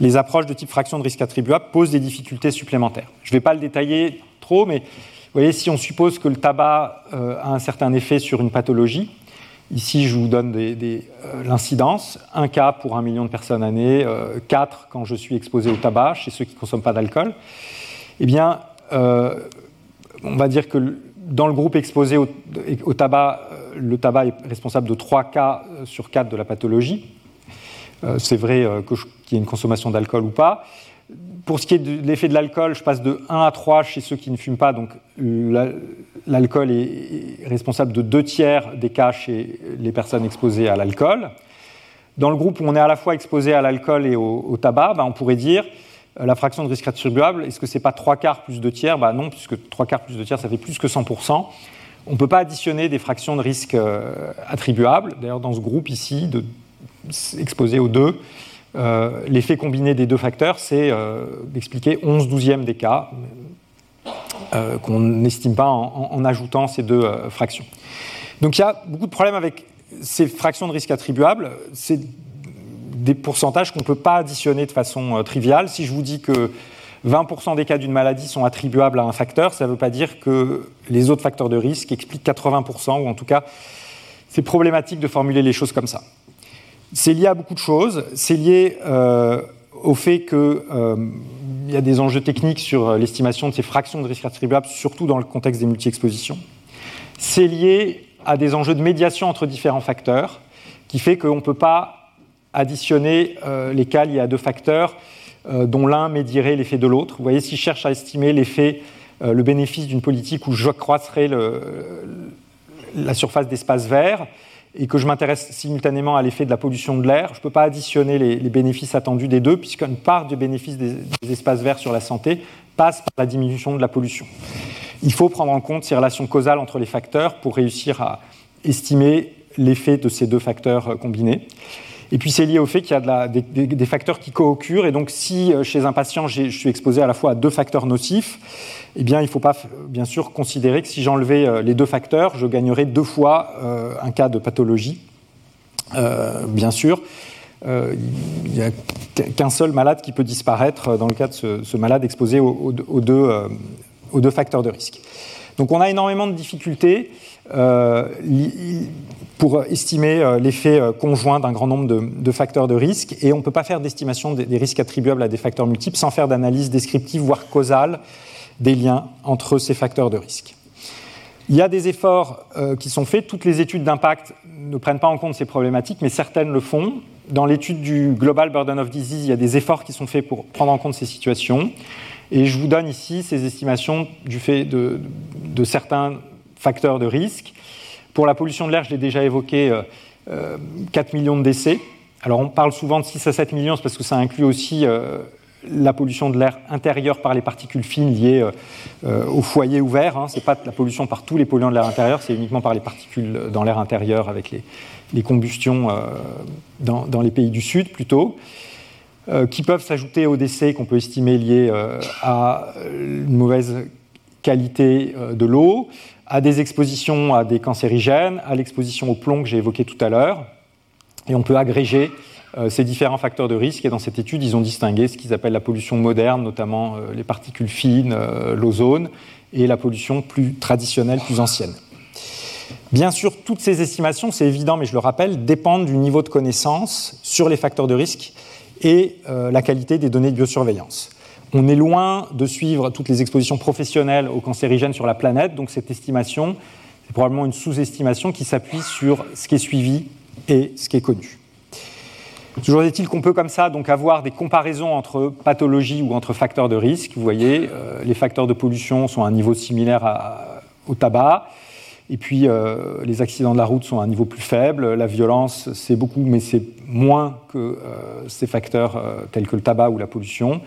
les approches de type fraction de risque attribuable posent des difficultés supplémentaires. Je ne vais pas le détailler trop, mais vous voyez, si on suppose que le tabac a un certain effet sur une pathologie, Ici, je vous donne euh, l'incidence. Un cas pour un million de personnes année, euh, quatre quand je suis exposé au tabac chez ceux qui ne consomment pas d'alcool. Eh bien, euh, on va dire que dans le groupe exposé au, tabac, le tabac est responsable de trois cas sur quatre de la pathologie. C'est vrai qu'il y ait une consommation d'alcool ou pas. Pour ce qui est de l'effet de l'alcool, je passe de 1 à 3 chez ceux qui ne fument pas. Donc l'alcool est responsable de deux tiers des cas chez les personnes exposées à l'alcool. Dans le groupe où on est à la fois exposé à l'alcool et au, tabac, ben, on pourrait dire euh, la fraction de risque attribuable, est-ce que ce n'est pas 3 quarts plus 2 tiers? Ben Non, puisque 3 quarts plus 2 tiers, ça fait plus que 100%. On ne peut pas additionner des fractions de risque euh, attribuables. D'ailleurs, dans ce groupe ici, exposé aux deux, euh, l'effet combiné des deux facteurs, c'est d'expliquer 11 douzièmes des cas euh, qu'on n'estime pas en, ajoutant ces deux fractions. Donc il y a beaucoup de problèmes avec ces fractions de risque attribuables. C'est des pourcentages qu'on ne peut pas additionner de façon triviale. Si je vous dis que 20% des cas d'une maladie sont attribuables à un facteur, ça ne veut pas dire que les autres facteurs de risque expliquent 80%, ou en tout cas, c'est problématique de formuler les choses comme ça. C'est lié à beaucoup de choses. C'est lié euh, au fait qu'il euh, y a des enjeux techniques sur l'estimation de ces fractions de risque attribuables, surtout dans le contexte des multi-expositions. C'est lié à des enjeux de médiation entre différents facteurs, qui fait qu'on ne peut pas additionner euh, les cas liés à deux facteurs dont l'un médierait l'effet de l'autre. Vous voyez, si je cherche à estimer l'effet, le bénéfice d'une politique où je croisserais la surface d'espace vert, et que je m'intéresse simultanément à l'effet de la pollution de l'air, je ne peux pas additionner les, bénéfices attendus des deux, puisqu'une part du bénéfice des, espaces verts sur la santé passe par la diminution de la pollution. Il faut prendre en compte ces relations causales entre les facteurs pour réussir à estimer l'effet de ces deux facteurs euh, combinés. Et puis c'est lié au fait qu'il y a des, facteurs qui co-occurrent. Et donc si euh, chez un patient je suis exposé à la fois à deux facteurs nocifs, eh bien il ne faut pas bien sûr considérer que si j'enlevais euh, les deux facteurs, je gagnerais deux fois un cas de pathologie. bien sûr, il n'y a qu'un seul malade qui peut disparaître dans le cas de ce, malade exposé aux, deux, facteurs de risque. Donc on a énormément de difficultés pour estimer euh, l'effet euh, conjoint d'un grand nombre de, facteurs de risque et on ne peut pas faire d'estimation des, risques attribuables à des facteurs multiples sans faire d'analyse descriptive, voire causale, des liens entre ces facteurs de risque. Il y a des efforts euh, qui sont faits. Toutes les études d'impact ne prennent pas en compte ces problématiques, mais certaines le font. Dans l'étude du Global Burden of Disease, il y a des efforts qui sont faits pour prendre en compte ces situations. Et je vous donne ici ces estimations du fait de certains facteurs de risque. Pour la pollution de l'air, je l'ai déjà évoqué, 4 euh, millions de décès. Alors on parle souvent de 6 à 7 millions parce que ça inclut aussi euh, la pollution de l'air intérieur par les particules fines liées euh, au foyer ouvert. Hein. Ce n'est pas la pollution par tous les polluants de l'air intérieur, c'est uniquement par les particules dans l'air intérieur avec les, combustions dans, dans, les pays du Sud plutôt, qui peuvent s'ajouter aux décès qu'on peut estimer liés à une mauvaise qualité de l'eau, à des expositions à des cancérigènes, à l'exposition au plomb que j'ai évoqué tout à l'heure. Et on peut agréger euh, ces différents facteurs de risque. Et dans cette étude, ils ont distingué ce qu'ils appellent la pollution moderne, notamment euh, les particules fines, euh, l'ozone, et la pollution plus traditionnelle, plus ancienne. Bien sûr, toutes ces estimations, c'est évident, mais je le rappelle, dépendent du niveau de connaissance sur les facteurs de risque et la qualité des données de biosurveillance. On est loin de suivre toutes les expositions professionnelles aux cancérigènes sur la planète, donc cette estimation, c'est probablement une sous-estimation qui s'appuie sur ce qui est suivi et ce qui est connu. Toujours est-il qu'on peut comme ça donc avoir des comparaisons entre pathologies ou entre facteurs de risque. Vous voyez, euh, les facteurs de pollution sont à un niveau similaire au tabac, et puis euh, les accidents de la route sont à un niveau plus faible. La violence, c'est beaucoup, mais c'est moins que euh, ces facteurs tels que le tabac ou la pollution.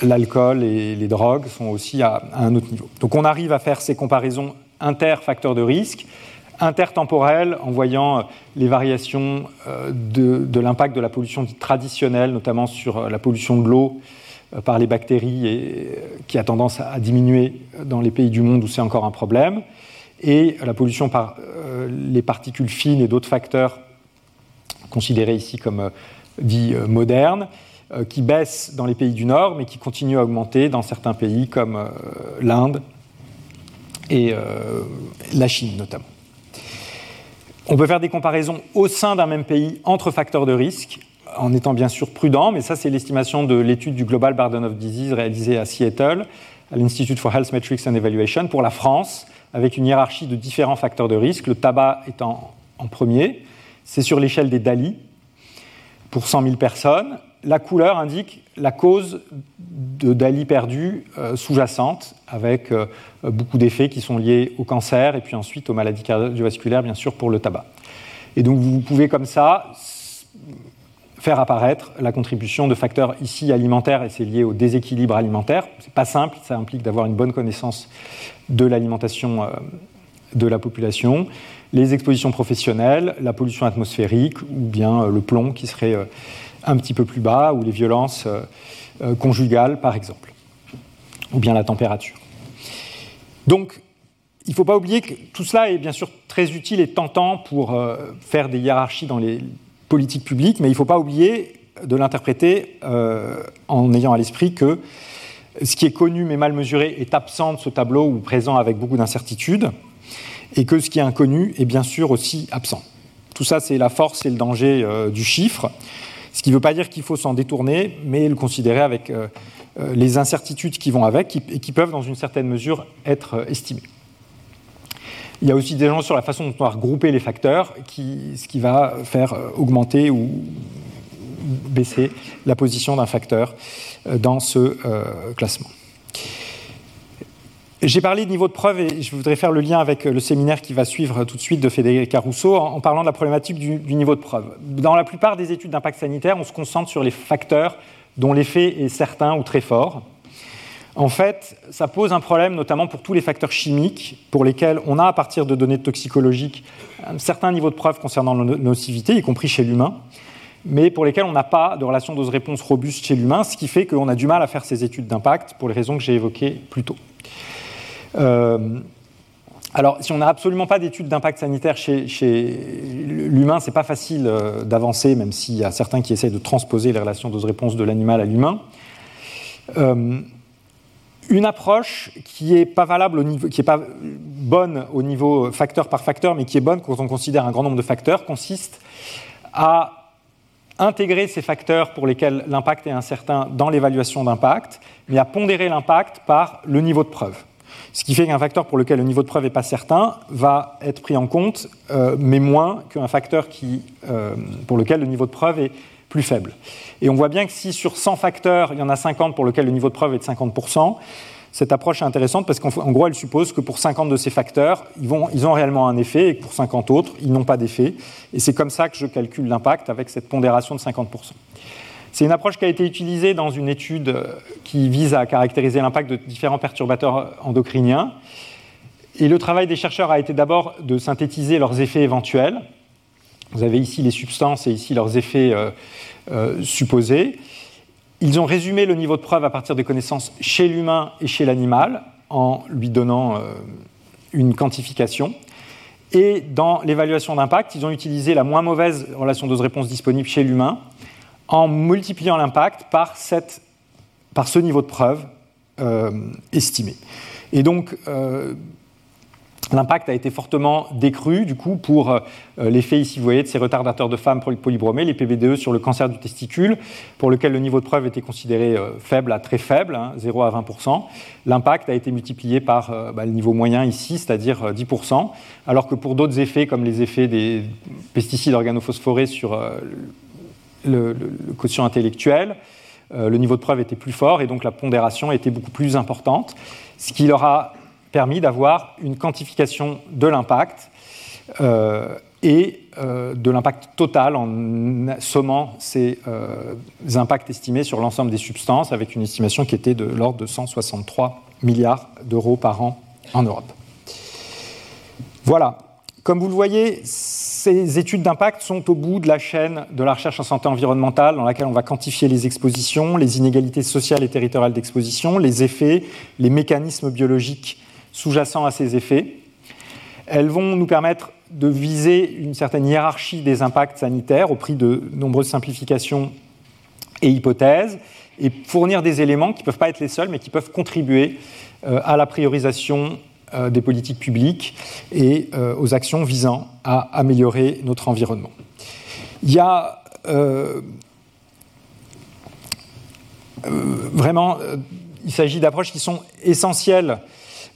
L'alcool et les drogues sont aussi à, un autre niveau. Donc on arrive à faire ces comparaisons inter-facteurs de risque, intertemporelles, en voyant euh, les variations euh, de, l'impact de la pollution traditionnelle, notamment sur la pollution de l'eau par les bactéries, qui a tendance à diminuer dans les pays du monde où c'est encore un problème, et la pollution par les particules fines et d'autres facteurs considérés ici comme dits modernes, euh, qui baisse dans les pays du Nord, mais qui continue à augmenter dans certains pays comme euh, l'Inde et euh, la Chine notamment. On peut faire des comparaisons au sein d'un même pays entre facteurs de risque, en étant bien sûr prudent, mais ça c'est l'estimation de l'étude du Global Burden of Disease réalisée à Seattle, à l'Institute for Health Metrics and Evaluation, pour la France, avec une hiérarchie de différents facteurs de risque, le tabac étant en premier. C'est sur l'échelle des DALI, pour 100 000 personnes, la couleur indique la cause DALI perdu euh, sous-jacente, avec euh, beaucoup d'effets qui sont liés au cancer et puis ensuite aux maladies cardiovasculaires, bien sûr, pour le tabac. Et donc vous pouvez comme ça faire apparaître la contribution de facteurs ici alimentaires, et c'est lié au déséquilibre alimentaire. C'est pas simple, ça implique d'avoir une bonne connaissance de l'alimentation euh, de la population, les expositions professionnelles, la pollution atmosphérique ou bien le plomb qui serait un petit peu plus bas, ou les violences euh, euh, conjugales, par exemple, ou bien la température. Donc, il ne faut pas oublier que tout cela est bien sûr très utile et tentant pour euh, faire des hiérarchies dans les politiques publiques, mais il ne faut pas oublier de l'interpréter en ayant à l'esprit que ce qui est connu mais mal mesuré est absent de ce tableau ou présent avec beaucoup d'incertitudes, et que ce qui est inconnu est bien sûr aussi absent. Tout ça, c'est la force et le danger du chiffre. Ce qui ne veut pas dire qu'il faut s'en détourner, mais le considérer avec euh, euh, les incertitudes qui vont avec et qui peuvent, dans une certaine mesure, être euh, estimées. Il y a aussi des gens sur la façon dont on va regrouper les facteurs, ce qui va faire augmenter ou baisser la position d'un facteur dans ce classement. J'ai parlé de niveau de preuve et je voudrais faire le lien avec le séminaire qui va suivre tout de suite de Frédéric Caruso en parlant de la problématique du, du niveau de preuve. Dans la plupart des études d'impact sanitaire, on se concentre sur les facteurs dont l'effet est certain ou très fort. En fait, ça pose un problème notamment pour tous les facteurs chimiques pour lesquels on a, à partir de données toxicologiques, un certain niveau de preuve concernant la nocivité, y compris chez l'humain, mais pour lesquels on n'a pas de relation dose-réponse robuste chez l'humain, ce qui fait qu'on a du mal à faire ces études d'impact pour les raisons que j'ai évoquées plus tôt. Euh, alors, si on n'a absolument pas d'études d'impact sanitaire chez, chez l'humain, c'est pas facile euh, d'avancer, même s'il y a certains qui essayent de transposer les relations dose-réponse de l'animal à l'humain. Euh, une approche qui est pas valable au niveau, qui pas bonne au niveau facteur par facteur, mais qui est bonne quand on considère un grand nombre de facteurs, consiste à intégrer ces facteurs pour lesquels l'impact est incertain dans l'évaluation d'impact, mais à pondérer l'impact par le niveau de preuve. Ce qui fait qu'un facteur pour lequel le niveau de preuve n'est pas certain va être pris en compte, euh, mais moins qu'un facteur euh, pour lequel le niveau de preuve est plus faible. Et on voit bien que si sur 100 facteurs, il y en a 50 pour lesquels le niveau de preuve est de 50%, cette approche est intéressante parce qu'en gros, elle suppose que pour 50 de ces facteurs, ils, ils ont réellement un effet et que pour 50 autres, ils n'ont pas d'effet. Et c'est comme ça que je calcule l'impact avec cette pondération de 50%. C'est une approche qui a été utilisée dans une étude qui vise à caractériser l'impact de différents perturbateurs endocriniens. Et le travail des chercheurs a été d'abord de synthétiser leurs effets éventuels. Vous avez ici les substances et ici leurs effets euh, euh, supposés. Ils ont résumé le niveau de preuve à partir des connaissances chez l'humain et chez l'animal en lui donnant euh, une quantification. Et dans l'évaluation d'impact, ils ont utilisé la moins mauvaise relation dose-réponse disponible chez l'humain en multipliant l'impact par, ce niveau de preuve estimé. Et donc, L'impact a été fortement décru, du coup, pour euh, l'effet ici, vous voyez, de ces retardateurs de femmes polybromés, les PBDE sur le cancer du testicule, pour lequel le niveau de preuve était considéré euh, faible à très faible, 0 hein, à 20%. L'impact a été multiplié par euh, bah, le niveau moyen ici, c'est-à-dire 10%, alors que pour d'autres effets, comme les effets des pesticides organophosphorés sur le, quotient intellectuel, le niveau de preuve était plus fort et donc la pondération était beaucoup plus importante, ce qui leur a permis d'avoir une quantification de l'impact euh, et euh, de l'impact total en sommant ces euh, impacts estimés sur l'ensemble des substances, avec une estimation qui était de l'ordre de 163 milliards d'euros par an en Europe. Voilà. Comme vous le voyez, ces études d'impact sont au bout de la chaîne de la recherche en santé environnementale, dans laquelle on va quantifier les expositions, les inégalités sociales et territoriales d'exposition, les effets, les mécanismes biologiques sous-jacents à ces effets. Elles vont nous permettre de viser une certaine hiérarchie des impacts sanitaires au prix de nombreuses simplifications et hypothèses, et fournir des éléments qui ne peuvent pas être les seuls, mais qui peuvent contribuer euh, à la priorisation des politiques publiques et euh, aux actions visant à améliorer notre environnement. Il y a vraiment, il s'agit d'approches qui sont essentielles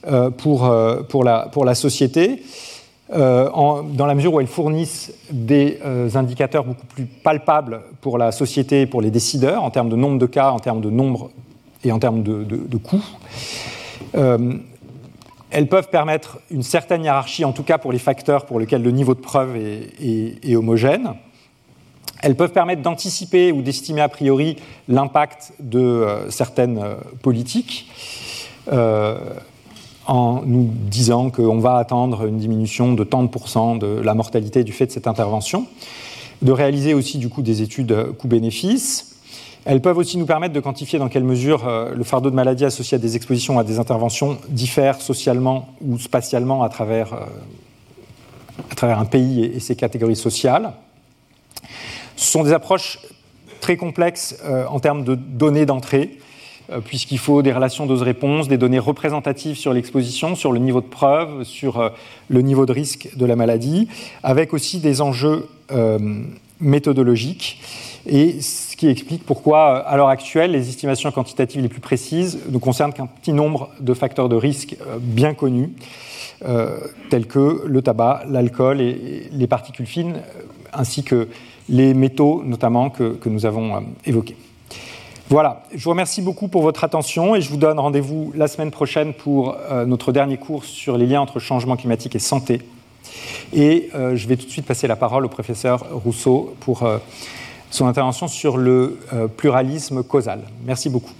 euh, pour, euh, pour, la, pour la société, euh, dans la mesure où elles fournissent des indicateurs beaucoup plus palpables pour la société et pour les décideurs, en termes de nombre de cas, en termes de nombre et en termes de, de, coûts. Elles peuvent permettre une certaine hiérarchie, en tout cas pour les facteurs pour lesquels le niveau de preuve est, homogène. Elles peuvent permettre d'anticiper ou d'estimer a priori l'impact de certaines politiques. Euh, en nous disant qu'on va attendre une diminution de tant de de la mortalité du fait de cette intervention, de réaliser aussi du coup des études coût-bénéfice. Elles peuvent aussi nous permettre de quantifier dans quelle mesure euh, le fardeau de maladie associé à des expositions à des interventions diffère socialement ou spatialement à travers, euh, un pays et ses catégories sociales. Ce sont des approches très complexes euh, en termes de données d'entrée puisqu'il faut des relations dose-réponse, des données représentatives sur l'exposition, sur le niveau de preuve, sur le niveau de risque de la maladie, avec aussi des enjeux méthodologiques. Et explique pourquoi, euh, à l'heure actuelle, les estimations quantitatives les plus précises ne concernent qu'un petit nombre de facteurs de risque euh, bien connus, euh, tels que le tabac, l'alcool et les particules fines, ainsi que les métaux notamment que, nous avons évoqués. Voilà, je vous remercie beaucoup pour votre attention et je vous donne rendez-vous la semaine prochaine pour notre dernier cours sur les liens entre changement climatique et santé. Et je vais tout de suite passer la parole au professeur Rousseau pour son intervention sur le euh, pluralisme causal. Merci beaucoup.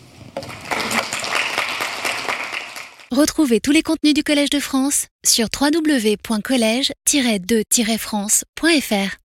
Retrouvez tous les contenus du Collège de France sur www.colège-2-france.fr.